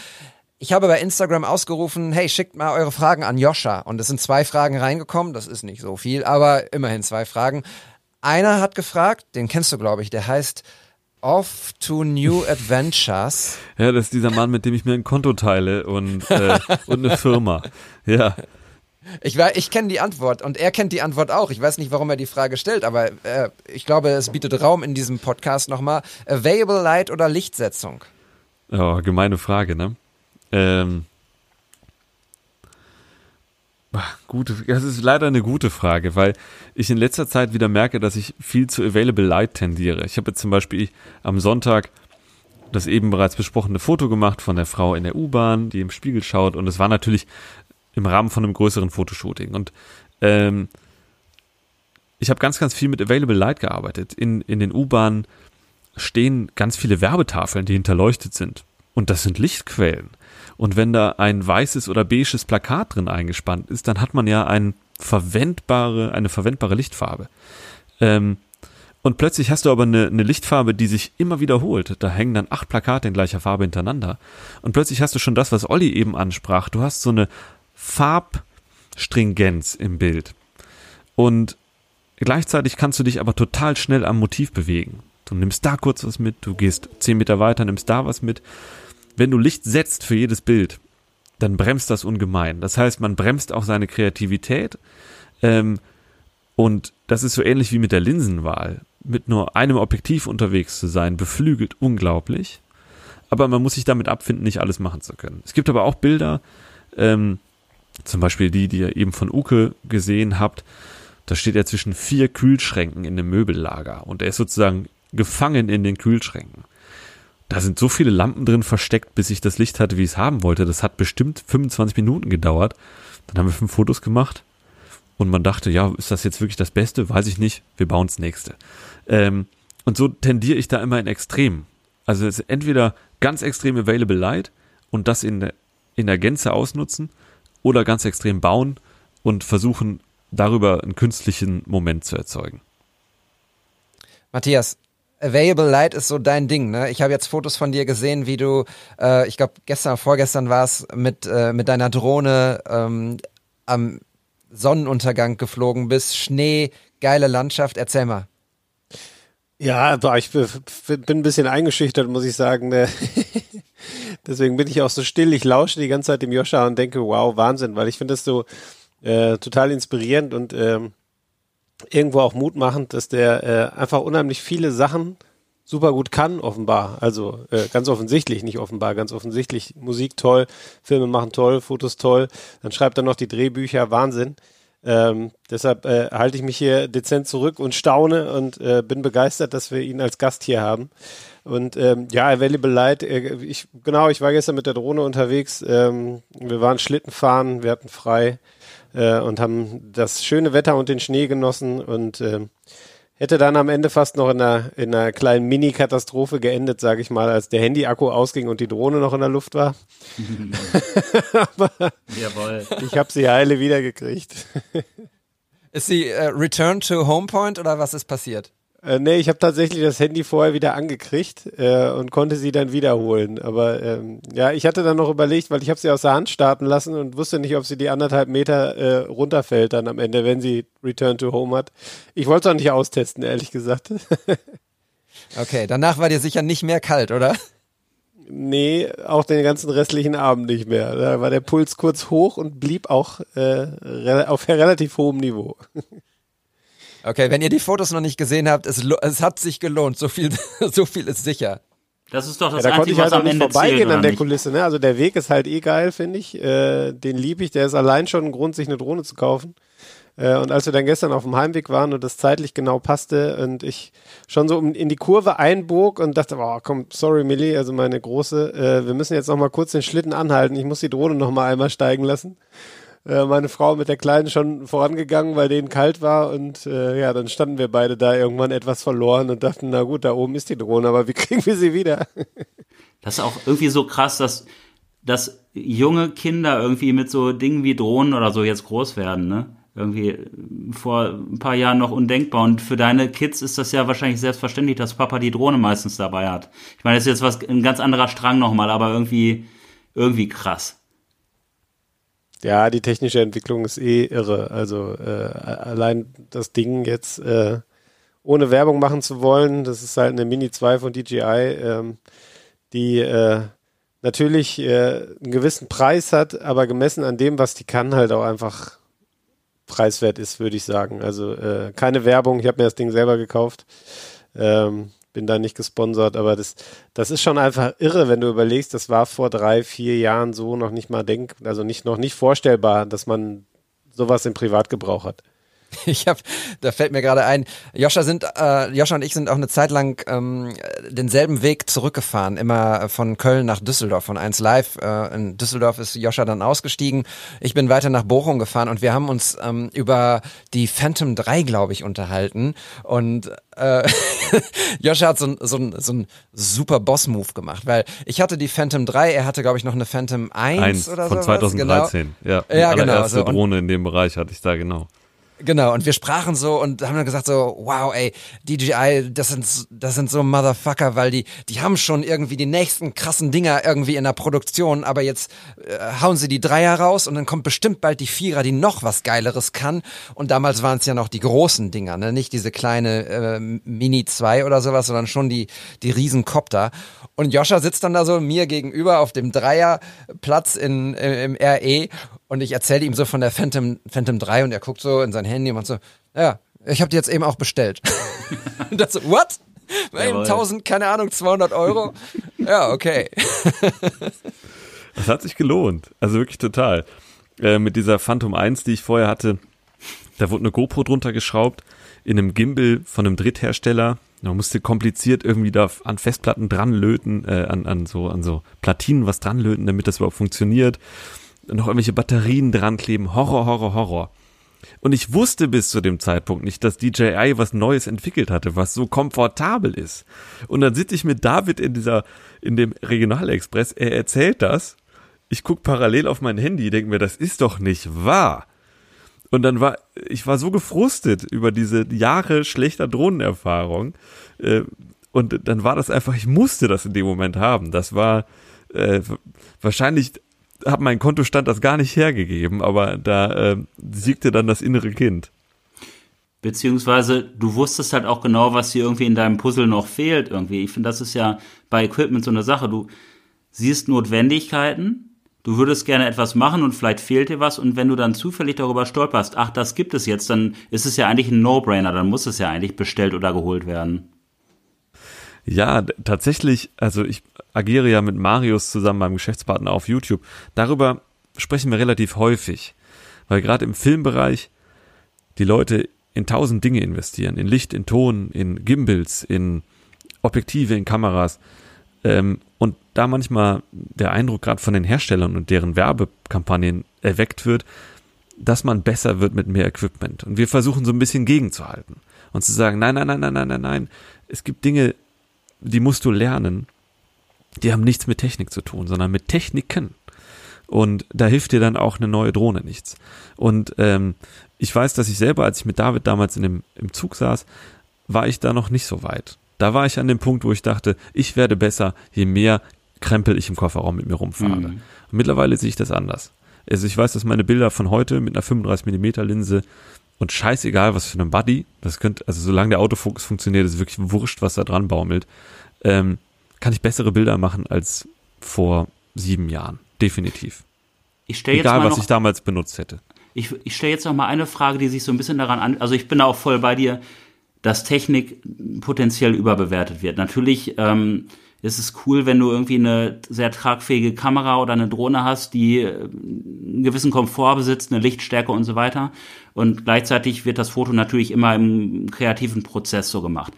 Ich habe bei Instagram ausgerufen, hey, schickt mal eure Fragen an Joscha. Und es sind zwei Fragen reingekommen. Das ist nicht so viel, aber immerhin zwei Fragen. Einer hat gefragt, den kennst du, glaube ich, der heißt Off to New Adventures. Ja, das ist dieser Mann, mit dem ich mir ein Konto teile und, äh, und eine Firma. Ja. Ich, ich kenne die Antwort und er kennt die Antwort auch. Ich weiß nicht, warum er die Frage stellt, aber äh, ich glaube, es bietet Raum in diesem Podcast nochmal. Available Light oder Lichtsetzung? Ja, gemeine Frage, ne? Ähm, Gute, das ist leider eine gute Frage, weil ich in letzter Zeit wieder merke, dass ich viel zu Available Light tendiere. Ich habe jetzt zum Beispiel am Sonntag das eben bereits besprochene Foto gemacht von der Frau in der U-Bahn, die im Spiegel schaut und es war natürlich im Rahmen von einem größeren Fotoshooting und ähm, ich habe ganz, ganz viel mit Available Light gearbeitet. In, in den U-Bahnen stehen ganz viele Werbetafeln, die hinterleuchtet sind. Und das sind Lichtquellen. Und wenn da ein weißes oder beiges Plakat drin eingespannt ist, dann hat man ja ein verwendbare, eine verwendbare Lichtfarbe. Ähm, und plötzlich hast du aber eine, eine Lichtfarbe, die sich immer wiederholt. Da hängen dann acht Plakate in gleicher Farbe hintereinander. Und plötzlich hast du schon das, was Olli eben ansprach. Du hast so eine Farbstringenz im Bild. Und gleichzeitig kannst du dich aber total schnell am Motiv bewegen. Du nimmst da kurz was mit, du gehst zehn Meter weiter, nimmst da was mit wenn du Licht setzt für jedes Bild, dann bremst das ungemein. Das heißt, man bremst auch seine Kreativität. Ähm, und das ist so ähnlich wie mit der Linsenwahl. Mit nur einem Objektiv unterwegs zu sein, beflügelt unglaublich. Aber man muss sich damit abfinden, nicht alles machen zu können. Es gibt aber auch Bilder, ähm, zum Beispiel die, die ihr eben von Uke gesehen habt. Da steht er zwischen vier Kühlschränken in einem Möbellager und er ist sozusagen gefangen in den Kühlschränken da sind so viele Lampen drin versteckt, bis ich das Licht hatte, wie ich es haben wollte. Das hat bestimmt 25 Minuten gedauert. Dann haben wir fünf Fotos gemacht und man dachte, ja, ist das jetzt wirklich das Beste? Weiß ich nicht. Wir bauen das nächste. Ähm, und so tendiere ich da immer in Extremen. Also es ist entweder ganz extrem Available Light und das in in der Gänze ausnutzen oder ganz extrem bauen und versuchen, darüber einen künstlichen Moment zu erzeugen. Matthias, Available Light ist so dein Ding, ne? Ich habe jetzt Fotos von dir gesehen, wie du, äh, ich glaube gestern, vorgestern war es mit äh, mit deiner Drohne ähm, am Sonnenuntergang geflogen bist, Schnee, geile Landschaft. Erzähl mal. Ja, ich bin ein bisschen eingeschüchtert, muss ich sagen. Ne? Deswegen bin ich auch so still. Ich lausche die ganze Zeit dem Joscha und denke, wow, Wahnsinn, weil ich finde das so äh, total inspirierend und ähm, irgendwo auch mutmachend, dass der äh, einfach unheimlich viele Sachen super gut kann, offenbar. Also äh, ganz offensichtlich, nicht offenbar, ganz offensichtlich. Musik toll, Filme machen toll, Fotos toll. Dann schreibt er noch die Drehbücher, Wahnsinn. Ähm, deshalb äh, halte ich mich hier dezent zurück und staune und äh, bin begeistert, dass wir ihn als Gast hier haben. Und ähm, ja, Available Light, äh, ich, genau, ich war gestern mit der Drohne unterwegs. Ähm, wir waren Schlitten fahren, wir hatten frei äh, und haben das schöne Wetter und den Schnee genossen und äh, hätte dann am Ende fast noch in einer, in einer kleinen Mini-Katastrophe geendet, sage ich mal, als der Handy-Akku ausging und die Drohne noch in der Luft war. Aber Jawohl. ich habe sie heile wiedergekriegt. Ist sie äh, Return to Homepoint oder was ist passiert? Äh, nee, ich habe tatsächlich das Handy vorher wieder angekriegt äh, und konnte sie dann wiederholen. Aber ähm, ja, ich hatte dann noch überlegt, weil ich habe sie aus der Hand starten lassen und wusste nicht, ob sie die anderthalb Meter äh, runterfällt dann am Ende, wenn sie Return to Home hat. Ich wollte es auch nicht austesten, ehrlich gesagt. okay, danach war dir sicher nicht mehr kalt, oder? Nee, auch den ganzen restlichen Abend nicht mehr. Da war der Puls kurz hoch und blieb auch äh, auf relativ hohem Niveau. Okay, wenn ihr die Fotos noch nicht gesehen habt, es, es hat sich gelohnt. So viel, so viel ist sicher. Das ist doch das ja, da Einzige, konnte ich halt was am Ende vorbeigehen zählt, an der nicht? Kulisse. Ne? Also der Weg ist halt eh geil, finde ich. Äh, den liebe ich. Der ist allein schon ein Grund, sich eine Drohne zu kaufen. Äh, und als wir dann gestern auf dem Heimweg waren und das zeitlich genau passte und ich schon so in die Kurve einbog und dachte, oh, komm, sorry Millie, also meine große, äh, wir müssen jetzt noch mal kurz den Schlitten anhalten. Ich muss die Drohne noch mal einmal steigen lassen. Äh, meine Frau mit der Kleinen schon vorangegangen, weil denen kalt war und äh, ja, dann standen wir beide da irgendwann etwas verloren und dachten, na gut, da oben ist die Drohne, aber wie kriegen wir sie wieder? das ist auch irgendwie so krass, dass, dass junge Kinder irgendwie mit so Dingen wie Drohnen oder so jetzt groß werden, ne? Irgendwie vor ein paar Jahren noch undenkbar. Und für deine Kids ist das ja wahrscheinlich selbstverständlich, dass Papa die Drohne meistens dabei hat. Ich meine, das ist jetzt was ein ganz anderer Strang nochmal, aber irgendwie, irgendwie krass. Ja, die technische Entwicklung ist eh irre. Also äh, allein das Ding jetzt äh, ohne Werbung machen zu wollen, das ist halt eine Mini 2 von DJI, ähm, die äh, natürlich äh, einen gewissen Preis hat, aber gemessen an dem, was die kann, halt auch einfach preiswert ist, würde ich sagen. Also äh, keine Werbung, ich habe mir das Ding selber gekauft. Ähm, bin da nicht gesponsert, aber das, das ist schon einfach irre, wenn du überlegst, das war vor drei, vier Jahren so noch nicht mal denk, also nicht noch nicht vorstellbar, dass man sowas im Privatgebrauch hat. Ich habe, da fällt mir gerade ein, Joscha sind, äh, Joscha und ich sind auch eine Zeit lang ähm, denselben Weg zurückgefahren, immer von Köln nach Düsseldorf, von 1 Live. Äh, in Düsseldorf ist Joscha dann ausgestiegen. Ich bin weiter nach Bochum gefahren und wir haben uns ähm, über die Phantom 3, glaube ich, unterhalten. Und äh, Joscha hat so, so, so ein super Boss-Move gemacht, weil ich hatte die Phantom 3, er hatte, glaube ich, noch eine Phantom 1, Eins oder von so. 2013. Ja, die Ja, genau, allererste so. Und- Drohne in dem Bereich hatte ich da genau. Genau, und wir sprachen so und haben dann gesagt so, wow, ey, DJI, das sind, das sind so Motherfucker, weil die, die haben schon irgendwie die nächsten krassen Dinger irgendwie in der Produktion, aber jetzt äh, hauen sie die Dreier raus und dann kommt bestimmt bald die Vierer, die noch was Geileres kann. Und damals waren es ja noch die großen Dinger, ne? nicht diese kleine äh, Mini 2 oder sowas, sondern schon die, die Riesenkopter. Und Joscha sitzt dann da so mir gegenüber auf dem Dreierplatz in, im RE und ich erzähle ihm so von der Phantom, Phantom 3 und er guckt so in sein Handy und macht so, ja, ich habe die jetzt eben auch bestellt. und das so, what? Jawohl. 1000, keine Ahnung, 200 Euro? ja, okay. Das hat sich gelohnt. Also wirklich total. Äh, mit dieser Phantom 1, die ich vorher hatte, da wurde eine GoPro drunter geschraubt, in einem Gimbal von einem Dritthersteller. Man musste kompliziert irgendwie da an Festplatten dran löten, äh, an, an, so, an so Platinen was dran löten, damit das überhaupt funktioniert. Noch irgendwelche Batterien dran kleben. Horror, Horror, Horror. Und ich wusste bis zu dem Zeitpunkt nicht, dass DJI was Neues entwickelt hatte, was so komfortabel ist. Und dann sitze ich mit David in dieser, in dem Regionalexpress, er erzählt das. Ich guck parallel auf mein Handy, denke mir, das ist doch nicht wahr. Und dann war, ich war so gefrustet über diese Jahre schlechter Drohnenerfahrung. Äh, und dann war das einfach, ich musste das in dem Moment haben. Das war äh, wahrscheinlich hat mein Kontostand das gar nicht hergegeben, aber da äh, siegte dann das innere Kind. Beziehungsweise du wusstest halt auch genau, was dir irgendwie in deinem Puzzle noch fehlt irgendwie. Ich finde, das ist ja bei Equipment so eine Sache. Du siehst Notwendigkeiten, du würdest gerne etwas machen und vielleicht fehlt dir was und wenn du dann zufällig darüber stolperst, ach, das gibt es jetzt, dann ist es ja eigentlich ein No-Brainer, dann muss es ja eigentlich bestellt oder geholt werden. Ja, tatsächlich, also ich agiere ja mit Marius zusammen, meinem Geschäftspartner auf YouTube. Darüber sprechen wir relativ häufig, weil gerade im Filmbereich die Leute in tausend Dinge investieren, in Licht, in Ton, in Gimbals, in Objektive, in Kameras. Ähm, und da manchmal der Eindruck gerade von den Herstellern und deren Werbekampagnen erweckt wird, dass man besser wird mit mehr Equipment. Und wir versuchen so ein bisschen gegenzuhalten und zu sagen, nein, nein, nein, nein, nein, nein, nein. Es gibt Dinge, die musst du lernen. Die haben nichts mit Technik zu tun, sondern mit Techniken. Und da hilft dir dann auch eine neue Drohne nichts. Und ähm, ich weiß, dass ich selber, als ich mit David damals in dem, im Zug saß, war ich da noch nicht so weit. Da war ich an dem Punkt, wo ich dachte, ich werde besser, je mehr Krempel ich im Kofferraum mit mir rumfahre. Mhm. Mittlerweile sehe ich das anders. Also ich weiß, dass meine Bilder von heute mit einer 35mm Linse und scheißegal, was für einem Buddy, das könnte, also solange der Autofokus funktioniert, ist wirklich wurscht, was da dran baumelt, ähm, kann ich bessere Bilder machen als vor sieben Jahren. Definitiv. Ich stelle jetzt Egal, was noch ich damals benutzt hätte. Ich, ich stelle jetzt noch mal eine Frage, die sich so ein bisschen daran an. Also ich bin auch voll bei dir, dass Technik potenziell überbewertet wird. Natürlich ähm, ist es cool, wenn du irgendwie eine sehr tragfähige Kamera oder eine Drohne hast, die äh, einen gewissen Komfort besitzt, eine Lichtstärke und so weiter. Und gleichzeitig wird das Foto natürlich immer im kreativen Prozess so gemacht.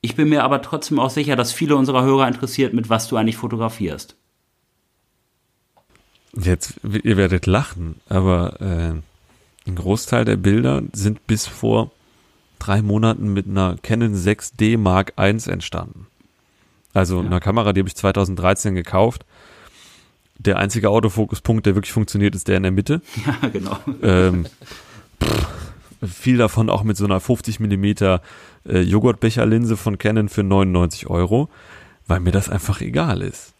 Ich bin mir aber trotzdem auch sicher, dass viele unserer Hörer interessiert, mit was du eigentlich fotografierst. Jetzt, ihr werdet lachen, aber äh, ein Großteil der Bilder sind bis vor drei Monaten mit einer Canon 6D Mark I entstanden. Also einer Kamera, die habe ich 2013 gekauft. Der einzige Autofokuspunkt, der wirklich funktioniert, ist der in der Mitte. Ja, genau. Ähm, pff, viel davon auch mit so einer 50 Millimeter äh, Joghurtbecherlinse von Canon für 99 Euro, weil mir das einfach egal ist.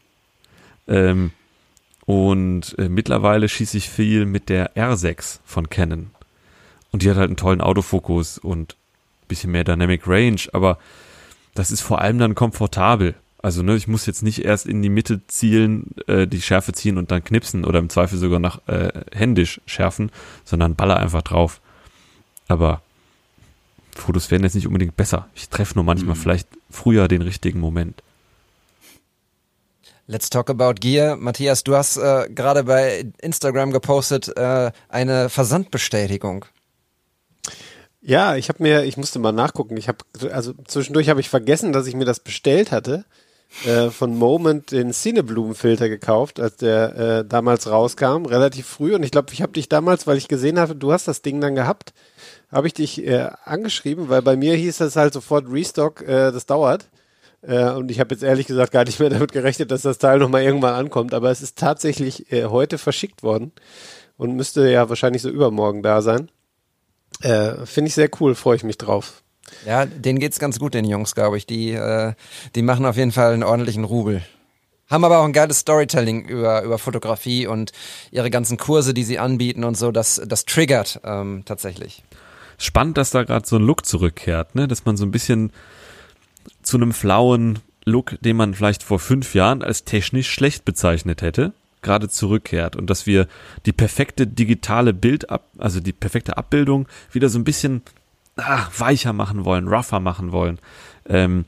Ähm, und äh, mittlerweile schieße ich viel mit der R6 von Canon. Und die hat halt einen tollen Autofokus und ein bisschen mehr Dynamic Range, aber das ist vor allem dann komfortabel. Also ne, ich muss jetzt nicht erst in die Mitte zielen, äh, die Schärfe ziehen und dann knipsen oder im Zweifel sogar nach äh, händisch schärfen, sondern baller einfach drauf. Aber Fotos werden jetzt nicht unbedingt besser. Ich treffe nur manchmal Mhm. vielleicht früher den richtigen Moment. Let's talk about Gear. Matthias, du hast äh, gerade bei Instagram gepostet äh, eine Versandbestätigung. Ja, ich habe mir, ich musste mal nachgucken. Ich habe, also zwischendurch habe ich vergessen, dass ich mir das bestellt hatte. Äh, von Moment den Cineblumen-Filter gekauft, als der äh, damals rauskam, relativ früh. Und ich glaube, ich habe dich damals, weil ich gesehen habe, du hast das Ding dann gehabt, habe ich dich äh, angeschrieben, weil bei mir hieß es halt sofort Restock, äh, das dauert. Äh, und ich habe jetzt ehrlich gesagt gar nicht mehr damit gerechnet, dass das Teil nochmal irgendwann ankommt. Aber es ist tatsächlich äh, heute verschickt worden und müsste ja wahrscheinlich so übermorgen da sein. Äh, Finde ich sehr cool, freue ich mich drauf. Ja, denen geht's ganz gut, den Jungs, glaube ich. Die, äh, die machen auf jeden Fall einen ordentlichen Rubel. Haben aber auch ein geiles Storytelling über, über Fotografie und ihre ganzen Kurse, die sie anbieten und so. Das, das triggert ähm, tatsächlich. Spannend, dass da gerade so ein Look zurückkehrt, ne? Dass man so ein bisschen zu einem flauen Look, den man vielleicht vor fünf Jahren als technisch schlecht bezeichnet hätte, gerade zurückkehrt und dass wir die perfekte digitale Bild ab, also die perfekte Abbildung wieder so ein bisschen ah, weicher machen wollen, rougher machen wollen. Ähm,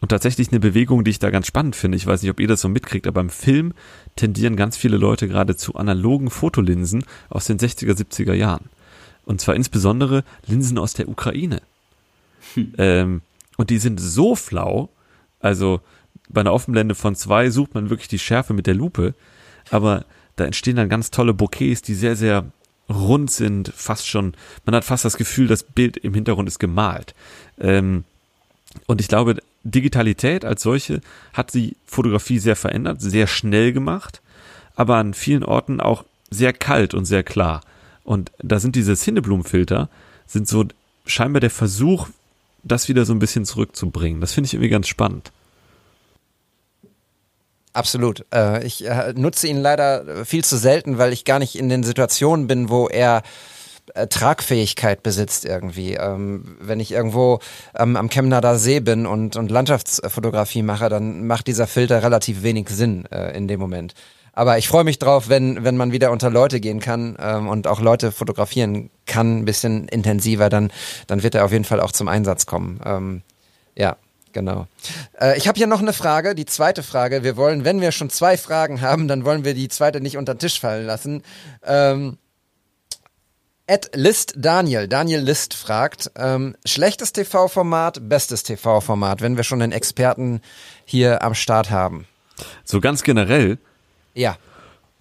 und tatsächlich eine Bewegung, die ich da ganz spannend finde. Ich weiß nicht, ob ihr das so mitkriegt, aber im Film tendieren ganz viele Leute gerade zu analogen Fotolinsen aus den 60er, 70er Jahren. Und zwar insbesondere Linsen aus der Ukraine. Ähm, und die sind so flau, also bei einer Offenblende von zwei sucht man wirklich die Schärfe mit der Lupe, aber da entstehen dann ganz tolle Bouquets, die sehr, sehr rund sind, fast schon, man hat fast das Gefühl, das Bild im Hintergrund ist gemalt. Ähm, und ich glaube, Digitalität als solche hat die Fotografie sehr verändert, sehr schnell gemacht, aber an vielen Orten auch sehr kalt und sehr klar. Und da sind diese Cinneblumenfilter, sind so scheinbar der Versuch, das wieder so ein bisschen zurückzubringen. Das finde ich irgendwie ganz spannend. Absolut. Äh, ich äh, nutze ihn leider viel zu selten, weil ich gar nicht in den Situationen bin, wo er äh, Tragfähigkeit besitzt irgendwie. Ähm, wenn ich irgendwo ähm, am Chemnader See bin und, und Landschaftsfotografie mache, dann macht dieser Filter relativ wenig Sinn in dem Moment. Aber ich freue mich drauf, wenn, wenn man wieder unter Leute gehen kann ähm, und auch Leute fotografieren kann, ein bisschen intensiver, dann, dann wird er auf jeden Fall auch zum Einsatz kommen. Ähm, ja, genau. Äh, ich habe hier noch eine Frage, die zweite Frage. Wir wollen, wenn wir schon zwei Fragen haben, dann wollen wir die zweite nicht unter den Tisch fallen lassen. Ähm, Ed List Daniel, Daniel List fragt, ähm, schlechtes TV-Format, bestes TV-Format, wenn wir schon einen Experten hier am Start haben. So ganz generell, Ja,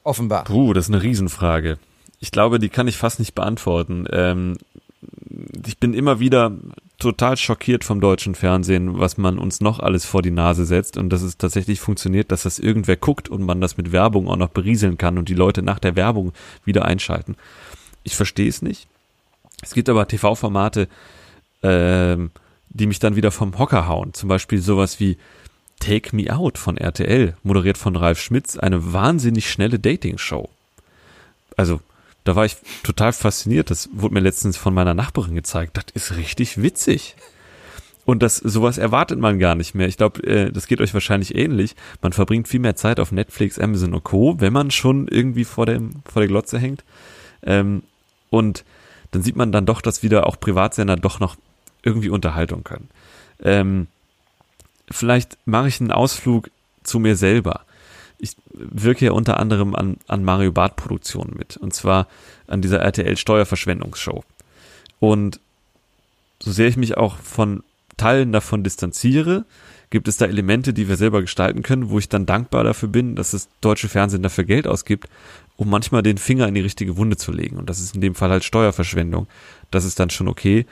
offenbar. puh, das ist eine Riesenfrage. Ich glaube, die kann ich fast nicht beantworten. Ähm, ich bin immer wieder total schockiert vom deutschen Fernsehen, was man uns noch alles vor die Nase setzt und dass es tatsächlich funktioniert, dass das irgendwer guckt und man das mit Werbung auch noch berieseln kann und die Leute nach der Werbung wieder einschalten. Ich verstehe es nicht. Es gibt aber TV-Formate, ähm, die mich dann wieder vom Hocker hauen. Zum Beispiel sowas wie Take Me Out von RTL, moderiert von Ralf Schmitz, eine wahnsinnig schnelle Dating-Show. Also, da war ich total fasziniert. Das wurde mir letztens von meiner Nachbarin gezeigt. Das ist richtig witzig. Und das, sowas erwartet man gar nicht mehr. Ich glaube, äh, das geht euch wahrscheinlich ähnlich. Man verbringt viel mehr Zeit auf Netflix, Amazon und Co., wenn man schon irgendwie vor dem, vor der Glotze hängt. Ähm, und dann sieht man dann doch, dass wieder auch Privatsender doch noch irgendwie Unterhaltung können. Ähm, vielleicht mache ich einen Ausflug zu mir selber. Ich wirke ja unter anderem an, an Mario Barth Produktionen mit. Und zwar an dieser RTL Steuerverschwendungsshow. Und so sehr ich mich auch von Teilen davon distanziere, gibt es da Elemente, die wir selber gestalten können, wo ich dann dankbar dafür bin, dass das deutsche Fernsehen dafür Geld ausgibt, um manchmal den Finger in die richtige Wunde zu legen. Und das ist in dem Fall halt Steuerverschwendung. Das ist dann schon okay.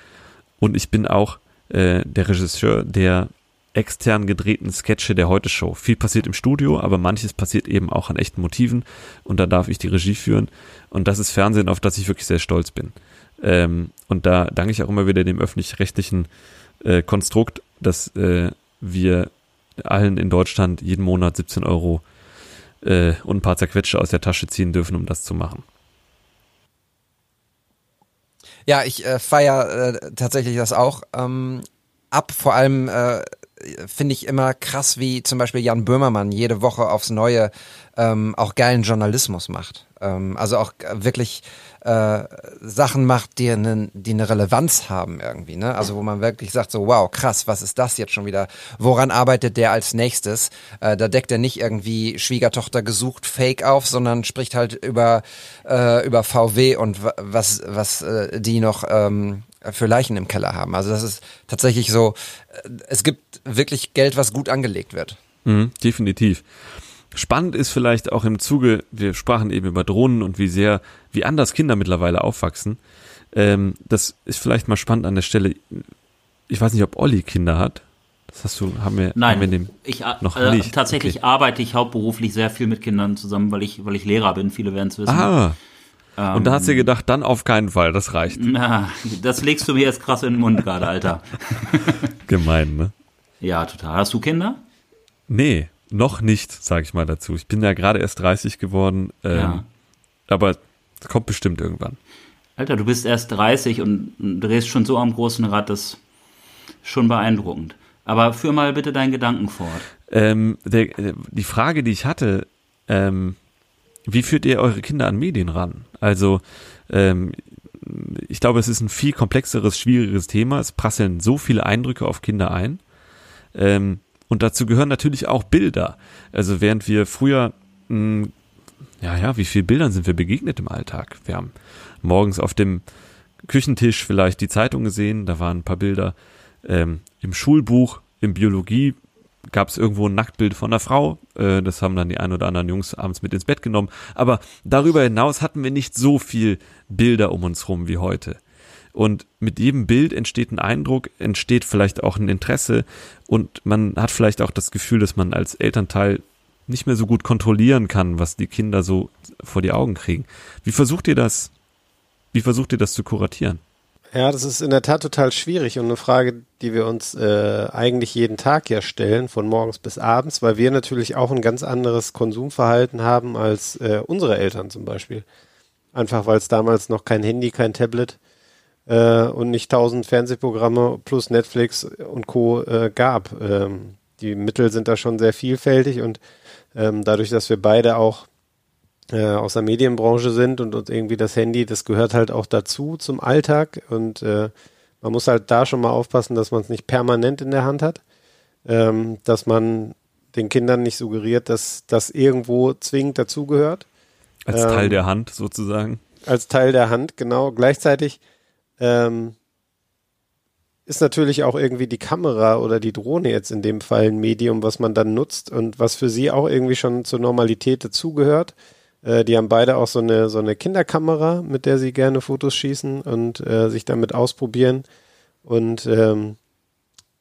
Und ich bin auch äh, der Regisseur der extern gedrehten Sketche der Heute-Show. Viel passiert im Studio, aber manches passiert eben auch an echten Motiven und da darf ich die Regie führen. Und das ist Fernsehen, auf das ich wirklich sehr stolz bin. Ähm, und da danke ich auch immer wieder dem öffentlich-rechtlichen äh, Konstrukt, dass äh, wir allen in Deutschland jeden Monat 17 Euro äh, und ein paar Zerquetsche aus der Tasche ziehen dürfen, um das zu machen. Ja, ich äh, feiere äh, tatsächlich das auch ähm, ab. Vor allem äh, finde ich immer krass, wie zum Beispiel Jan Böhmermann jede Woche aufs Neue ähm, auch geilen Journalismus macht. Ähm, also auch wirklich äh, Sachen macht, die eine, die eine Relevanz haben irgendwie. Ne? Also wo man wirklich sagt so, wow, krass, was ist das jetzt schon wieder? Woran arbeitet der als nächstes? Äh, da deckt er nicht irgendwie Schwiegertochter gesucht Fake auf, sondern spricht halt über äh, über VW und was was äh, die noch ähm, für Leichen im Keller haben. Also das ist tatsächlich so, äh, es gibt wirklich Geld, was gut angelegt wird. Mhm, definitiv. Spannend ist vielleicht auch im Zuge, wir sprachen eben über Drohnen und wie sehr, wie anders Kinder mittlerweile aufwachsen. Ähm, das ist vielleicht mal spannend an der Stelle. Ich weiß nicht, ob Olli Kinder hat. Das hast du, haben wir, Nein, haben wir dem ich, noch äh, nicht. Tatsächlich Okay. arbeite ich hauptberuflich sehr viel mit Kindern zusammen, weil ich, weil ich Lehrer bin. Viele werden es wissen. Ah, Ähm, und da hast du dir gedacht, dann auf keinen Fall, das reicht. Na, das legst du mir jetzt krass in den Mund gerade, Alter. Gemein, ne? Ja, total. Hast du Kinder? Nee, noch nicht, sage ich mal dazu. Ich bin ja gerade erst 30 geworden, ähm, Ja. aber es kommt bestimmt irgendwann. Alter, du bist erst 30 und drehst schon so am großen Rad, das ist schon beeindruckend. Aber führ mal bitte deinen Gedanken fort. Ähm, der, äh, die Frage, die ich hatte, ähm, wie führt ihr eure Kinder an Medien ran? Also, ähm, ich glaube, es ist ein viel komplexeres, schwieriges Thema. Es prasseln so viele Eindrücke auf Kinder ein. Ähm, und dazu gehören natürlich auch Bilder. Also während wir früher, mh, ja, ja, wie viel Bildern sind wir begegnet im Alltag? Wir haben morgens auf dem Küchentisch vielleicht die Zeitung gesehen, da waren ein paar Bilder. Ähm, Im Schulbuch, in Biologie gab es irgendwo ein Nacktbild von einer Frau. Äh, das haben dann die ein oder anderen Jungs abends mit ins Bett genommen. Aber darüber hinaus hatten wir nicht so viel Bilder um uns rum wie heute. Und mit jedem Bild entsteht ein Eindruck, entsteht vielleicht auch ein Interesse und man hat vielleicht auch das Gefühl, dass man als Elternteil nicht mehr so gut kontrollieren kann, was die Kinder so vor die Augen kriegen. Wie versucht ihr das? Wie versucht ihr das zu kuratieren? Ja, das ist in der Tat total schwierig und eine Frage, die wir uns äh, eigentlich jeden Tag ja stellen, von morgens bis abends, weil wir natürlich auch ein ganz anderes Konsumverhalten haben als äh, unsere Eltern zum Beispiel. Einfach weil es damals noch kein Handy, kein Tablet äh, und nicht tausend Fernsehprogramme plus Netflix und Co. Äh, gab. Ähm, die Mittel sind da schon sehr vielfältig und ähm, dadurch, dass wir beide auch äh, aus der Medienbranche sind und uns irgendwie das Handy, das gehört halt auch dazu zum Alltag und äh, man muss halt da schon mal aufpassen, dass man es nicht permanent in der Hand hat, ähm, dass man den Kindern nicht suggeriert, dass das irgendwo zwingend dazugehört. Als Ähm, Teil der Hand sozusagen. Als Teil der Hand, genau. Gleichzeitig ähm, ist natürlich auch irgendwie die Kamera oder die Drohne jetzt in dem Fall ein Medium, was man dann nutzt und was für sie auch irgendwie schon zur Normalität dazugehört. Äh, die haben beide auch so eine, so eine Kinderkamera, mit der sie gerne Fotos schießen und äh, sich damit ausprobieren. Und ähm,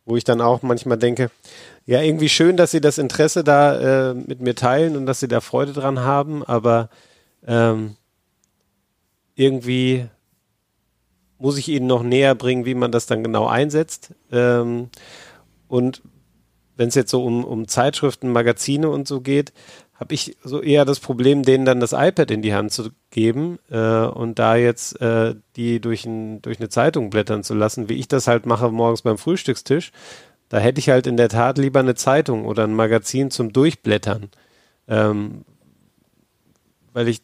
wo ich dann auch manchmal denke, ja, irgendwie schön, dass sie das Interesse da äh, mit mir teilen und dass sie da Freude dran haben, aber ähm, irgendwie muss ich ihnen noch näher bringen, wie man das dann genau einsetzt. Ähm, und wenn es jetzt so um, um Zeitschriften, Magazine und so geht, habe ich so eher das Problem, denen dann das iPad in die Hand zu geben äh, und da jetzt äh, die durch, ein, durch eine Zeitung blättern zu lassen, wie ich das halt mache morgens beim Frühstückstisch. Da hätte ich halt in der Tat lieber eine Zeitung oder ein Magazin zum Durchblättern. Ähm, weil ich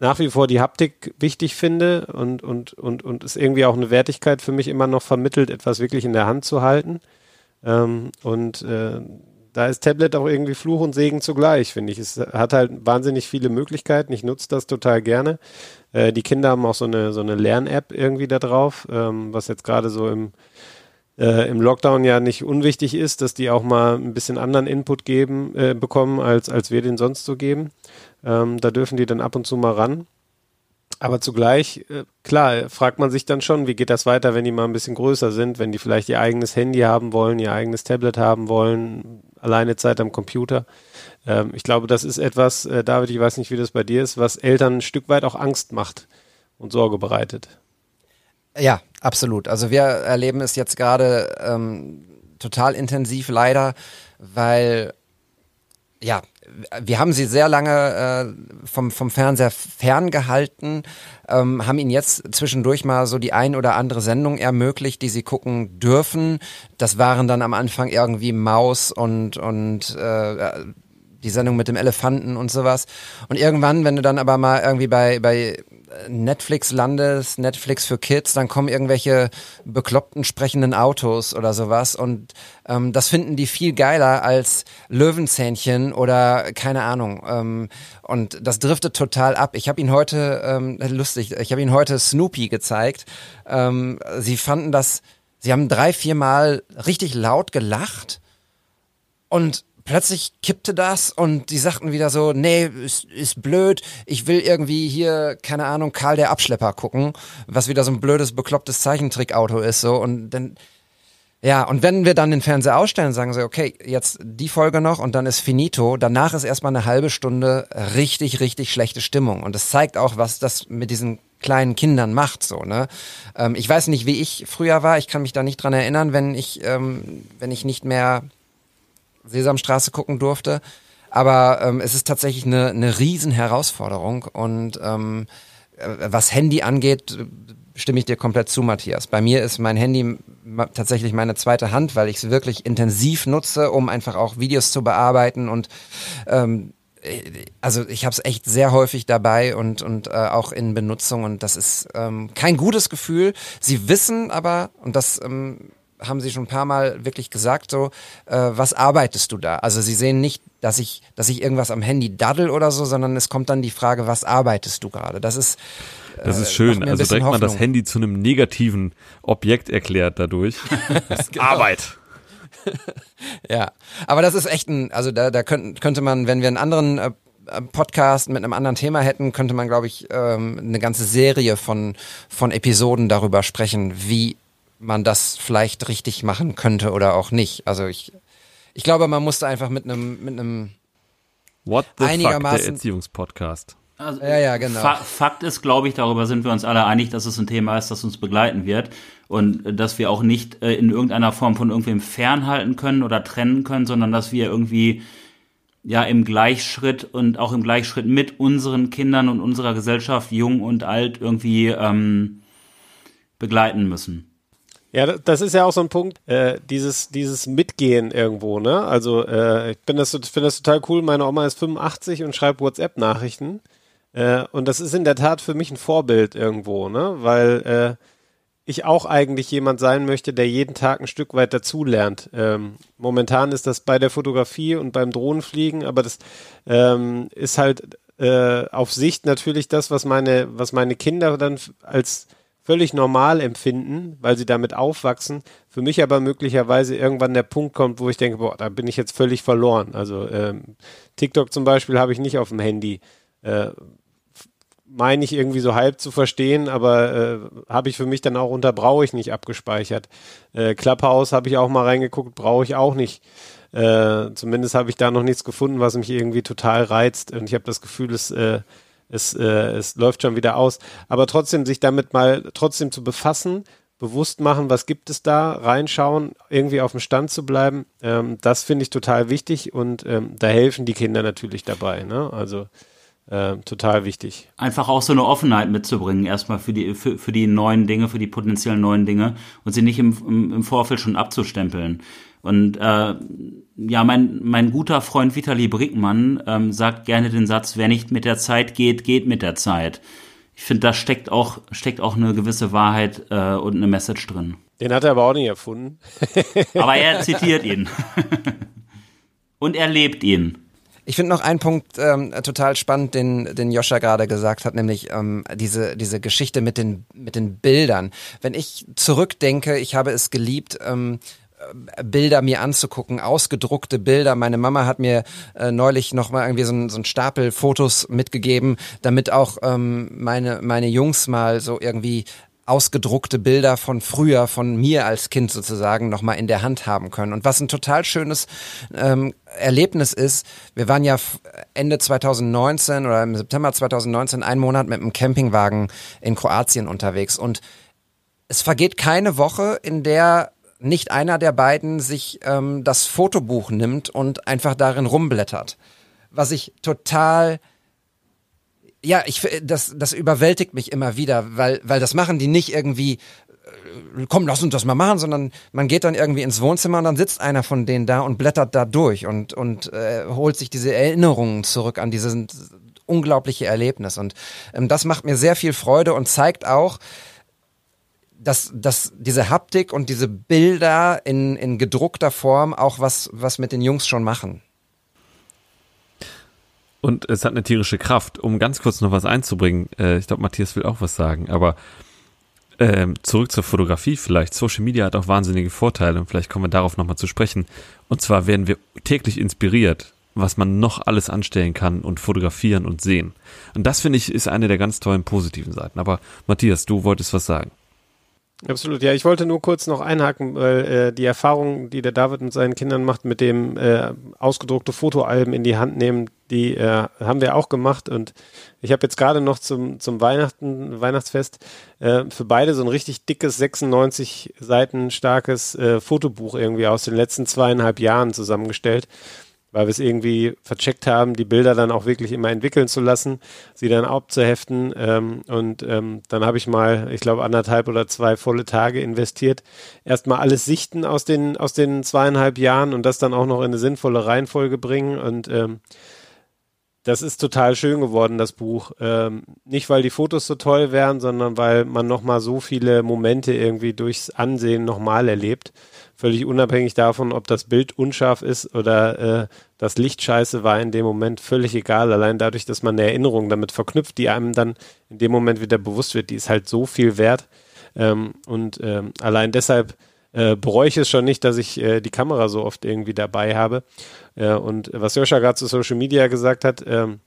nach wie vor die Haptik wichtig finde und, und, und, und es irgendwie auch eine Wertigkeit für mich immer noch vermittelt, etwas wirklich in der Hand zu halten. Ähm, und äh, da ist Tablet auch irgendwie Fluch und Segen zugleich, finde ich. Es hat halt wahnsinnig viele Möglichkeiten. Ich nutze das total gerne. Äh, die Kinder haben auch so eine, so eine Lern-App irgendwie da drauf, ähm, was jetzt gerade so im, äh, im Lockdown ja nicht unwichtig ist, dass die auch mal ein bisschen anderen Input geben, äh, bekommen, als, als wir den sonst so geben. Ähm, da dürfen die dann ab und zu mal ran. Aber zugleich, äh, klar, fragt man sich dann schon, wie geht das weiter, wenn die mal ein bisschen größer sind, wenn die vielleicht ihr eigenes Handy haben wollen, ihr eigenes Tablet haben wollen, alleine Zeit am Computer. Ähm, ich glaube, das ist etwas, äh, David, ich weiß nicht, wie das bei dir ist, was Eltern ein Stück weit auch Angst macht und Sorge bereitet. Ja, absolut. Also wir erleben es jetzt gerade ähm, total intensiv leider, weil ja, wir haben sie sehr lange äh, vom, vom Fernseher ferngehalten, ähm, haben ihnen jetzt zwischendurch mal so die ein oder andere Sendung ermöglicht, die sie gucken dürfen. Das waren dann am Anfang irgendwie Maus und, und äh, die Sendung mit dem Elefanten und sowas. Und irgendwann, wenn du dann aber mal irgendwie bei, bei Netflix landest, Netflix für Kids, dann kommen irgendwelche bekloppten sprechenden Autos oder sowas und ähm, das finden die viel geiler als Löwenzähnchen oder keine Ahnung. Ähm, und das driftet total ab. Ich habe ihn heute, ähm, lustig, ich habe ihn heute Snoopy gezeigt. Ähm, sie fanden das, sie haben drei, vier Mal richtig laut gelacht und plötzlich kippte das und die sagten wieder so, nee, ist, ist blöd, ich will irgendwie hier, keine Ahnung, Karl der Abschlepper gucken, was wieder so ein blödes, beklopptes Zeichentrickauto ist, so. Und dann, ja, und wenn wir dann den Fernseher ausstellen, sagen sie, okay, jetzt die Folge noch und dann ist finito, danach ist erstmal eine halbe Stunde richtig, richtig schlechte Stimmung. Und es zeigt auch, was das mit diesen kleinen Kindern macht, so, ne? Ähm, ich weiß nicht, wie ich früher war, ich kann mich da nicht dran erinnern, wenn ich, ähm, wenn ich nicht mehr Sesamstraße gucken durfte. Aber ähm, es ist tatsächlich eine, eine riesen Herausforderung und ähm, äh, was Handy angeht, stimme ich dir komplett zu, Matthias. Bei mir ist mein Handy tatsächlich meine zweite Hand, weil ich es wirklich intensiv nutze, um einfach auch Videos zu bearbeiten und ähm, äh, also ich habe es echt sehr häufig dabei und, und äh, auch in Benutzung und das ist ähm, kein gutes Gefühl. Sie wissen aber, und das ähm, haben sie schon ein paar Mal wirklich gesagt, so, äh, was arbeitest du da? Also sie sehen nicht, dass ich, dass ich irgendwas am Handy daddel oder so, sondern es kommt dann die Frage, was arbeitest du gerade? Das ist das ist äh, schön. Also direkt Hoffnung. mal das Handy zu einem negativen Objekt erklärt dadurch. genau. Arbeit. ja, aber das ist echt ein, also da, da könnte, könnte man, wenn wir einen anderen äh, Podcast mit einem anderen Thema hätten, könnte man, glaube ich, ähm, eine ganze Serie von, von Episoden darüber sprechen, wie man das vielleicht richtig machen könnte oder auch nicht. Also ich, ich glaube, man musste einfach mit einem, mit einem What the einigermaßen fuck, der Erziehungspodcast. Also, ja, ja, genau. Fakt ist, glaube ich, darüber sind wir uns alle einig, dass es ein Thema ist, das uns begleiten wird und dass wir auch nicht äh, in irgendeiner Form von irgendwem fernhalten können oder trennen können, sondern dass wir irgendwie ja im Gleichschritt und auch im Gleichschritt mit unseren Kindern und unserer Gesellschaft, jung und alt, irgendwie ähm, begleiten müssen. Ja, das ist ja auch so ein Punkt, äh, dieses, dieses Mitgehen irgendwo, ne? Also äh, ich bin das, finde das total cool. Meine Oma ist 85 und schreibt WhatsApp-Nachrichten. Äh, und das ist in der Tat für mich ein Vorbild irgendwo, ne? Weil äh, ich auch eigentlich jemand sein möchte, der jeden Tag ein Stück weit dazulernt. Ähm, momentan ist das bei der Fotografie und beim Drohnenfliegen, aber das ähm, ist halt äh, auf Sicht natürlich das, was meine, was meine Kinder dann als völlig normal empfinden, weil sie damit aufwachsen. Für mich aber möglicherweise irgendwann der Punkt kommt, wo ich denke, boah, da bin ich jetzt völlig verloren. Also ähm, TikTok zum Beispiel habe ich nicht auf dem Handy. Äh, meine ich irgendwie so halb zu verstehen, aber äh, habe ich für mich dann auch unter brauche ich nicht abgespeichert. Äh, Clubhouse habe ich auch mal reingeguckt, brauche ich auch nicht. Äh, zumindest habe ich da noch nichts gefunden, was mich irgendwie total reizt. Und ich habe das Gefühl, es äh, es, äh, es läuft schon wieder aus. Aber trotzdem sich damit mal trotzdem zu befassen, bewusst machen, was gibt es da, reinschauen, irgendwie auf dem Stand zu bleiben, ähm, das finde ich total wichtig und ähm, da helfen die Kinder natürlich dabei. Ne? Also äh, total wichtig. Einfach auch so eine Offenheit mitzubringen, erstmal für die, für, für die neuen Dinge, für die potenziellen neuen Dinge und sie nicht im, im, im Vorfeld schon abzustempeln. Und äh, ja, mein, mein guter Freund Vitali Brickmann ähm, sagt gerne den Satz, wer nicht mit der Zeit geht, geht mit der Zeit. Ich finde, da steckt auch, steckt auch eine gewisse Wahrheit äh, und eine Message drin. Den hat er aber auch nicht erfunden. aber er zitiert ihn. und er lebt ihn. Ich finde noch einen Punkt ähm, total spannend, den, den Joscha gerade gesagt hat, nämlich ähm, diese, diese Geschichte mit den, mit den Bildern. Wenn ich zurückdenke, ich habe es geliebt, ähm, Bilder mir anzugucken, ausgedruckte Bilder. Meine Mama hat mir äh, neulich noch mal irgendwie so ein, so ein Stapel Fotos mitgegeben, damit auch ähm, meine meine Jungs mal so irgendwie ausgedruckte Bilder von früher, von mir als Kind sozusagen, nochmal in der Hand haben können. Und was ein total schönes ähm, Erlebnis ist, wir waren ja Ende 2019 oder im September 2019 einen Monat mit einem Campingwagen in Kroatien unterwegs und es vergeht keine Woche, in der nicht einer der beiden sich ähm, das Fotobuch nimmt und einfach darin rumblättert. was ich total ja, ich das das überwältigt mich immer wieder, weil weil das machen die nicht irgendwie äh, komm, lass uns das mal machen, sondern man geht dann irgendwie ins Wohnzimmer und dann sitzt einer von denen da und blättert da durch und und äh, holt sich diese Erinnerungen zurück an dieses unglaubliche Erlebnis und ähm, das macht mir sehr viel Freude und zeigt auch, dass, dass diese Haptik und diese Bilder in, in gedruckter Form auch was, was mit den Jungs schon machen. Und es hat eine tierische Kraft. Um ganz kurz noch was einzubringen, äh, ich glaube, Matthias will auch was sagen, aber ähm, zurück zur Fotografie vielleicht. Social Media hat auch wahnsinnige Vorteile und vielleicht kommen wir darauf nochmal zu sprechen. Und zwar werden wir täglich inspiriert, was man noch alles anstellen kann und fotografieren und sehen. Und das finde ich ist eine der ganz tollen positiven Seiten. Aber Matthias, du wolltest was sagen. Absolut, ja. Ich wollte nur kurz noch einhaken, weil äh, die Erfahrung, die der David mit seinen Kindern macht, mit dem äh, ausgedruckte Fotoalben in die Hand nehmen, die äh, haben wir auch gemacht. Und ich habe jetzt gerade noch zum, zum Weihnachten, Weihnachtsfest äh, für beide so ein richtig dickes, 96 Seiten starkes äh, Fotobuch irgendwie aus den letzten zweieinhalb Jahren zusammengestellt weil wir es irgendwie vercheckt haben, die Bilder dann auch wirklich immer entwickeln zu lassen, sie dann abzuheften. Ähm, und ähm, dann habe ich mal, ich glaube, anderthalb oder zwei volle Tage investiert. Erstmal alles sichten aus den, aus den zweieinhalb Jahren und das dann auch noch in eine sinnvolle Reihenfolge bringen. Und ähm, das ist total schön geworden, das Buch. Ähm, nicht, weil die Fotos so toll wären, sondern weil man nochmal so viele Momente irgendwie durchs Ansehen nochmal erlebt völlig unabhängig davon, ob das Bild unscharf ist oder äh, das Licht scheiße war in dem Moment, völlig egal. Allein dadurch, dass man eine Erinnerung damit verknüpft, die einem dann in dem Moment wieder bewusst wird, die ist halt so viel wert. Ähm, und ähm, allein deshalb äh, bereue ich es schon nicht, dass ich äh, die Kamera so oft irgendwie dabei habe. Äh, und was Joscha gerade zu Social Media gesagt hat, ähm,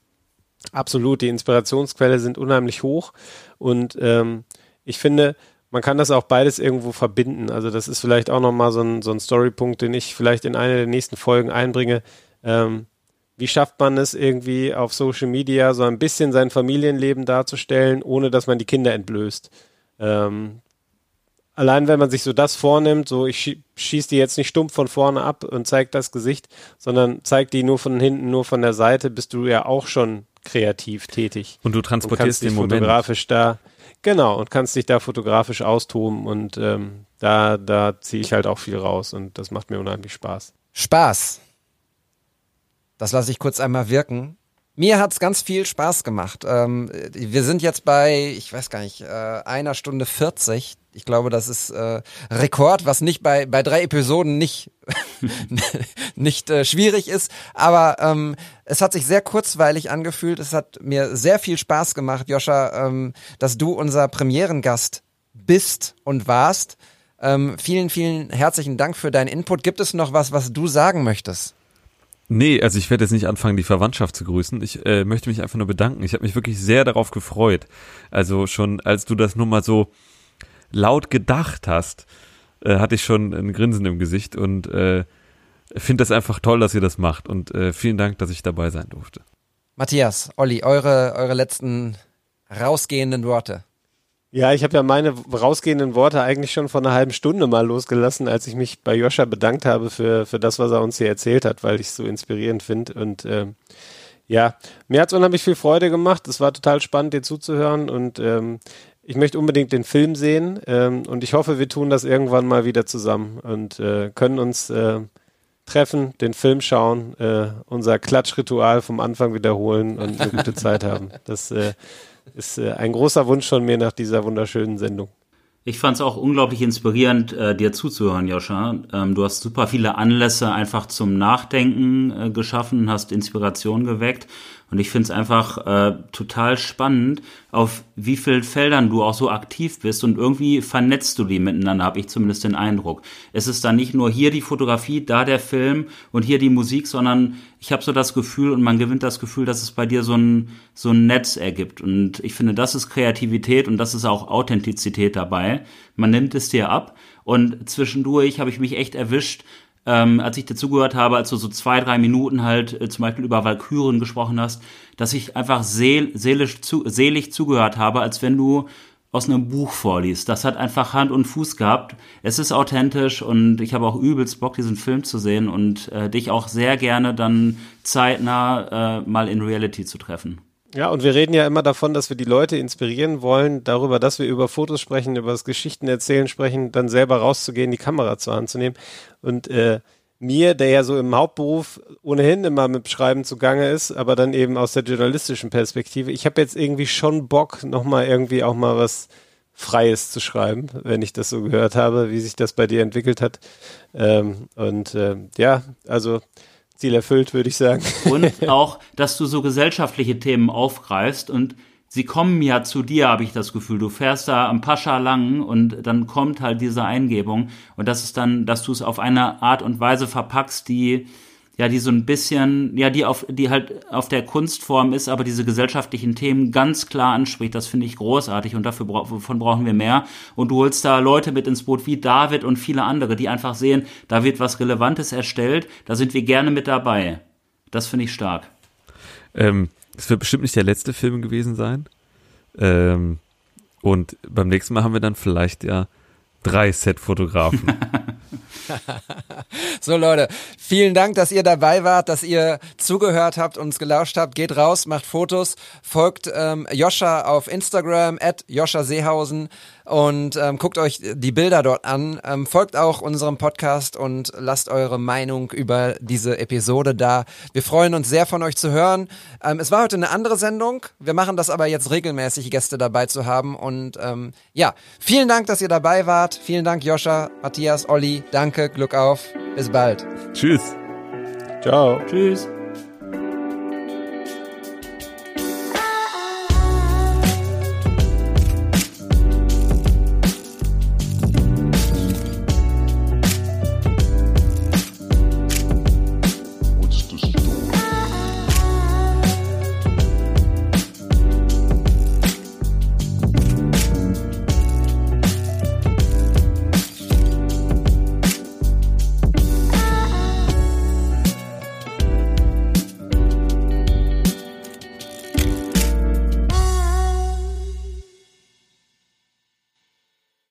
absolut, die Inspirationsquelle sind unheimlich hoch. Und ähm, ich finde, man kann das auch beides irgendwo verbinden. Also das ist vielleicht auch nochmal so ein, so ein Storypunkt, den ich vielleicht in einer der nächsten Folgen einbringe. Ähm, wie schafft man es irgendwie auf Social Media so ein bisschen sein Familienleben darzustellen, ohne dass man die Kinder entblößt? Ähm, allein wenn man sich so das vornimmt, so ich schieße die jetzt nicht stumpf von vorne ab und zeige das Gesicht, sondern zeig die nur von hinten, nur von der Seite, bist du ja auch schon kreativ tätig. Und du transportierst und den Moment. fotografisch da Genau, und kannst dich da fotografisch austoben und ähm, da, da ziehe ich halt auch viel raus und das macht mir unheimlich Spaß. Spaß. Das lasse ich kurz einmal wirken. Mir hat's ganz viel Spaß gemacht. Ähm, wir sind jetzt bei, ich weiß gar nicht, äh, einer Stunde 40 ich glaube, das ist äh, Rekord, was nicht bei, bei drei Episoden nicht, nicht äh, schwierig ist. Aber ähm, es hat sich sehr kurzweilig angefühlt. Es hat mir sehr viel Spaß gemacht, Joscha, ähm, dass du unser Premierengast bist und warst. Ähm, vielen, vielen herzlichen Dank für deinen Input. Gibt es noch was, was du sagen möchtest? Nee, also ich werde jetzt nicht anfangen, die Verwandtschaft zu grüßen. Ich äh, möchte mich einfach nur bedanken. Ich habe mich wirklich sehr darauf gefreut. Also schon, als du das nur mal so laut gedacht hast, äh, hatte ich schon ein Grinsen im Gesicht und äh, finde das einfach toll, dass ihr das macht und äh, vielen Dank, dass ich dabei sein durfte. Matthias, Olli, eure, eure letzten rausgehenden Worte. Ja, ich habe ja meine rausgehenden Worte eigentlich schon vor einer halben Stunde mal losgelassen, als ich mich bei Joscha bedankt habe für, für das, was er uns hier erzählt hat, weil ich es so inspirierend finde. Und ähm, ja, mir hat es unheimlich viel Freude gemacht. Es war total spannend, dir zuzuhören. Und ähm, ich möchte unbedingt den Film sehen ähm, und ich hoffe, wir tun das irgendwann mal wieder zusammen und äh, können uns äh, treffen, den Film schauen, äh, unser Klatschritual vom Anfang wiederholen und eine gute Zeit haben. Das äh, ist äh, ein großer Wunsch von mir nach dieser wunderschönen Sendung. Ich fand es auch unglaublich inspirierend, äh, dir zuzuhören, Joscha. Ähm, du hast super viele Anlässe einfach zum Nachdenken äh, geschaffen, hast Inspiration geweckt. Und ich finde es einfach äh, total spannend, auf wie vielen Feldern du auch so aktiv bist und irgendwie vernetzt du die miteinander, habe ich zumindest den Eindruck. Es ist dann nicht nur hier die Fotografie, da der Film und hier die Musik, sondern ich habe so das Gefühl und man gewinnt das Gefühl, dass es bei dir so ein, so ein Netz ergibt. Und ich finde, das ist Kreativität und das ist auch Authentizität dabei. Man nimmt es dir ab und zwischendurch habe ich mich echt erwischt, ähm, als ich dir zugehört habe, als du so zwei, drei Minuten halt äh, zum Beispiel über Valkyren gesprochen hast, dass ich einfach seel, seelisch zu, selig zugehört habe, als wenn du aus einem Buch vorliest. Das hat einfach Hand und Fuß gehabt. Es ist authentisch und ich habe auch übelst Bock, diesen Film zu sehen und äh, dich auch sehr gerne dann zeitnah äh, mal in Reality zu treffen. Ja, und wir reden ja immer davon, dass wir die Leute inspirieren wollen, darüber, dass wir über Fotos sprechen, über das Geschichten erzählen sprechen, dann selber rauszugehen, die Kamera zur Hand zu nehmen. Und äh, mir, der ja so im Hauptberuf ohnehin immer mit Schreiben zugange ist, aber dann eben aus der journalistischen Perspektive, ich habe jetzt irgendwie schon Bock, nochmal irgendwie auch mal was Freies zu schreiben, wenn ich das so gehört habe, wie sich das bei dir entwickelt hat. Ähm, und äh, ja, also Ziel erfüllt, würde ich sagen. Und auch, dass du so gesellschaftliche Themen aufgreifst und sie kommen ja zu dir, habe ich das Gefühl. Du fährst da am Pascha lang und dann kommt halt diese Eingebung und das ist dann, dass du es auf eine Art und Weise verpackst, die ja, die so ein bisschen, ja, die auf, die halt auf der Kunstform ist, aber diese gesellschaftlichen Themen ganz klar anspricht. Das finde ich großartig und dafür davon brauchen wir mehr. Und du holst da Leute mit ins Boot wie David und viele andere, die einfach sehen, da wird was Relevantes erstellt, da sind wir gerne mit dabei. Das finde ich stark. Ähm, es wird bestimmt nicht der letzte Film gewesen sein. Ähm, und beim nächsten Mal haben wir dann vielleicht ja drei Set-Fotografen. so Leute, vielen Dank, dass ihr dabei wart, dass ihr zugehört habt, uns gelauscht habt. Geht raus, macht Fotos, folgt ähm, Joscha auf Instagram, at Joscha Seehausen und ähm, guckt euch die Bilder dort an. Ähm, folgt auch unserem Podcast und lasst eure Meinung über diese Episode da. Wir freuen uns sehr von euch zu hören. Ähm, es war heute eine andere Sendung. Wir machen das aber jetzt regelmäßig, Gäste dabei zu haben. Und ähm, ja, vielen Dank, dass ihr dabei wart. Vielen Dank, Joscha, Matthias, Olli. Danke, Glück auf. Bis bald. Tschüss. Ciao. Tschüss.